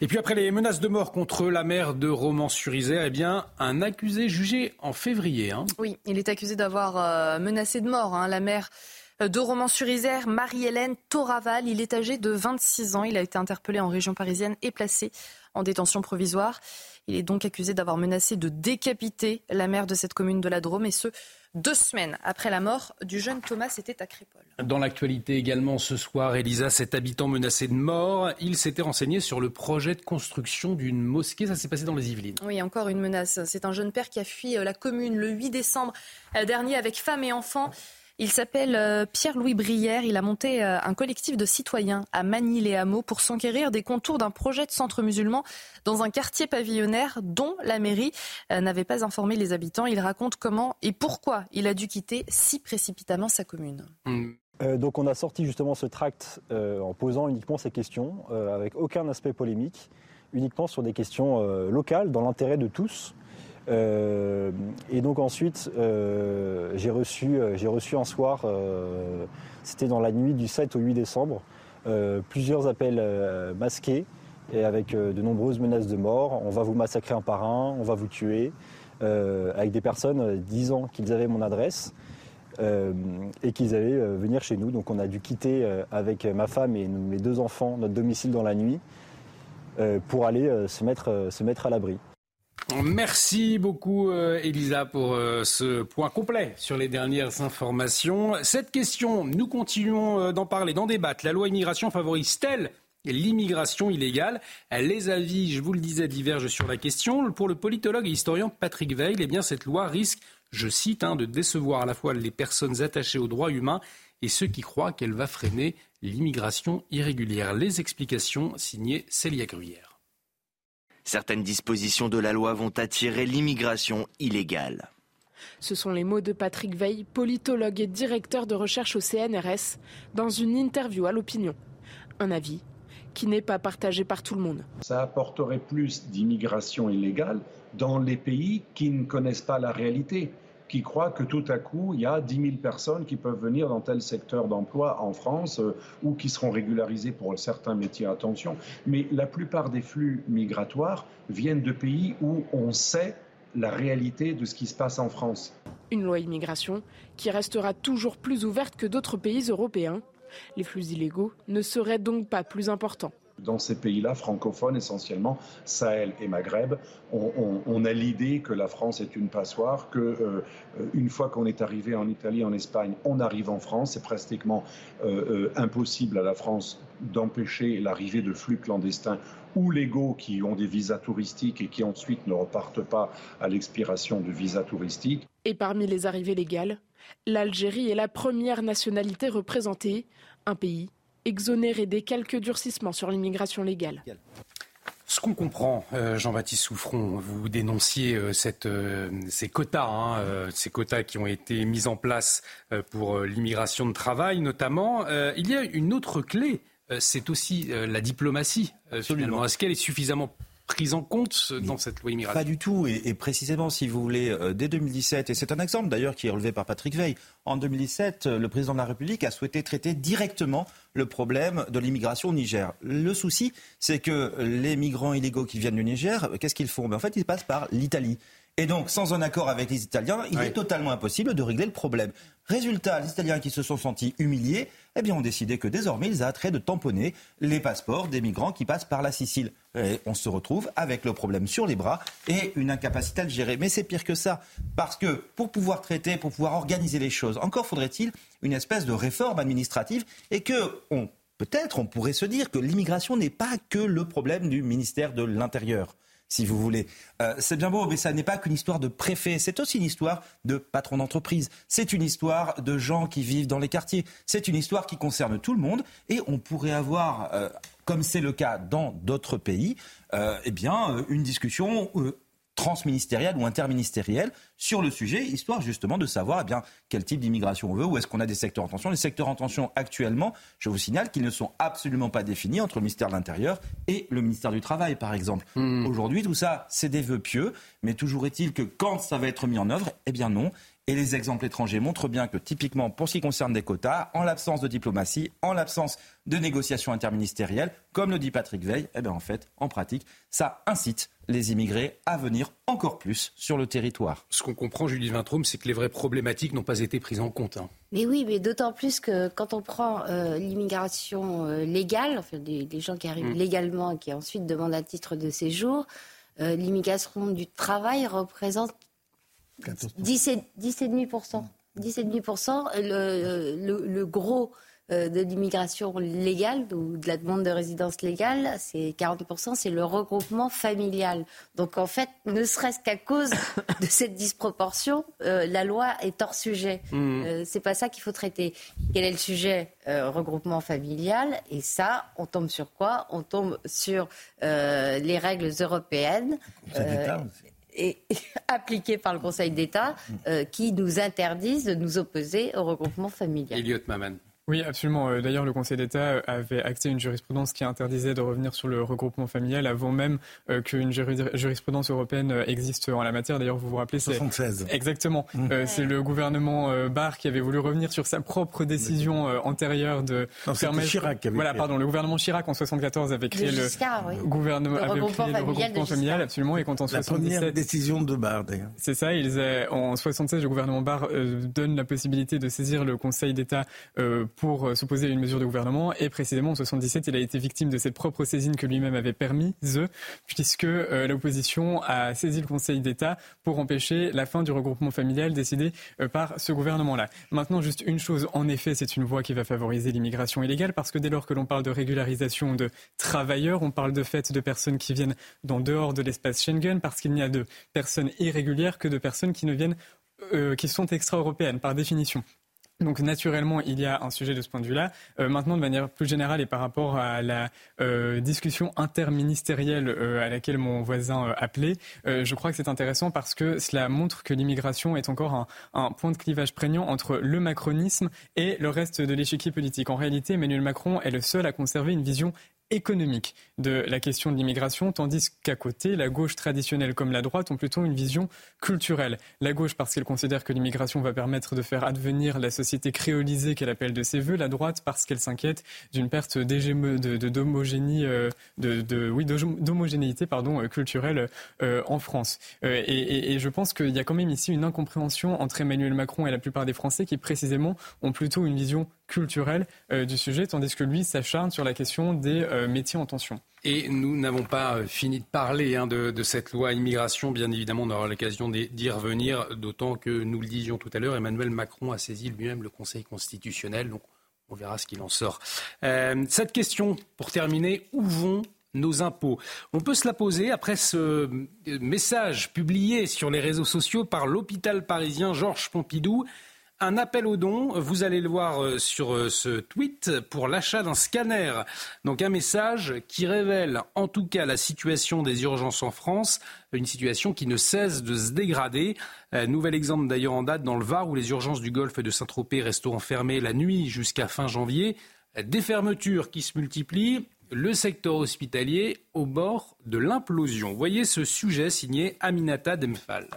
Et puis après les menaces de mort contre la mère de Romans-sur-Isère, eh bien, un accusé jugé en février. Hein. Oui, il est accusé d'avoir euh, menacé de mort hein, la mère euh, de Romans-sur-Isère, Marie-Hélène Toraval. Il est âgé de 26 ans. Il a été interpellé en région parisienne et placé en détention provisoire. Il est donc accusé d'avoir menacé de décapiter la mère de cette commune de la Drôme et ce, deux semaines après la mort du jeune Thomas, c'était à Crépole. Dans l'actualité également ce soir, Elisa, cet habitant menacé de mort, il s'était renseigné sur le projet de construction d'une mosquée. Ça s'est passé dans les Yvelines. Oui, encore une menace. C'est un jeune père qui a fui euh, la commune le 8 décembre euh, dernier avec femme et enfants. Il s'appelle euh, Pierre-Louis Brière. Il a monté euh, un collectif de citoyens à Manille-les-Hameaux pour s'enquérir des contours d'un projet de centre musulman dans un quartier pavillonnaire dont la mairie euh, n'avait pas informé les habitants. Il raconte comment et pourquoi il a dû quitter si précipitamment sa commune. donc on a sorti justement ce tract en posant uniquement ces questions, avec aucun aspect polémique, uniquement sur des questions locales, dans l'intérêt de tous. Euh, et donc ensuite, euh, j'ai reçu, euh, reçu un soir, c'était dans la nuit du 7 au 8 décembre, plusieurs appels masqués et avec de nombreuses menaces de mort. On va vous massacrer un par un, on va vous tuer, avec des personnes disant qu'ils avaient mon adresse. et qu'ils allaient venir chez nous. Donc on a dû quitter avec ma femme et mes deux enfants notre domicile dans la nuit pour aller se, mettre, se mettre à l'abri. Merci beaucoup euh, Elisa pour euh, ce point complet sur les dernières informations. Cette question, nous continuons euh, d'en parler, d'en débattre. La loi immigration favorise-t-elle l'immigration illégale? Les avis, je vous le disais, divergent sur la question. Pour le politologue et historien Patrick Veil, eh bien, cette loi risque, je cite, hein, de décevoir à la fois les personnes attachées aux droits humains et ceux qui croient qu'elle va freiner l'immigration irrégulière. Les explications signées Célia Gruyère. Certaines dispositions de la loi vont attirer l'immigration illégale. Ce sont les mots de Patrick Veil, politologue et directeur de recherche au CNRS, dans une interview à l'opinion. Un avis qui n'est pas partagé par tout le monde. Ça apporterait plus d'immigration illégale dans les pays qui ne connaissent pas la réalité qui croient que tout à coup, il y a 10 000 personnes qui peuvent venir dans tel secteur d'emploi en France euh, ou qui seront régularisées pour certains métiers, attention. Mais la plupart des flux migratoires viennent de pays où on sait la réalité de ce qui se passe en France. Une loi immigration qui restera toujours plus ouverte que d'autres pays européens. Les flux illégaux ne seraient donc pas plus importants dans ces pays-là, francophones essentiellement, Sahel et Maghreb, on, a l'idée que la France est une passoire, que euh, une fois qu'on est arrivé en Italie, en Espagne, on arrive en France. C'est pratiquement euh, euh, impossible à la France d'empêcher l'arrivée de flux clandestins ou légaux qui ont des visas touristiques et qui ensuite ne repartent pas à l'expiration du visa touristique. Et parmi les arrivées légales, l'Algérie est la première nationalité représentée, un pays exonéré des quelques durcissements sur l'immigration légale. Ce qu'on comprend, euh, Jean-Baptiste Souffron, vous dénonciez euh, euh, ces quotas, hein, ces quotas qui ont été mis en place pour l'immigration de travail notamment. il y a une autre clé, c'est aussi la diplomatie. Est-ce qu'elle est suffisamment prise en compte dans cette loi immigration Pas du tout. Et, précisément, si vous voulez, euh, dès 2017, et c'est un exemple d'ailleurs qui est relevé par Patrick Veil, en 2017, euh, le président de la République a souhaité traiter directement le problème de l'immigration au Niger. Le souci, c'est que les migrants illégaux qui viennent du Niger, qu'est-ce qu'ils font? Ben, En fait, ils passent par l'Italie. Et donc, sans un accord avec les Italiens, il est totalement impossible de régler le problème. Résultat, les Italiens qui se sont sentis humiliés, eh bien, ont décidé que désormais, ils arrêteraient de tamponner les passeports des migrants qui passent par la Sicile. On se retrouve avec le problème sur les bras et une incapacité à le gérer. Mais c'est pire que ça, parce que pour pouvoir traiter, pour pouvoir organiser les choses, encore faudrait-il une espèce de réforme administrative et que Peut-être on pourrait se dire que l'immigration n'est pas que le problème du ministère de l'Intérieur si vous voulez. Euh, c'est bien beau, mais ça n'est pas qu'une histoire de préfet, c'est aussi une histoire de patron d'entreprise, c'est une histoire de gens qui vivent dans les quartiers, c'est une histoire qui concerne tout le monde, et on pourrait avoir, euh, comme c'est le cas dans d'autres pays, euh, eh bien, une discussion transministérielle ou interministérielle sur le sujet, histoire justement de savoir eh bien, quel type d'immigration on veut, où est-ce qu'on a des secteurs en tension. Les secteurs en tension actuellement, je vous signale qu'ils ne sont absolument pas définis entre le ministère de l'Intérieur et le ministère du Travail, par exemple. Hmm. Aujourd'hui, tout ça, c'est des vœux pieux, mais toujours est-il que quand ça va être mis en œuvre, eh bien non. Et les exemples étrangers montrent bien que, typiquement, pour ce qui concerne des quotas, en l'absence de diplomatie, en l'absence de négociations interministérielles, comme le dit Patrick Veil, eh bien, en fait, en pratique, ça incite les immigrés à venir encore plus sur le territoire. Ce qu'on comprend, Julie Vintraum, c'est que les vraies problématiques n'ont pas été prises en compte. Hein. Mais oui, mais d'autant plus que quand on prend euh, l'immigration euh, légale, enfin, des, gens qui arrivent mm. légalement et qui ensuite demandent un titre de séjour, euh, l'immigration du travail représente 10,5%. 10,5%. Le, le, le, gros euh, de l'immigration légale ou de la demande de résidence légale, c'est 40%, c'est le regroupement familial. Donc en fait, ne serait-ce qu'à cause de cette disproportion, euh, la loi est hors sujet. Mmh. Euh, c'est pas ça qu'il faut traiter. Quel est le sujet Regroupement familial? Et ça, on tombe sur quoi? On tombe sur les règles européennes et appliquées par le Conseil d'État euh, qui nous interdisent de nous opposer au regroupement familial. Elliot Maman. Oui, absolument. Euh, d'ailleurs, le Conseil d'État euh, avait acté une jurisprudence qui interdisait de revenir sur le regroupement familial avant même euh, qu'une jurisprudence européenne existe en la matière. D'ailleurs, vous vous rappelez, c'est 76. Exactement. Mmh. c'est le gouvernement Barr qui avait voulu revenir sur sa propre décision antérieure de non, permettre. Chirac qui avait voilà, pardon, le gouvernement Chirac en 74 avait créé le, gouvernement, avait créé le regroupement familial, absolument, et quand en la 77 première décision de Barr, d'ailleurs. C'est ça. Ils, en 76, le gouvernement Barr donne la possibilité de saisir le Conseil d'État pour euh, s'opposer à une mesure de gouvernement. Et précisément, en 77, il a été victime de cette propre saisine que lui-même avait permise, puisque euh, l'opposition a saisi le Conseil d'État pour empêcher la fin du regroupement familial décidé euh, par ce gouvernement-là. Maintenant, juste une chose, en effet, c'est une voie qui va favoriser l'immigration illégale, parce que dès lors que l'on parle de régularisation de travailleurs, on parle de fait de personnes qui viennent d'en dehors de l'espace Schengen, parce qu'il n'y a de personnes irrégulières que de personnes qui ne viennent qui sont extra-européennes par définition. Donc naturellement, il y a un sujet de ce point de vue-là. Euh, maintenant, de manière plus générale et par rapport à la euh, discussion interministérielle euh, à laquelle mon voisin appelait, je crois que c'est intéressant parce que cela montre que l'immigration est encore un, un, point de clivage prégnant entre le macronisme et le reste de l'échiquier politique. En réalité, Emmanuel Macron est le seul à conserver une vision économique de la question de l'immigration, tandis qu'à côté, la gauche traditionnelle comme la droite ont plutôt une vision culturelle. La gauche parce qu'elle considère que l'immigration va permettre de faire advenir la société créolisée qu'elle appelle de ses voeux, la droite parce qu'elle s'inquiète d'une perte d'homogénéité euh, euh, culturelle euh, en France. et, et je pense qu'il y a quand même ici une incompréhension entre Emmanuel Macron et la plupart des Français qui précisément ont plutôt une vision culturelle du sujet, tandis que lui s'acharne sur la question des métiers en tension. Et nous n'avons pas euh, fini de parler hein, de, cette loi immigration. Bien évidemment, on aura l'occasion d'y revenir, d'autant que nous le disions tout à l'heure, Emmanuel Macron a saisi lui-même le Conseil constitutionnel. Donc, on verra ce qu'il en sort. Euh, cette question, pour terminer, où vont nos impôts? On peut se la poser après ce euh, message publié sur les réseaux sociaux par l'hôpital parisien Georges Pompidou un appel aux dons. Vous allez le voir euh, sur euh, ce tweet pour l'achat d'un scanner. Donc un message qui révèle en tout cas la situation des urgences en France, une situation qui ne cesse de se dégrader. Euh, nouvel exemple d'ailleurs en date dans le Var où les urgences du Golfe de Saint-Tropez resteront fermées la nuit jusqu'à fin janvier. Des fermetures qui se multiplient, le secteur hospitalier au bord de l'implosion. Voyez ce sujet signé Aminata Demphal.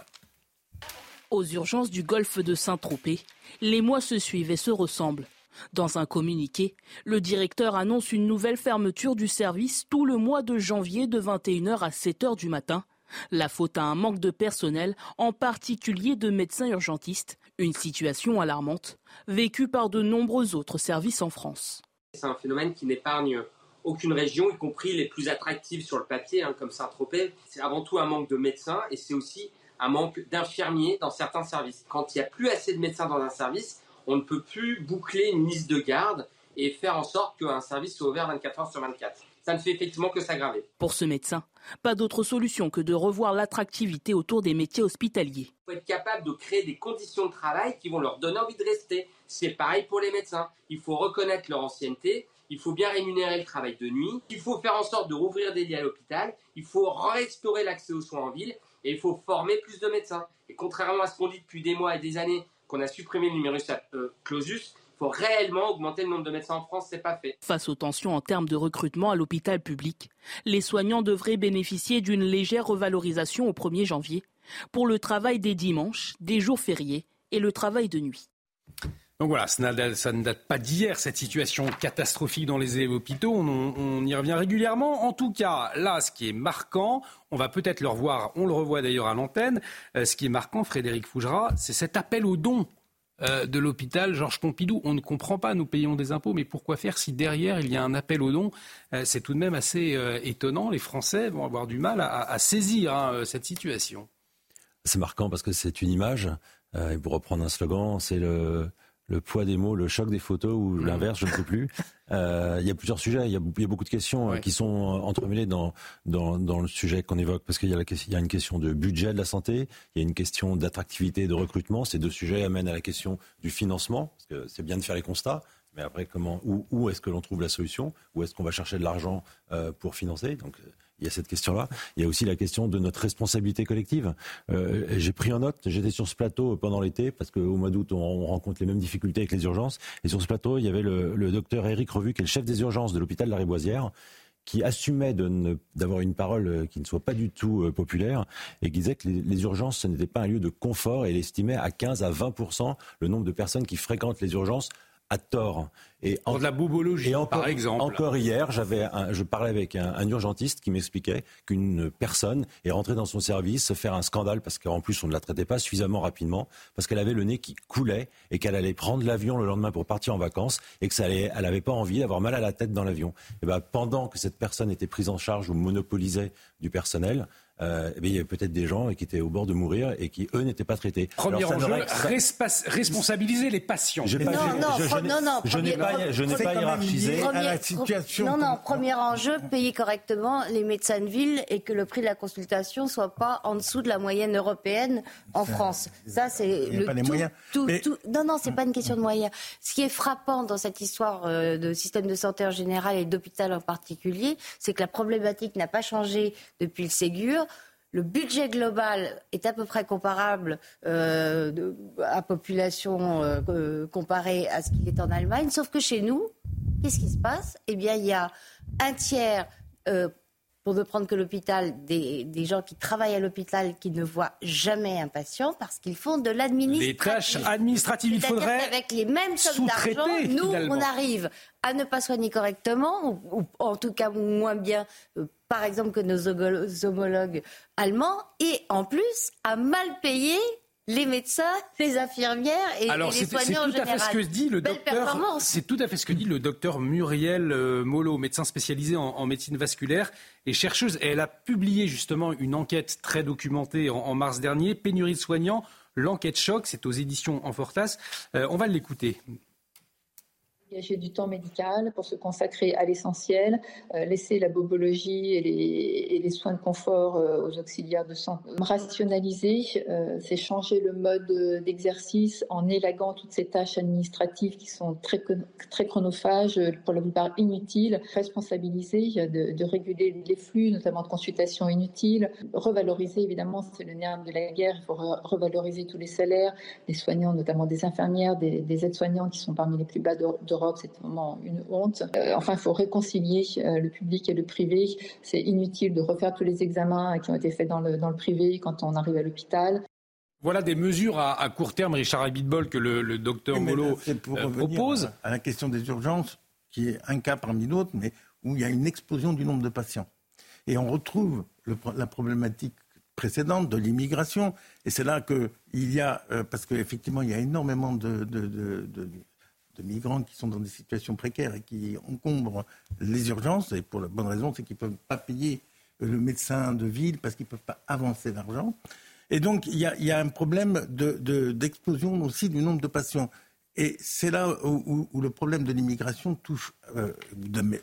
Aux urgences du golfe de Saint-Tropez, les mois se suivent et se ressemblent. Dans un communiqué, le directeur annonce une nouvelle fermeture du service tout le mois de janvier de 21h à 7h du matin. La faute à un manque de personnel, en particulier de médecins urgentistes, une situation alarmante, vécue par de nombreux autres services en France. C'est un phénomène qui n'épargne aucune région, y compris les plus attractives sur le papier, hein, comme Saint-Tropez. C'est avant tout un manque de médecins et c'est aussi un manque d'infirmiers dans certains services. Quand il n'y a plus assez de médecins dans un service, on ne peut plus boucler une liste de garde et faire en sorte qu'un service soit ouvert 24 heures sur 24. Ça ne fait effectivement que s'aggraver. Pour ce médecin, pas d'autre solution que de revoir l'attractivité autour des métiers hospitaliers. Il faut être capable de créer des conditions de travail qui vont leur donner envie de rester. C'est pareil pour les médecins. Il faut reconnaître leur ancienneté, il faut bien rémunérer le travail de nuit, il faut faire en sorte de rouvrir des lits à l'hôpital, il faut restaurer l'accès aux soins en ville Il faut former plus de médecins. Et contrairement à ce qu'on dit depuis des mois et des années, qu'on a supprimé le numerus euh, clausus, il faut réellement augmenter le nombre de médecins en France, c'est pas fait. Face aux tensions en termes de recrutement à l'hôpital public, les soignants devraient bénéficier d'une légère revalorisation au 1er janvier pour le travail des dimanches, des jours fériés et le travail de nuit. Donc voilà, ça ne date pas d'hier, cette situation catastrophique dans les hôpitaux. On, y revient régulièrement. En tout cas, là, ce qui est marquant, on va peut-être le revoir, on le revoit d'ailleurs à l'antenne, euh, ce qui est marquant, Frédéric Fougera, c'est cet appel aux dons euh, de l'hôpital Georges Pompidou. On ne comprend pas, nous payons des impôts, mais pourquoi faire si derrière il y a un appel aux dons euh, C'est tout de même assez étonnant. Les Français vont avoir du mal à, saisir hein, cette situation. C'est marquant parce que c'est une image. et pour reprendre un slogan, c'est le le poids des mots, le choc des photos ou mmh. l'inverse, je ne sais plus. Euh, il y a plusieurs sujets, il y a, beaucoup de questions euh, qui sont euh, entremêlées dans, dans, dans le sujet qu'on évoque, parce qu'il y, y, a une question de budget de la santé, il y a une question d'attractivité et de recrutement. Ces deux sujets amènent à la question du financement, parce que c'est bien de faire les constats, mais après, comment, où, où est-ce que l'on trouve la solution? Où est-ce qu'on va chercher de l'argent euh, pour financer? Donc, il y a cette question-là. Il y a aussi la question de notre responsabilité collective. Euh, j'ai pris en note, j'étais sur ce plateau pendant l'été, parce qu'au mois d'août, on, rencontre les mêmes difficultés avec les urgences. Et sur ce plateau, il y avait le, docteur Eric Revu, qui est le chef des urgences de l'hôpital de la Riboisière, qui assumait d'avoir une parole euh, qui ne soit pas du tout euh, populaire et qui disait que les, les urgences, ce n'était pas un lieu de confort et il estimait à 15 à 20% le nombre de personnes qui fréquentent les urgences à tort. Et en, de la bobologie, par exemple. Encore hier, j'avais je parlais avec un, urgentiste qui m'expliquait qu'une personne est rentrée dans son service se faire un scandale parce qu'en plus on ne la traitait pas suffisamment rapidement parce qu'elle avait le nez qui coulait et qu'elle allait prendre l'avion le lendemain pour partir en vacances et que ça allait, elle n'avait pas envie d'avoir mal à la tête dans l'avion. Et ben pendant que cette personne était prise en charge ou monopolisait du personnel, euh, eh il y avait peut-être des gens qui étaient au bord de mourir et qui, eux, n'étaient pas traités. Premier enjeu, responsabiliser les patients. Je, non, non, non, je n'ai pas, je n'ai pas hiérarchisé à la situation. Non, non, premier enjeu, payer correctement les médecins de ville et que le prix de la consultation soit pas en dessous de la moyenne européenne en France. Ça, c'est le pas les moyens. Tout, tout, non, non, c'est pas une question de moyens. Ce qui est frappant dans cette histoire euh, de système de santé en général et d'hôpital en particulier, c'est que la problématique n'a pas changé depuis le Ségur le budget global est à peu près comparable euh, à population euh, comparée à ce qu'il est en Allemagne, sauf que chez nous, qu'est-ce qui se passe? Eh bien, il y a un tiers, euh, pour ne prendre que l'hôpital, des, gens qui travaillent à l'hôpital qui ne voient jamais un patient parce qu'ils font de l'administratif. Les tâches administratives, il faudrait avec les mêmes sommes d'argent, nous, on arrive à ne pas soigner correctement, ou, en tout cas moins bien par exemple, que nos homologues allemands, et en plus à mal payer les médecins, les infirmières et, les soignants en général. ce que dit le docteur. C'est tout à fait ce que dit le docteur Muriel euh, Molo, médecin spécialisé en, médecine vasculaire et chercheuse. Et elle a publié justement une enquête très documentée en, mars dernier, pénurie de soignants. L'enquête choc, c'est aux éditions Enfortas. Euh, on va l'écouter dégager du temps médical pour se consacrer à l'essentiel, euh, laisser la bobologie et les, soins de confort euh, aux auxiliaires de santé. Rationaliser, euh, c'est changer le mode d'exercice en élaguant toutes ces tâches administratives qui sont très, chronophages, pour la plupart inutiles. Responsabiliser, de, réguler les flux, notamment de consultations inutiles. Revaloriser, évidemment, c'est le nerf de la guerre. Il faut revaloriser tous les salaires des soignants, notamment des infirmières, des, des aides-soignants qui sont parmi les plus bas de, de c'est vraiment une honte. Euh, enfin, il faut réconcilier euh, le public et le privé. C'est inutile de refaire tous les examens qui ont été faits dans le, dans le privé quand on arrive à l'hôpital. Voilà des mesures à, court terme, Richard Abitbol, que le, docteur Molo euh, propose. À la question des urgences, qui est un cas parmi d'autres, mais où il y a une explosion du nombre de patients. Et on retrouve la problématique précédente de l'immigration. Et c'est là qu'il y a, parce qu'effectivement, il y a énormément de, de migrants qui sont dans des situations précaires et qui encombrent les urgences. Et pour la bonne raison, c'est qu'ils ne peuvent pas payer le médecin de ville parce qu'ils ne peuvent pas avancer l'argent. Et donc, il y a, un problème d'explosion aussi du nombre de patients. Et c'est là où, le problème de l'immigration touche, euh,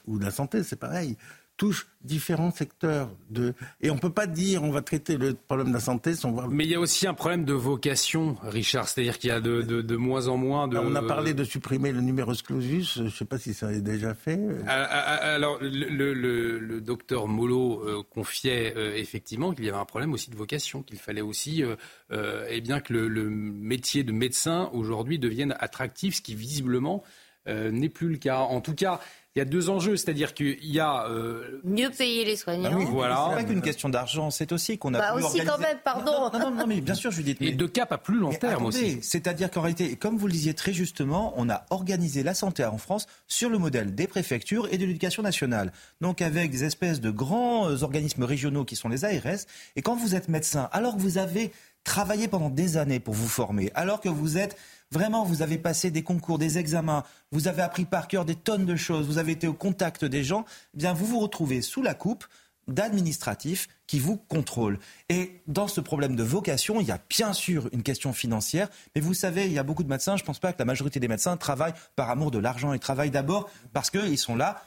ou, de, la santé, c'est pareil, touche différents secteurs. De... Et on ne peut pas dire on va traiter le problème de la santé sans voir... Mais il y a aussi un problème de vocation, Richard. C'est-à-dire qu'il y a de, de, de, moins en moins de... On a parlé de supprimer le numerus clausus. Je ne sais pas si ça est déjà fait. Ah, ah, ah, alors, le, le, le docteur Molo euh, confiait euh, effectivement qu'il y avait un problème aussi de vocation, qu'il fallait aussi euh, euh eh bien, que le, le, métier de médecin aujourd'hui devienne attractif, ce qui visiblement n'est plus le cas. En tout cas, il y a deux enjeux, c'est-à-dire qu'il y a euh... mieux payer les soignants. Ah oui, voilà. C'est pas qu'une question d'argent, c'est aussi qu'on a bah aussi organiser... quand même, pardon. Non, non, non, mais bien sûr, Judith. Mais... Et de cap à plus long terme aussi. C'est-à-dire qu'en réalité, comme vous le disiez très justement, on a organisé la santé en France sur le modèle des préfectures et de l'éducation nationale. Donc avec des espèces de grands euh, organismes régionaux qui sont les ARS. Et quand vous êtes médecin, alors que vous avez travaillé pendant des années pour vous former, alors que vous êtes Vraiment, vous avez passé des concours, des examens, vous avez appris par cœur des tonnes de choses, vous avez été au contact des gens, eh bien vous vous retrouvez sous la coupe d'administratifs qui vous contrôlent. Et dans ce problème de vocation, il y a bien sûr une question financière, mais vous savez, il y a beaucoup de médecins, je ne pense pas que la majorité des médecins travaillent par amour de l'argent, ils travaillent d'abord parce qu'ils sont là,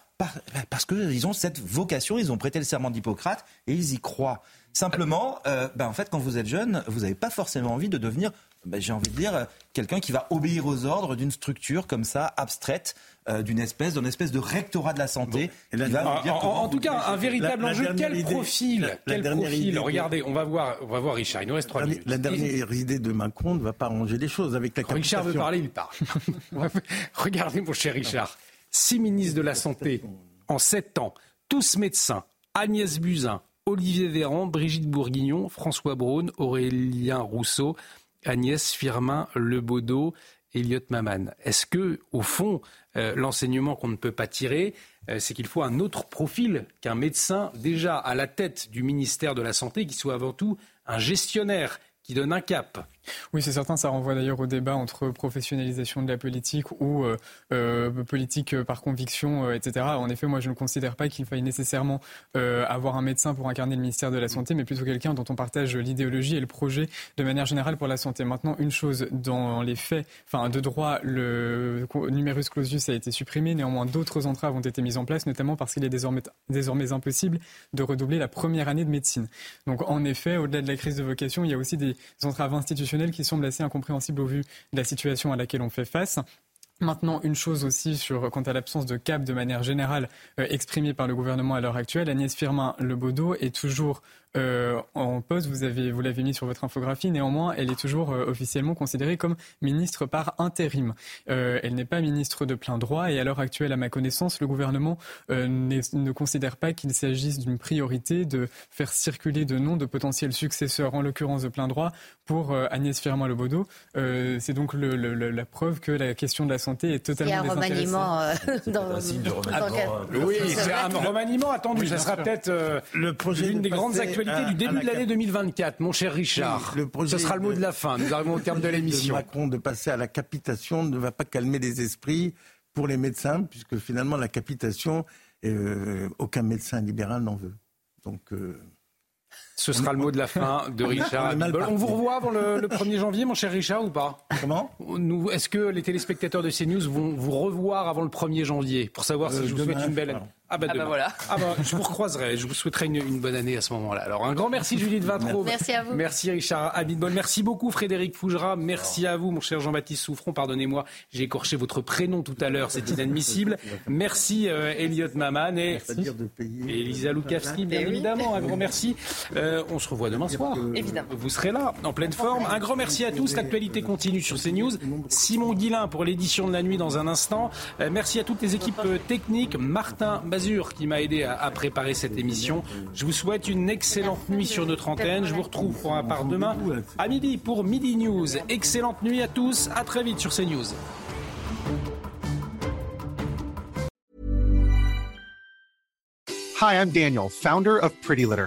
parce qu'ils ont cette vocation, ils ont prêté le serment d'Hippocrate et ils y croient. Simplement, euh, ben en fait, quand vous êtes jeune, vous n'avez pas forcément envie de devenir ben, j'ai envie de dire, quelqu'un qui va obéir aux ordres d'une structure comme ça, abstraite, euh, d'une espèce, d'une espèce de rectorat de la santé. en, tout cas, un véritable enjeu. Quel profil, quel profil Regardez, on va voir, on va voir Richard. Il nous reste trois minutes. La dernière idée de Macron ne va pas arranger les choses avec la. Richard veut parler, il parle. Regardez, mon cher Richard, six ministres de la santé en sept ans, tous médecins. Agnès Buzyn, Olivier Véran, Brigitte Bourguignon, François Braun, Aurélien Rousseau. Agnès Firmin Lebaudot, Elliot Maman. Est-ce que, au fond, euh, l'enseignement qu'on ne peut pas tirer, euh, c'est qu'il faut un autre profil qu'un médecin déjà à la tête du ministère de la Santé, qui soit avant tout un gestionnaire qui donne un cap? Oui, c'est certain. Ça renvoie d'ailleurs au débat entre professionnalisation de la politique ou euh, euh politique par conviction, euh, etc. En effet, moi, je ne considère pas qu'il faille nécessairement euh, avoir un médecin pour incarner le ministère de la Santé, mais plutôt quelqu'un dont on partage l'idéologie et le projet de manière générale pour la santé. Maintenant, une chose, dans les faits, enfin, de droit, le numerus clausus a été supprimé. Néanmoins, d'autres entraves ont été mises en place, notamment parce qu'il est désormais impossible de redoubler la première année de médecine. Donc, en effet, au-delà de la crise de vocation, il y a aussi des entraves institutionnelles qui semblent assez incompréhensibles au vu de la situation à laquelle on fait face. Maintenant, une chose aussi sur quant à l'absence de cap de manière générale euh, exprimée par le gouvernement à l'heure actuelle, Agnès Firmin Lebaudot est toujours euh, en poste. Vous avez, vous l'avez mis sur votre infographie. Néanmoins, elle est toujours euh, officiellement considérée comme ministre par intérim. Euh, elle n'est pas ministre de plein droit. Et à l'heure actuelle, à ma connaissance, le gouvernement euh, ne considère pas qu'il s'agisse d'une priorité de faire circuler de noms de potentiels successeurs, en l'occurrence de plein droit, pour euh, Agnès Firmin-Lebaudot. C'est donc le, le, la preuve que la question de la santé est totalement Il y a un remaniement dans, le Oui, c'est un remaniement attendu. ça sera peut-être le projet une des grandes actualités du début de l'année 2024, mon cher Richard. le Ce sera le mot de la fin. Nous arrivons au terme de l'émission. Macron de passer à la capitation ne va pas calmer les esprits pour les médecins, puisque finalement la capitation, euh, aucun médecin libéral n'en veut. Donc. Euh, ce sera le mot de la fin de Richard. On, vous revoit avant le, 1er janvier, mon cher Richard, ou pas? Comment? Est-ce que les téléspectateurs de CNews vont vous revoir avant le 1er janvier pour savoir si euh, je vous souhaite une belle année ah bah, ah bah voilà. Ah bah, je vous recroiserai. Je vous souhaiterai une, bonne année à ce moment-là. Alors un grand merci Julie de Vintraud. Merci à vous. Merci Richard Abitbol. Merci beaucoup Frédéric Fougera. Merci à vous mon cher Jean-Baptiste Souffron. Pardonnez-moi, j'ai écorché votre prénom tout à l'heure. C'est inadmissible. Merci euh, Elliot Maman et, Elisa Loukavski, bien eh évidemment. Un grand merci. Euh, on se revoit demain soir. Évidemment. Vous serez là, en pleine forme. Un grand merci à tous. L'actualité continue sur CNews. Simon Guillain pour l'édition de la nuit dans un instant. Euh, merci à toutes les équipes techniques. Martin Bazur qui m'a aidé à, préparer cette émission. Je vous souhaite une excellente nuit sur notre antenne. Je vous retrouve pour un part demain à midi pour Midi News. Excellente nuit à tous. À très vite sur CNews. Hi, I'm Daniel, founder of Pretty Litter.